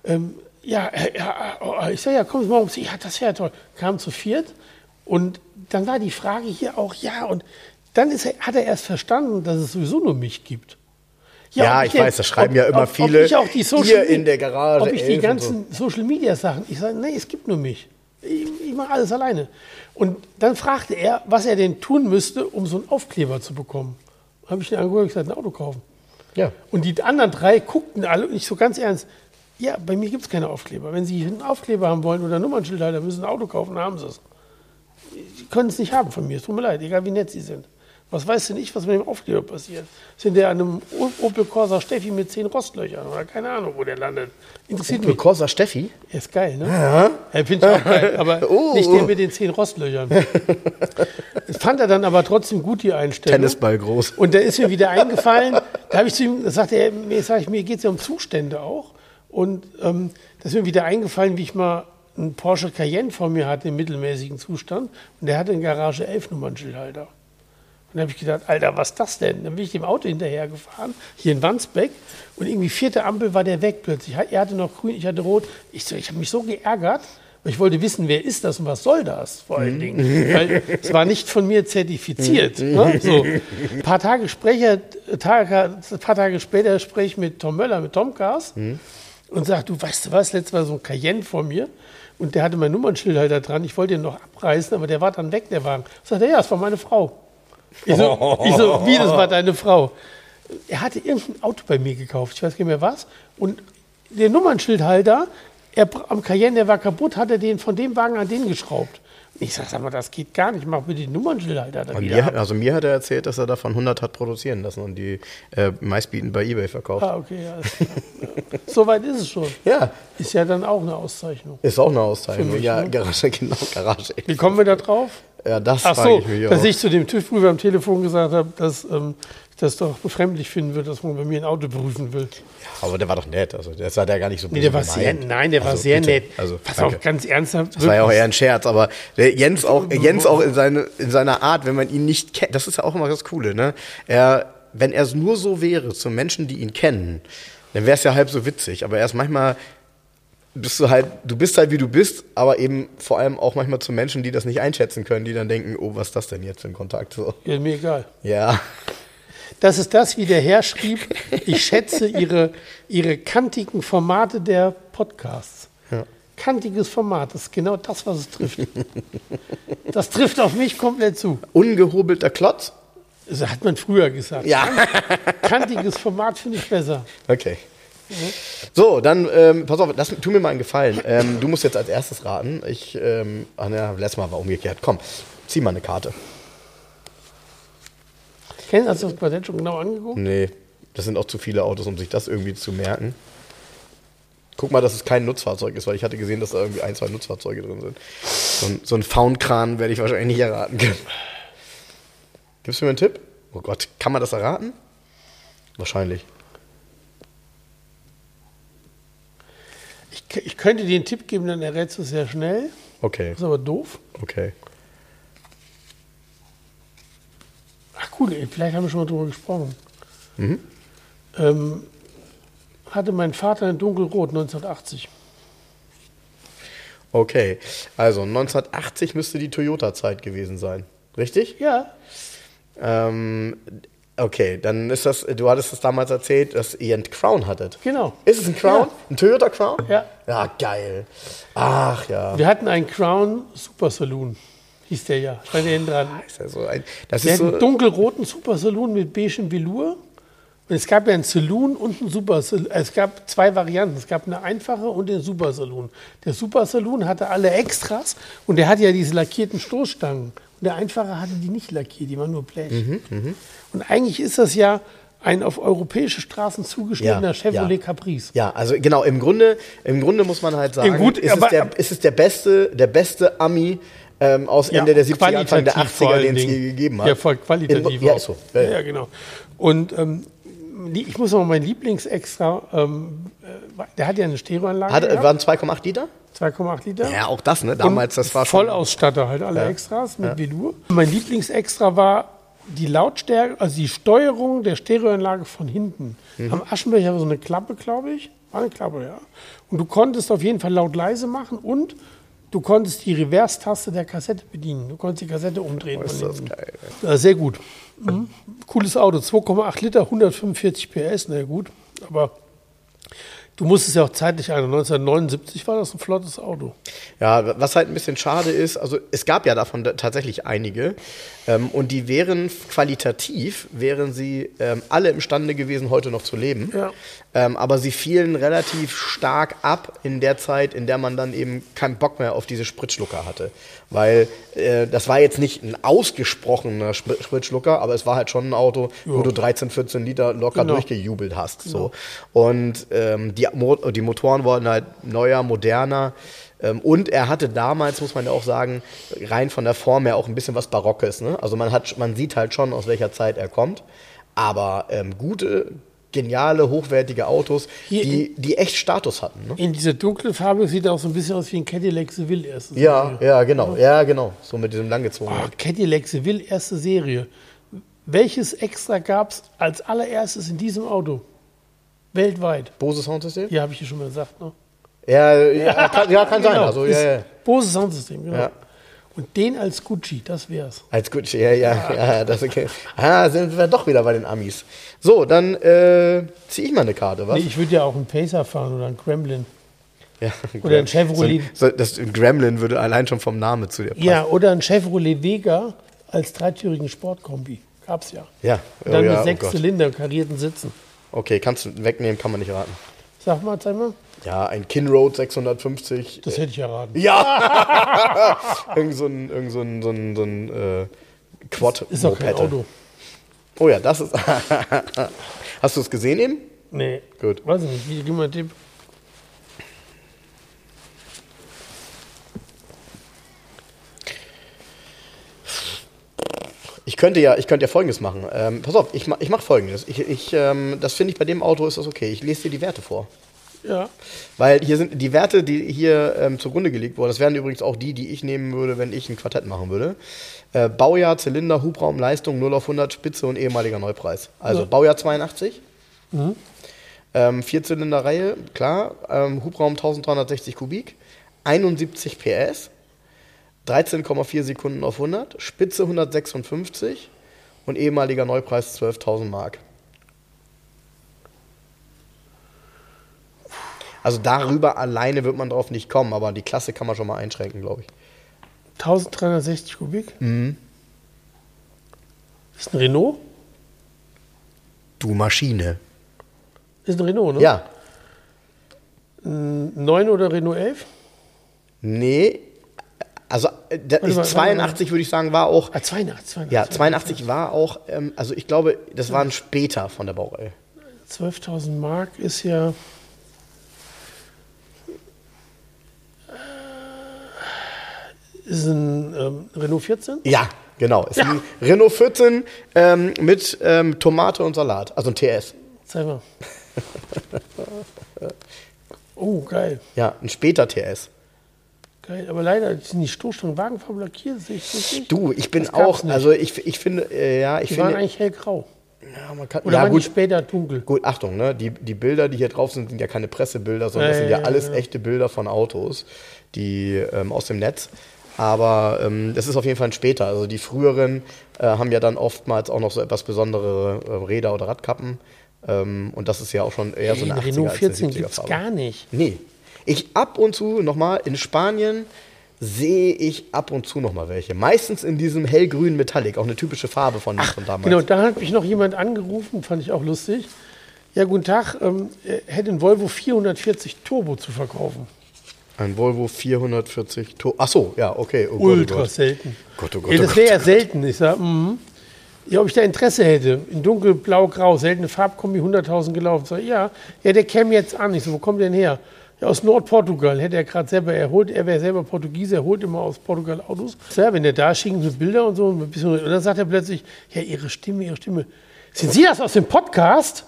Ähm, ja, äh, ja, oh, ich sage, ja, kommen Sie mal um. Ja, das wäre toll. Kam zu viert und dann war die Frage hier auch, ja, und dann ist er, hat er erst verstanden, dass es sowieso nur mich gibt. Ja, ob ich denn- weiß, das schreiben ja immer viele, Ob ich auch die Social ihr in der Garage Ob ich die 11 und ganzen Social Media Sachen, ich sage, nee, es gibt nur mich. Ich, ich mache alles alleine. Und dann fragte er, was er denn tun müsste, um so einen Aufkleber zu bekommen. Habe ich ihn angeguckt und gesagt, ein Auto kaufen. ja. Und die anderen drei guckten alle und ich so ganz ernst, ja, bei mir gibt es keine Aufkleber. Wenn Sie einen Aufkleber haben wollen oder ein Nummernschildhalter, müssen Sie ein Auto kaufen, dann haben Sie es. Sie können es nicht haben von mir, es tut mir leid, egal wie nett Sie sind. Was weiß denn ich, was mit dem Aufkleber passiert? Sind der an einem Opel Corsa Steffi mit zehn Rostlöchern oder keine Ahnung, wo der landet? Interessiert Opel mich. Corsa Steffi? Er ist geil, ne? Ja. finde ich auch geil, aber Oh. nicht der mit den zehn Rostlöchern. Das fand er dann aber trotzdem gut, die Einstellung. Tennisball groß. Und da ist mir wieder eingefallen, da habe ich zu ihm, da sagte er, mir, sag ich, mir geht es ja um Zustände auch. Und ähm, da ist mir wieder eingefallen, wie ich mal einen Porsche Cayenne vor mir hatte im mittelmäßigen Zustand. Und der hatte einen Garage 11 Nummernschildhalter. Und da habe ich gedacht, Alter, was ist das denn? Dann bin ich dem Auto hinterher gefahren, hier in Wandsbeck. Und irgendwie vierte Ampel war der weg plötzlich. Er hatte noch grün, ich hatte rot. Ich, so, ich habe mich so geärgert, weil ich wollte wissen, wer ist das und was soll das vor allen Dingen. Weil es war nicht von mir zertifiziert. ne? so. Ein paar Tage, sprecher, Tage, ein paar Tage später spreche ich mit Tom Möller, mit Tomcast und sage, du weißt du was, letztes Mal so ein Cayenne vor mir und der hatte mein Nummernschildhalter dran. Ich wollte ihn noch abreißen, aber der war dann weg, der Wagen. Sagt er, ja, das war meine Frau. Ich so, ich so, wie, das war deine Frau? Er hatte irgendein Auto bei mir gekauft, ich weiß nicht mehr was. Und der Nummernschildhalter, er, am Cayenne, der war kaputt, hat er den von dem Wagen an den geschraubt. Ich sag, sag mal, das geht gar nicht, mach Nummernschildhalter da Und wieder. mir, ab. also mir hat er erzählt, dass er davon 100 hat produzieren lassen und die äh, meistbietend bei Ebay verkauft. Ah, okay, ja. So weit ist es schon. Ja, Ist ja dann auch eine Auszeichnung. ist auch eine Auszeichnung. Mich, ja, ne? Garage, genau, Garage. Wie kommen wir da drauf? Ja, das Ach so, ich mich dass auch. ich zu dem TÜV-Prüfer am Telefon gesagt habe, dass ähm, ich das doch befremdlich finden würde, dass man bei mir ein Auto prüfen will. Aber der war doch nett. Also, das hat er gar nicht so Nee, der war sehr, nein, der war Also, sehr bitte. nett. Also, danke. auf, ganz ernsthaft. Das war ja auch eher ein Scherz, aber der Jens auch, Jens auch in, seine, in seiner Art, wenn man ihn nicht kennt, das ist ja auch immer das Coole, ne? Er, wenn er nur so wäre zu Menschen, die ihn kennen, dann wäre es ja halb so witzig. Aber er ist manchmal, bist du halt, du bist halt wie du bist, aber eben vor allem auch manchmal zu Menschen, die das nicht einschätzen können, die dann denken, oh, was ist das denn jetzt für ein Kontakt? So. Ja, mir egal. Ja. Das ist das, wie der Herr schrieb. Ich schätze ihre, ihre kantigen Formate der Podcasts. Ja. Kantiges Format, das ist genau das, was es trifft. Das trifft auf mich komplett zu. Ungehobelter Klotz? Das hat man früher gesagt. Ja. Kantiges Format finde ich besser. Okay. So, dann, ähm, pass auf, lass, tu mir mal einen Gefallen. Ähm, du musst jetzt als erstes raten. Ich, ähm, ach ne, letztes Mal war umgekehrt. Komm, zieh mal eine Karte. Kennen hast du das Quartett schon genau angeguckt? Nee, das sind auch zu viele Autos, um sich das irgendwie zu merken. Guck mal, dass es kein Nutzfahrzeug ist, weil ich hatte gesehen, dass da irgendwie ein, zwei Nutzfahrzeuge drin sind. So ein, so ein Faun-Kran werde ich wahrscheinlich nicht erraten können. Gibst du mir einen Tipp? Oh Gott, kann man das erraten? Wahrscheinlich. Ich, ich könnte dir einen Tipp geben, dann errätst du es sehr schnell. Okay, Das ist aber doof. okay. Ach cool, vielleicht haben wir schon mal drüber gesprochen. Mhm. Ähm, hatte mein Vater in dunkelrot 1980. Okay, also 1980 müsste die Toyota-Zeit gewesen sein. Richtig? Ja. Ähm, okay, dann ist das, du hattest es damals erzählt, dass ihr einen Crown hattet. Genau. Ist es ein Crown? Ja. Ein Toyota Crown? Ja. Ja, geil. Ach ja. Wir hatten einen Crown Super Saloon, hieß der ja. Stand hinten dran. Ist ja so ein, das Wir ist hatten einen so, dunkelroten Super Saloon mit beigem Velour. Und es gab ja einen Saloon und einen Super Saloon. Es gab zwei Varianten. Es gab eine einfache und den Super Saloon. Der Super Saloon hatte alle Extras und der hatte ja diese lackierten Stoßstangen. Der einfache hatte die nicht lackiert, die waren nur Blech. Mhm, und eigentlich ist das ja ein auf europäische Straßen zugeschnittener Ja, Chevrolet ja. Caprice. ja, also genau, im Grunde, im Grunde muss man halt sagen, gut, ist, es der, ist es der beste, der beste Ami ähm, aus Ende der 70er, Anfang der qualitativ vor 80er, allen den es je gegeben hat. Ja, voll qualitativ. In, ja, so. Ja, genau. Und ähm, ich muss noch mal mein Lieblingsextra, ähm, äh, der hat ja eine Stereoanlage. Hat, gehabt, waren 2,8 Liter? 2,8 Liter. Ja, auch das, ne? Damals, das war. Vollausstatter halt, alle Extras mit Velour. Mein Lieblingsextra war die Lautstärke, also die Steuerung der Stereoanlage von hinten. Mhm. Am Aschenbecher war so eine Klappe, glaube ich. War eine Klappe, ja. Und du konntest auf jeden Fall laut leise machen und du konntest die Reverse-Taste der Kassette bedienen. Du konntest die Kassette umdrehen. Ist von das geil. Ja, sehr gut. Mhm. Cooles Auto, 2,8 Liter, 145 PS, na gut. Aber du musstest ja auch zeitlich ein. 1979 war das ein flottes Auto. Ja, was halt ein bisschen schade ist, also es gab ja davon da- tatsächlich einige ähm, und die wären qualitativ, wären sie ähm, alle imstande gewesen, heute noch zu leben. Ja. Ähm, aber sie fielen relativ stark ab in der Zeit, in der man dann eben keinen Bock mehr auf diese Spritschlucker hatte. Weil äh, das war jetzt nicht ein ausgesprochener Spr- Spritschlucker, aber es war halt schon ein Auto, wo Ja. du 13, 14 Liter locker Genau. durchgejubelt hast. So. Und ähm, die, Mo die Motoren wurden halt neuer, moderner. Ähm, und er hatte damals, muss man ja auch sagen, rein von der Form her auch ein bisschen was Barockes. Ne? Also man, hat, man sieht halt schon, aus welcher Zeit er kommt. Aber ähm, gute, geniale, hochwertige Autos, Hier die, die echt Status hatten. Ne? In dieser dunklen Farbe sieht er auch so ein bisschen aus wie ein Cadillac Seville erste Ja, Serie. ja, genau. Ja, genau. So mit diesem langgezogenen. Oh, Cadillac Seville erste Serie. Welches Extra gab es als allererstes in diesem Auto? Weltweit. Bose Soundsystem? Ja, habe ich ja schon mal gesagt. Ne? Ja, ja, kann, ja, kann sein. Genau, Also, ja, ja. Bose Soundsystem, genau. Ja. Und den als Gucci, das wär's. Als gut, ja, ja, ja, das okay. Ah, sind wir doch wieder bei den Amis. So, dann äh, ziehe ich mal eine Karte, was? Nee, ich würde ja auch einen Pacer fahren oder einen Gremlin. Ja, Oder ein Chevrolet. So, so, das Gremlin würde allein schon vom Namen zu dir passen. Ja, oder ein Chevrolet Vega als dreitürigen Sportkombi. Gab's ja. Ja, Und dann oh, ja, mit oh sechs Gott. Zylinder karierten Sitzen. Okay, kannst du wegnehmen, kann man nicht raten. Sag mal, zeig mal. Ja, ein Kinroad 650. Das hätte ich erraten. Ja! irgend so ein, irgend so ein, so ein, so ein äh, quad Ist doch kein Auto. Oh ja, das ist. Hast du es gesehen eben? Nee. Gut. Weiß ich nicht. Wie, gib mal einen Tipp. Ich könnte ja, ich könnte ja Folgendes machen. Ähm, pass auf, ich, ich mache Folgendes. Ich, ich, ähm, das finde ich bei dem Auto ist das okay. Ich lese dir die Werte vor. Ja. Weil hier sind die Werte, die hier ähm, zugrunde gelegt wurden, das wären übrigens auch die, die ich nehmen würde, wenn ich ein Quartett machen würde. Äh, Baujahr, Zylinder, Hubraum, Leistung 0 auf 100, Spitze und ehemaliger Neupreis. Also Ja. Baujahr 82. Ähm, Vierzylinder-Reihe, klar. Ähm, Hubraum 1360 Kubik. 71 PS. 13,4 Sekunden auf 100. Spitze 156. Und ehemaliger Neupreis 12.000 Mark. Also darüber alleine wird man drauf nicht kommen, aber die Klasse kann man schon mal einschränken, glaube ich. 1360 Kubik. Mhm. Ist ein Renault? Du Maschine. Ist ein Renault, ne? Ja. Ein 9 oder Renault 11? Nee. Also äh, mal, ich, 82 würde ich sagen, war auch. Ah, 82. 82. Ja, 82 war auch, ähm, also ich glaube, das waren später von der Baureihe. 12.000 Mark ist ja. Ist ein ähm, Renault 14? Ja, genau. Ist ein Renault 14 ähm, mit ähm, Tomate und Salat, also ein TS. Zeig mal. Oh, geil. Ja, ein später TS. Geil. Aber leider sind die Stoßstangen wagenfarben lackiert, sehe ich. Du, ich bin Das auch, nicht. also ich, ich finde, äh, ja, ich Die waren finde, eigentlich hellgrau. ja, man kann, Oder ja waren die gut, später dunkel? Gut, Achtung, ne? die, die Bilder, die hier drauf sind, sind ja keine Pressebilder, sondern Ja, das sind ja, ja ja, alles ja. echte Bilder von Autos. die ähm, aus dem Netz. Aber ähm, das ist auf jeden Fall ein später. Also die früheren äh, haben ja dann oftmals auch noch so etwas besondere äh, Räder oder Radkappen. Ähm, und das ist ja auch schon eher so eine 80er Renault als 14 eine 70er gibt es Farbe. gar nicht. Nee. Ich ab und zu nochmal in Spanien sehe ich ab und zu nochmal welche. Meistens in diesem hellgrünen Metallic, auch eine typische Farbe von, von damals. Genau, da hat mich noch jemand angerufen, fand ich auch lustig. Ja, guten Tag, ähm, er hätte einen Volvo 440 Turbo zu verkaufen. Ein Volvo 440 To Ach so, ja, okay. Oh Gott, oh Ultra Gott. selten. Gott, oh Gott, ja, oh das wäre ja selten. Ich sage, mhm. Ja, ob ich da Interesse hätte. In dunkel, blau, grau, seltene Farbkombi, 100.000 gelaufen. Sag, ich, ja, ja, der käme jetzt an. Ich so, wo kommt der denn her? Ja, aus Nordportugal. Hätte er gerade selber, er holt, er wäre selber Portugiese, er holt immer aus Portugal Autos. Ja, wenn der da schicken so Bilder und so. Und dann sagt er plötzlich, ja, Ihre Stimme, Ihre Stimme. Sind Sie das aus dem Podcast?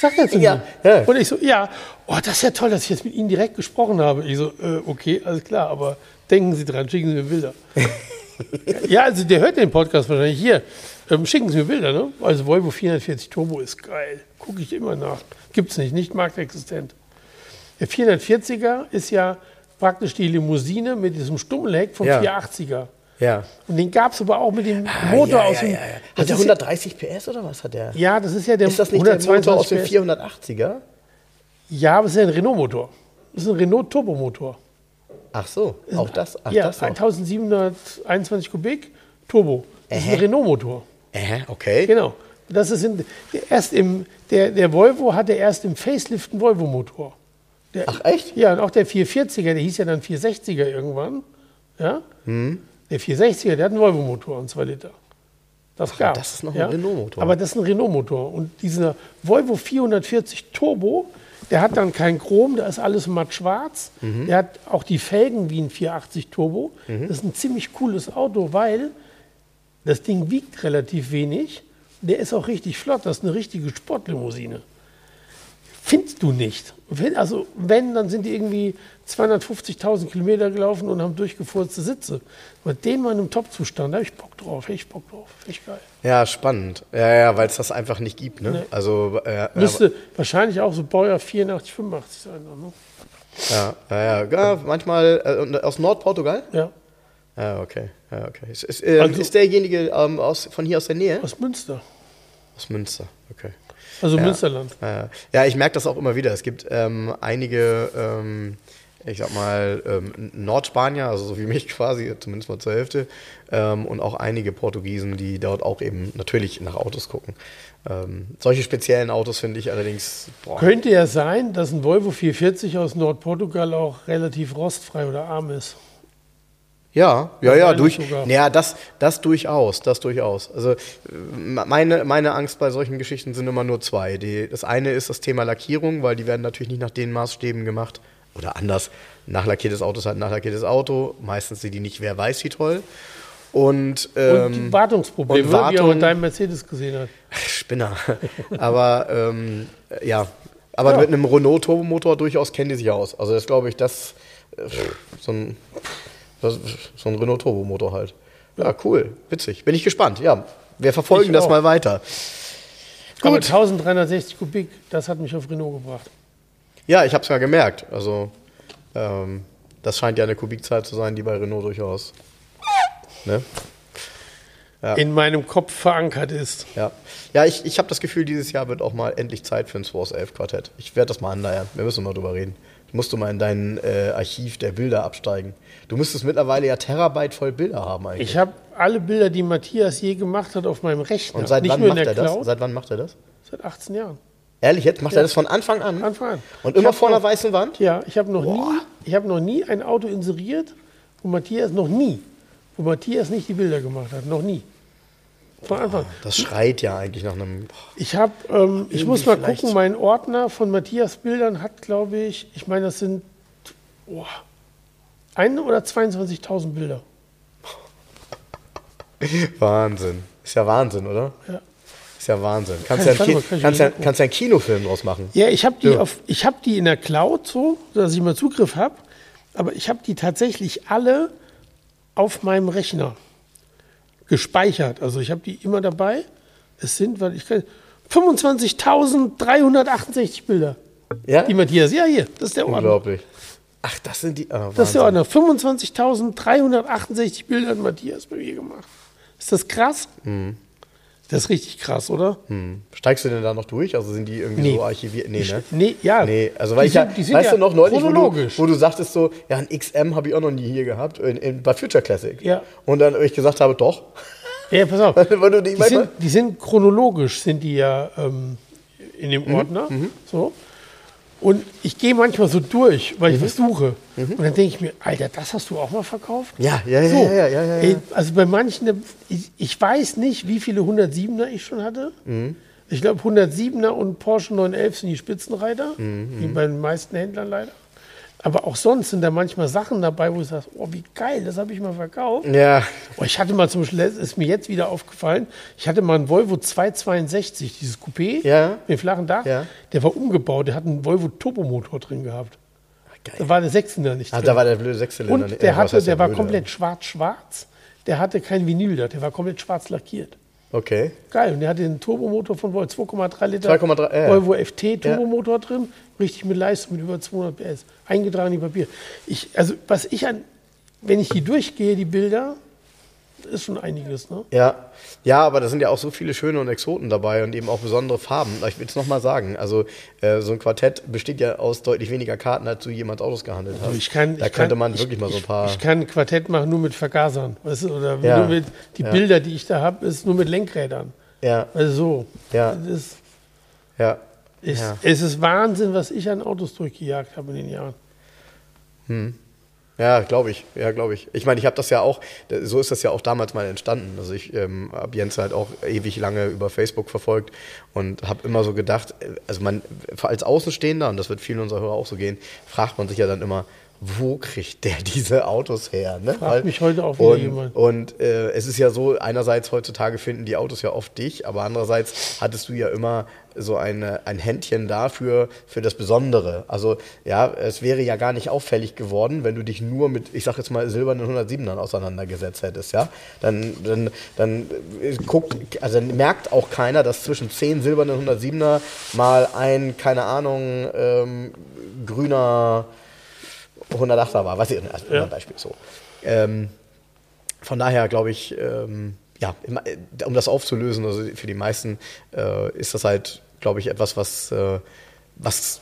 Sagt er zu Ja, mir. ja. Und ich so, ja, oh, das ist ja toll, dass ich jetzt mit Ihnen direkt gesprochen habe. Ich so, äh, okay, alles klar, aber denken Sie dran, schicken Sie mir Bilder. ja, also der hört den Podcast wahrscheinlich hier. Ähm, schicken Sie mir Bilder, ne? Also Volvo 440 Turbo ist geil. Gucke ich immer nach. Gibt's nicht, nicht marktexistent. Der 440er ist ja praktisch die Limousine mit diesem Stummleck vom Ja. 480er. Ja. Und den gab es aber auch mit dem Motor Ah, ja, aus dem. ja, ja. Hat der ist ja- 130 PS oder was hat der? Ja, das ist ja der Ist das nicht der Motor aus dem PS. 480er? Ja, aber es ist ja ein Renault-Motor. Das ist ein Renault-Turbomotor. Ach so, auch das? Ach, ja, das noch. 1721 Kubik, Turbo. Das ist ein Ähä. Renault-Motor. Äh, okay. Genau. Das ist in, der, erst im, der, der Volvo hatte erst im Facelift einen Volvo-Motor. Ach, echt? Ja, und auch der 440er, der hieß ja dann 460er irgendwann. Ja? Hm. Der 460er, der hat einen Volvo-Motor und 2 Liter. Das gab das ist noch ein Renault-Motor. Aber das ist ein Renault-Motor. Und dieser Volvo 440 Turbo, der hat dann kein Chrom, da ist alles matt schwarz. Mhm. Der hat auch die Felgen wie ein 480 Turbo. Das ist ein ziemlich cooles Auto, weil das Ding wiegt relativ wenig. Der ist auch richtig flott. Das ist eine richtige Sportlimousine. Findest du nicht. Also wenn, dann sind die irgendwie 250.000 Kilometer gelaufen und haben durchgefurzte Sitze. Aber den mal in einem Top-Zustand, da habe ich Bock drauf, hätte ich Bock drauf, echt geil. Ja, spannend. Ja, ja, weil es das einfach nicht gibt. Ne? Nee. Also, äh, Müsste wahrscheinlich auch so Baujahr 84, 85 sein. Ne? ja, ja, ja, ja, manchmal äh, aus Nordportugal? Ja, Ja, okay. Ja, okay. Ist, ist, äh, Also- ist derjenige ähm, aus, von hier aus der Nähe? aus Münster. Aus Münster, okay. Also Ja. Münsterland. Ja, ja ich merke das auch immer wieder. Es gibt ähm, einige, ähm, ich sag mal, ähm, Nordspanier, also so wie mich quasi, zumindest mal zur Hälfte, ähm, und auch einige Portugiesen, die dort auch eben natürlich nach Autos gucken. Ähm, solche speziellen Autos finde ich allerdings, boah, Könnte ja sein, dass ein Volvo 440 aus Nordportugal auch relativ rostfrei oder arm ist. Ja, ja, ja, durch, ja, das, das durchaus, das durchaus. Also meine, meine Angst bei solchen Geschichten sind immer nur zwei. Die, das eine ist das Thema Lackierung, weil die werden natürlich nicht nach den Maßstäben gemacht. Oder anders, nachlackiertes Auto ist halt ein nachlackiertes Auto. Meistens sind die nicht, wer weiß wie toll. Und, Und ähm, Wartungsprobleme, und wie er Wartung- mit deinem Mercedes gesehen hat. Spinner. aber ähm, ja, aber Ja. mit einem Renault Turbomotor durchaus kennen die sich aus. Also das glaube ich, das äh, so ein, das, so ein Renault Turbomotor halt. Ja, cool, witzig. Bin ich gespannt. Ja, wir verfolgen Ich das auch. mal weiter. Aber Gut. 1360 Kubik, das hat mich auf Renault gebracht. Ja, ich habe es ja gemerkt. Also ähm, das scheint ja eine Kubikzahl zu sein, die bei Renault durchaus. Ne? Ja. In meinem Kopf verankert ist. Ja, ja ich, ich habe das Gefühl, dieses Jahr wird auch mal endlich Zeit für ein Source 11 Quartett. Ich werde das mal anleiern. Wir müssen mal drüber reden. Musst du mal in dein äh, Archiv der Bilder absteigen. Du müsstest mittlerweile ja Terabyte voll Bilder haben eigentlich. Ich habe alle Bilder, die Matthias je gemacht hat, auf meinem Rechner. Und seit Nicht wann macht er das? Cloud. Seit wann macht er das? Seit 18 Jahren. Ehrlich, jetzt macht er das von Anfang an? Anfang an. Und Ich immer vor einer noch- weißen Wand? Ja, ich habe noch, nie, Boah. ich hab noch nie ein Auto inseriert, wo Matthias noch nie, wo Matthias nicht die Bilder gemacht hat. Noch nie. Von Anfang. Das schreit ja eigentlich nach einem. Ich habe, ähm, ich muss mal gucken, mein Ordner von Matthias Bildern hat, glaube ich, ich meine, das sind oh, ein oder 22.000 Bilder. Wahnsinn. Ist ja Wahnsinn, oder? Ja. Ja Wahnsinn. Kannst Kann ja einen, warte mal, Ki kann ich kannst ja, kannst ja einen Kinofilm draus machen. Ja, ich habe die, Ja. auf- ich hab die in der Cloud so, dass ich mal Zugriff habe, aber ich habe die tatsächlich alle auf meinem Rechner gespeichert. Also ich habe die immer dabei. Es sind, weil ich kann, 25.368 Bilder. Ja? Die Matthias, ja hier, das ist der Ordner. Unglaublich. Ach, das sind die. ah, Das ist auch noch 25.368 Bilder hat Matthias bei mir gemacht. Ist das krass? Mhm. Das ist richtig krass, oder? Hm. Steigst du denn da noch durch? Also sind die irgendwie Nee. so archiviert? Nee, ne? Nee, ja. Nee, also weil Die ich ja, sind- die sind weißt ja du noch neulich, wo du, chronologisch. wo du sagtest so, ja, ein XM habe ich auch noch nie hier gehabt, in, in, bei Future Classic. Ja. Und dann ich gesagt habe, doch. Ja, pass auf. Die sind, die sind chronologisch, sind die ja ähm, in Mhm, dem Ordner. So. Und ich gehe manchmal so durch, weil Mhm. ich was suche. Und dann denke ich mir, Alter, das hast du auch mal verkauft? Ja, ja, ja, So. ja, ja, ja. Ey, Also bei manchen, ich, ich weiß nicht, wie viele 107er ich schon hatte. Mhm. Ich glaube, 107er und Porsche 911 sind die Spitzenreiter, Mhm, wie bei den meisten Händlern leider. Aber auch sonst sind da manchmal Sachen dabei, wo ich sage, oh, wie geil, das habe ich mal verkauft. Ja, Oh, ich hatte mal zum Beispiel, ist mir jetzt wieder aufgefallen, ich hatte mal einen Volvo 262, dieses Coupé Ja. mit dem flachen Dach. Ja. Der war umgebaut, der hat einen Volvo Turbomotor drin gehabt. geil. Da war der Sechszylinder nicht Ah, drin. da war der blöde Sechszylinder. Und nicht- der, hatte, heißt der war blöde? komplett schwarz-schwarz. Der hatte kein Vinyl da, der war komplett schwarz lackiert. Okay. Geil, und der hatte den Turbomotor von Volvo, 2,3 Liter 2,3, äh. Volvo FT Turbomotor drin, richtig mit Leistung, mit über 200 PS, eingetragen in Papier. Ich, also was ich an, wenn ich die durchgehe, die Bilder, ist schon einiges, ne? Ja. ja, aber da sind ja auch so viele schöne und Exoten dabei und eben auch besondere Farben. Ich will es nochmal sagen, also äh, so ein Quartett besteht ja aus deutlich weniger Karten, als du jemals Autos gehandelt hast. Also kann, da könnte kann, man ich, wirklich mal so ein paar... Ich kann ein Quartett machen nur mit Vergasern, weißt du, oder Ja, nur mit, die ja. Bilder, die ich da habe, ist nur mit Lenkrädern. ja, Also so. Ja. Ist, ja. ist, Ja. Es ist Wahnsinn, was ich an Autos durchgejagt habe in den Jahren. Ja, glaube ich. Ja, glaube ich. Ich meine, ich habe das ja auch, so ist das ja auch damals mal entstanden. Also ich ähm, habe Jens halt auch ewig lange über Facebook verfolgt und habe immer so gedacht, äh, also man als Außenstehender, und das wird vielen unserer Hörer auch so gehen, fragt man sich ja dann immer, wo kriegt der diese Autos her? Ne? Fragt mich heute auch wieder und, jemand. Und äh, es ist ja so, einerseits heutzutage finden die Autos ja oft dich, aber andererseits hattest du ja immer so eine, ein Händchen dafür, für das Besondere. Also ja, es wäre ja gar nicht auffällig geworden, wenn du dich nur mit, ich sag jetzt mal, silbernen 107ern auseinandergesetzt hättest, ja. Dann, dann, dann äh, guckt, also dann merkt auch keiner, dass zwischen zehn silbernen 107er mal ein, keine Ahnung, ähm, grüner 108er war, was ich, also Ja. ein Beispiel so. Ähm, von daher glaube ich, ähm, ja, äh, um das aufzulösen, also für die meisten äh, ist das halt, glaube ich, etwas, was, äh, was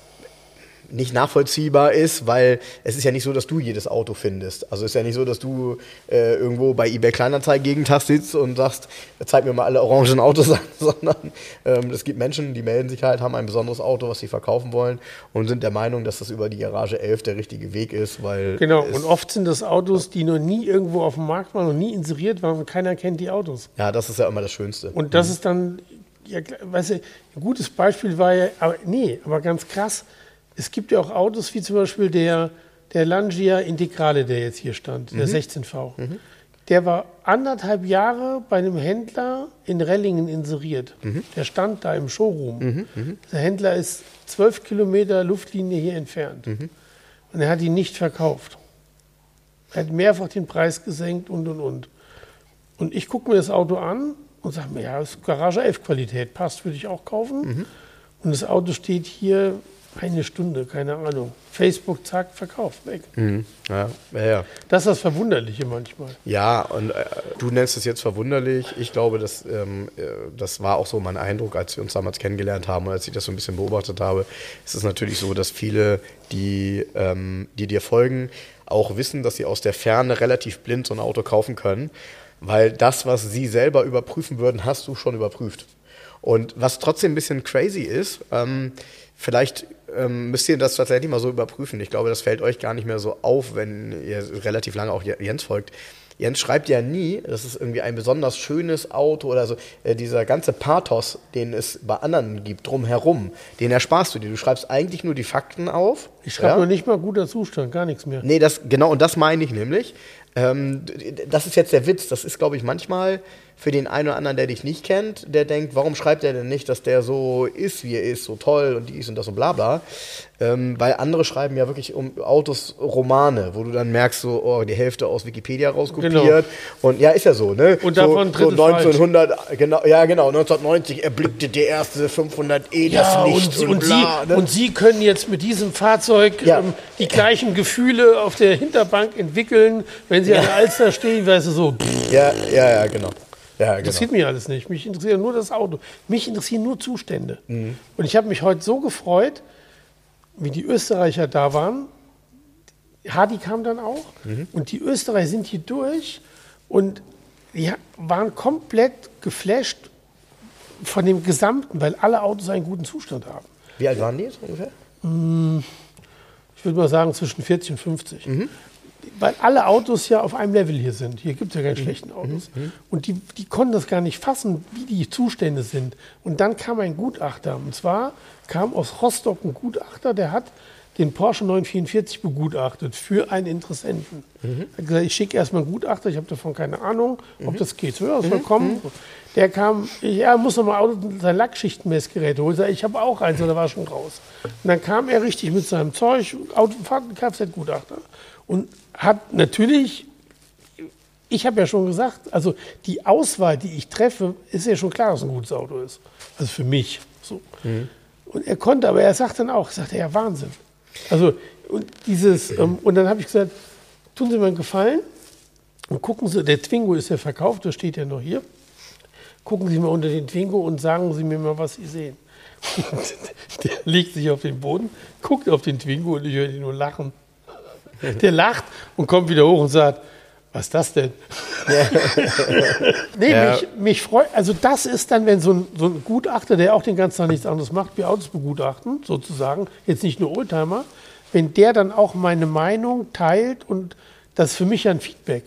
nicht nachvollziehbar ist, weil es ist ja nicht so, dass du jedes Auto findest. Also es ist ja nicht so, dass du äh, irgendwo bei eBay Kleinanzeigen sitzt und sagst, zeig mir mal alle orangen Autos an, sondern ähm, es gibt Menschen, die melden sich halt, haben ein besonderes Auto, was sie verkaufen wollen und sind der Meinung, dass das über die Garage 11 der richtige Weg ist, weil Genau, und oft sind das Autos, die noch nie irgendwo auf dem Markt waren, noch nie inseriert waren und keiner kennt die Autos. ja, das ist ja immer das Schönste. Und das ist dann, ja, weißt du, ein gutes Beispiel war ja, aber nee, aber ganz krass, es gibt ja auch Autos wie zum Beispiel der, der Langia Integrale, der jetzt hier stand, der 16V. Der war anderthalb Jahre bei einem Händler in Rellingen inseriert. Der stand da im Showroom. Der Händler ist zwölf Kilometer Luftlinie hier entfernt. Und er hat ihn nicht verkauft. Er hat mehrfach den Preis gesenkt und und und. Und ich gucke mir das Auto an und sage mir, ja, ist Garage 11 Qualität, passt, würde ich auch kaufen. Und das Auto steht hier eine Stunde, keine Ahnung. Facebook, zack, verkauft, weg. Mhm. Ja, ja, ja. Das ist das Verwunderliche manchmal. Ja, und äh, du nennst es jetzt verwunderlich. Ich glaube, dass, ähm, äh, das war auch so mein Eindruck, als wir uns damals kennengelernt haben und als ich das so ein bisschen beobachtet habe. Es ist natürlich so, dass viele, die, ähm, die dir folgen, auch wissen, dass sie aus der Ferne relativ blind so ein Auto kaufen können, weil das, was sie selber überprüfen würden, hast du schon überprüft. Und was trotzdem ein bisschen crazy ist, ähm, vielleicht ähm, müsst ihr das tatsächlich mal so überprüfen. Ich glaube, das fällt euch gar nicht mehr so auf, wenn ihr relativ lange auch Jens folgt. Jens schreibt ja nie, das ist irgendwie ein besonders schönes Auto oder so. Äh, dieser ganze Pathos, den es bei anderen gibt, drumherum, den ersparst du dir. Du schreibst eigentlich nur die Fakten auf. Ich schreibe ja? noch nicht mal guter Zustand, gar nichts mehr. Nee, das, genau, und das meine ich nämlich. Ähm, das ist jetzt der Witz. Das ist, glaube ich, manchmal für den einen oder anderen, der dich nicht kennt, der denkt, warum schreibt er denn nicht, dass der so ist, wie er ist, so toll und dies und das und bla bla. Ähm, weil andere schreiben ja wirklich um Autos Romane, wo du dann merkst, so, oh, die Hälfte aus Wikipedia rauskopiert. Genau. Und ja, ist ja so, ne? Und so, davon so falsch. 1900, genau, ja genau, 1990 erblickte der erste 500e Ja, das Licht und, und, und, bla. Sie, ne? und Sie können jetzt mit diesem Fahrzeug Ja. ähm, die gleichen Gefühle auf der Hinterbank entwickeln, wenn Sie an der Alster stehen, weißt du so, ja, ja, ja, genau. Ja, genau. interessiert mich alles nicht. Mich interessiert nur das Auto. Mich interessieren nur Zustände. Mhm. Und ich habe mich heute so gefreut, wie die Österreicher da waren. Hardy kam dann auch. Mhm. Und die Österreicher sind hier durch und die waren komplett geflasht von dem Gesamten, weil alle Autos einen guten Zustand haben. Wie alt waren die jetzt ungefähr? ich würde mal sagen zwischen 40 und 50. Weil alle Autos ja auf einem Level hier sind. Hier gibt es ja keine schlechten Autos. Und die, die konnten das gar nicht fassen, wie die Zustände sind. Und dann kam ein Gutachter. Und zwar kam aus Rostock ein Gutachter, der hat den Porsche 944 begutachtet für einen Interessenten. Er hat gesagt, ich schicke erstmal einen Gutachter, ich habe davon keine Ahnung, ob das geht. Ja, ist vollkommen. Der kam, ja, muss nochmal sein Lackschichtenmessgerät holen. Ich habe auch eins, und da war schon raus. Und dann kam er richtig mit seinem Zeug, Auto, Kfz-Gutachter. Und hat natürlich, ich habe ja schon gesagt, also die Auswahl, die ich treffe, ist ja schon klar, dass es ein gutes Auto ist. Also für mich. So. Und er konnte, aber er sagt dann auch, sagt er, ja, Wahnsinn. Also, und dieses, ähm, und dann habe ich gesagt, tun Sie mir einen Gefallen und gucken Sie, der Twingo ist ja verkauft, das steht ja noch hier. Gucken Sie mal unter den Twingo und sagen Sie mir mal, was Sie sehen. der legt sich auf den Boden, guckt auf den Twingo und ich höre ihn nur lachen. Der lacht und kommt wieder hoch und sagt, was ist das denn? nee, Ja. mich, mich freut, also das ist dann, wenn so ein, so ein Gutachter, der auch den ganzen Tag nichts anderes macht, wie Autos begutachten, sozusagen, jetzt nicht nur Oldtimer, wenn der dann auch meine Meinung teilt und das ist für mich ja ein Feedback.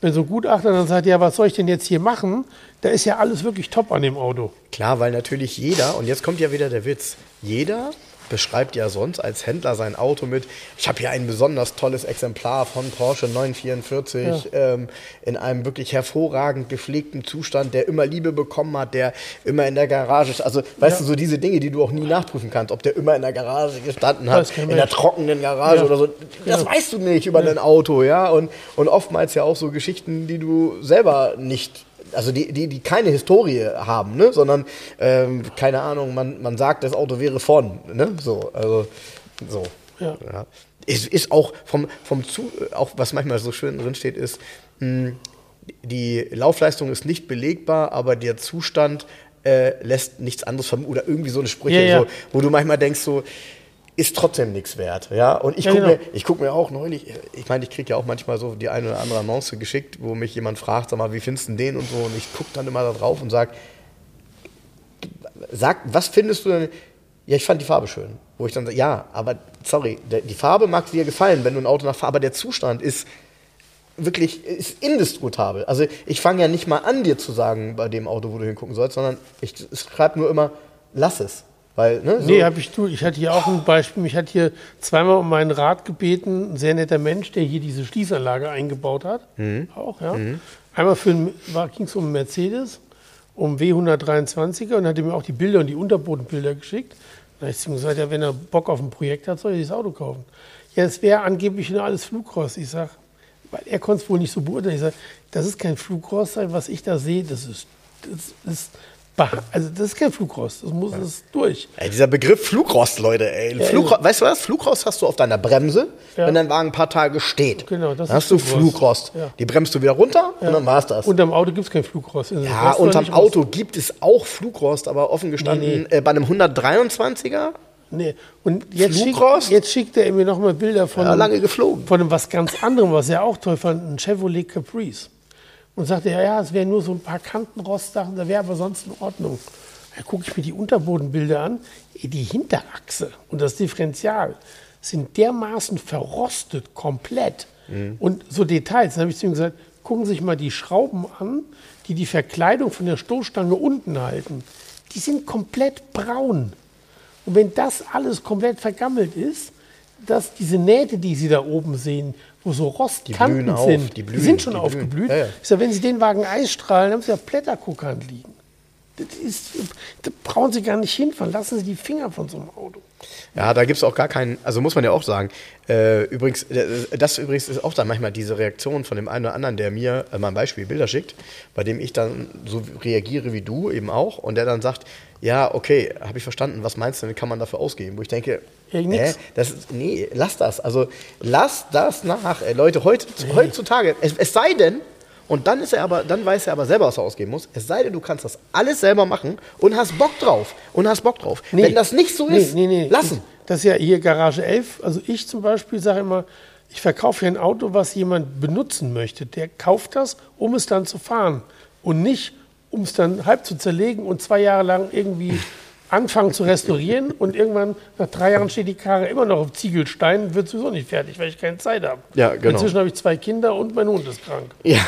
Wenn so ein Gutachter dann sagt, ja, was soll ich denn jetzt hier machen, da ist ja alles wirklich top an dem Auto. Klar, weil natürlich jeder, und jetzt kommt ja wieder der Witz, jeder beschreibt ja sonst als Händler sein Auto mit, ich habe hier ein besonders tolles Exemplar von Porsche 944 ähm, in einem wirklich hervorragend gepflegten Zustand, der immer Liebe bekommen hat, der immer in der Garage, ist. also weißt Ja. du, so diese Dinge, die du auch nie nachprüfen kannst, ob der immer in der Garage gestanden hat, in der trockenen Garage Ja. oder so, das Ja. weißt du nicht über dein Auto, ja, und, und oftmals ja auch so Geschichten, die du selber nicht also die, die, die keine Historie haben, ne? sondern, ähm, keine Ahnung, man, man sagt, das Auto wäre von, ne? so, also, so. Ja. Es ist auch vom, vom zu, auch was manchmal so schön drin steht, ist, mh, die Laufleistung ist nicht belegbar, aber der Zustand äh, lässt nichts anderes vermuten, oder irgendwie so eine Sprüche, Ja, ja. So, wo du manchmal denkst, so, ist trotzdem nichts wert. Ja? Und ich Ja, gucke genau. mir, ich guck mir auch neulich, ich meine, ich kriege ja auch manchmal so die eine oder andere Annonce geschickt, wo mich jemand fragt, sag mal, wie findest du den und so. Und ich gucke dann immer da drauf und sage, sag, was findest du denn? Ja, ich fand die Farbe schön. Wo ich dann sage, ja, aber sorry, die Farbe mag dir gefallen, wenn du ein Auto nach Farbe, aber der Zustand ist wirklich ist indiskutabel. Also ich fange ja nicht mal an, dir zu sagen, bei dem Auto, wo du hingucken sollst, sondern ich schreibe nur immer, lass es. Weil, ne, so, Nee, habe ich du. Ich hatte hier auch ein Beispiel. Mich hat hier zweimal um meinen Rat gebeten, ein sehr netter Mensch, der hier diese Schließanlage eingebaut hat. Auch, ja. Einmal für ein- war- ging es um einen Mercedes, um W123er und hat mir auch die Bilder und die Unterbodenbilder geschickt. Da habe ich gesagt, ja, wenn er Bock auf ein Projekt hat, soll er dieses Auto kaufen. Ja, es wäre angeblich nur alles Flugrost. Ich sage, weil er konnte es wohl nicht so beurteilen. Ich sage, das ist kein Flugrost sein, was ich da sehe, das ist, das ist, also das ist kein Flugrost, das muss es durch. Ey, dieser Begriff Flugrost, Leute, ey. Flugro weißt du was? Flugrost hast du auf deiner Bremse, Ja. wenn dein Wagen ein paar Tage steht. Genau, das dann ist hast du Flugrost. Flugrost. Ja. Die bremst du wieder runter und dann war's das. Unterm Auto gibt es kein Flugrost. Also ja, unterm nicht raus. Auto gibt es auch Flugrost, aber offen gestanden, Nee, Äh, bei einem 123er, Nee. Und jetzt schickt, Flugrost? jetzt schickt er mir nochmal Bilder von, ja, lange geflogen. von einem was ganz anderem, was er auch toll fand, ein Chevrolet Caprice. Und sagte, ja, ja, es wären nur so ein paar Kantenrostsachen, da wäre aber sonst in Ordnung. Da gucke ich mir die Unterbodenbilder an. Die Hinterachse und das Differential sind dermaßen verrostet, komplett. Und so Details, dann habe ich zu ihm gesagt, gucken Sie sich mal die Schrauben an, die die Verkleidung von der Stoßstange unten halten. Die sind komplett braun. Und wenn das alles komplett vergammelt ist, dass diese Nähte, die Sie da oben sehen, wo so Rostkanten blühen auf, sind, die die, blühen, sind schon die aufgeblüht. Ja, ja. Ich sag, wenn Sie den Wagen Eisstrahlen, haben Sie ja Blätterkuckern liegen. Das ist, da brauchen Sie gar nicht hinfahren. Lassen Sie die Finger von so einem Auto. Ja, da gibt es auch gar keinen, also muss man ja auch sagen. Äh, übrigens, äh, das übrigens ist auch dann manchmal diese Reaktion von dem einen oder anderen, der mir äh, mal ein Beispiel Bilder schickt, bei dem ich dann so reagiere wie du eben auch und der dann sagt, ja, okay, habe ich verstanden, was meinst du denn, kann man dafür ausgeben? Wo ich denke, hä, das ist, nee, lass das. Also lass das nach. Ey, Leute, heut, heutzutage, es, es sei denn, und dann ist er aber, dann weiß er aber selber, was er ausgeben muss. Es sei denn, du kannst das alles selber machen und hast Bock drauf. Und hast Bock drauf. Nee. Wenn das nicht so Nee, ist, nee, nee. lassen. Das ist ja hier Garage 11. Also ich zum Beispiel sage immer, ich verkaufe hier ein Auto, was jemand benutzen möchte. Der kauft das, um es dann zu fahren. Und nicht, um es dann halb zu zerlegen und zwei Jahre lang irgendwie anfangen zu restaurieren. Und irgendwann, nach drei Jahren, steht die Karre immer noch auf Ziegelsteinen, wird sowieso nicht fertig, weil ich keine Zeit habe. Ja, genau. Inzwischen habe ich zwei Kinder und mein Hund ist krank. Ja,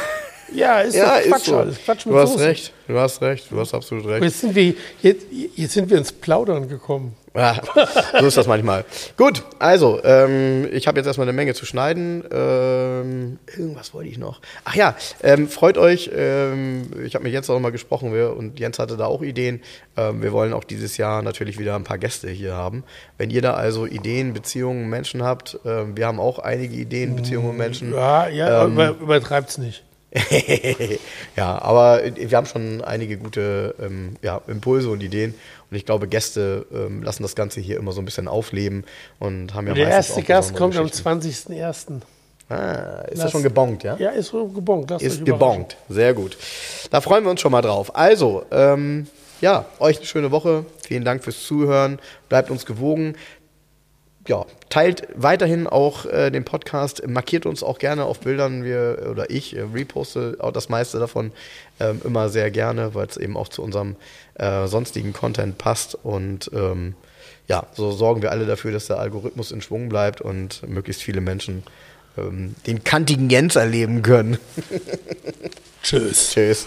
Ja, ist ja doch Quatsch ist so. alles. Quatsch mit du hast Soße. recht, du hast recht, du hast absolut recht. Jetzt sind, wir, jetzt, jetzt sind wir ins Plaudern gekommen. Ja, so ist das manchmal. Gut, also, ähm, ich habe jetzt erstmal eine Menge zu schneiden. Ähm, irgendwas wollte ich noch. Ach ja, ähm, freut euch. Ähm, ich habe mit Jens auch noch mal gesprochen wir, und Jens hatte da auch Ideen. Ähm, wir wollen auch dieses Jahr natürlich wieder ein paar Gäste hier haben. Wenn ihr da also Ideen, Beziehungen, Menschen habt, ähm, wir haben auch einige Ideen, Beziehungen Menschen. Ja, ja, Ähm, über, übertreibt's nicht. ja, aber wir haben schon einige gute ähm, ja, Impulse und Ideen. Und ich glaube, Gäste ähm, lassen das Ganze hier immer so ein bisschen aufleben und haben ja Der meistens erste Gast kommt am Geschichten. 20.01. Ah, ist Lass- das schon gebongt, ja? Ja, ist gebongt. lasst Ist gebongt. Sehr gut. Da freuen wir uns schon mal drauf. Also, ähm, ja, euch eine schöne Woche. Vielen Dank fürs Zuhören. Bleibt uns gewogen. Ja, teilt weiterhin auch äh, den Podcast, markiert uns auch gerne auf Bildern. Wir oder ich äh, reposte auch das meiste davon ähm, immer sehr gerne, weil es eben auch zu unserem äh, sonstigen Content passt. Und ähm, ja, so sorgen wir alle dafür, dass der Algorithmus in Schwung bleibt und möglichst viele Menschen ähm, den kantigen Jens erleben können. Tschüss. Tschüss.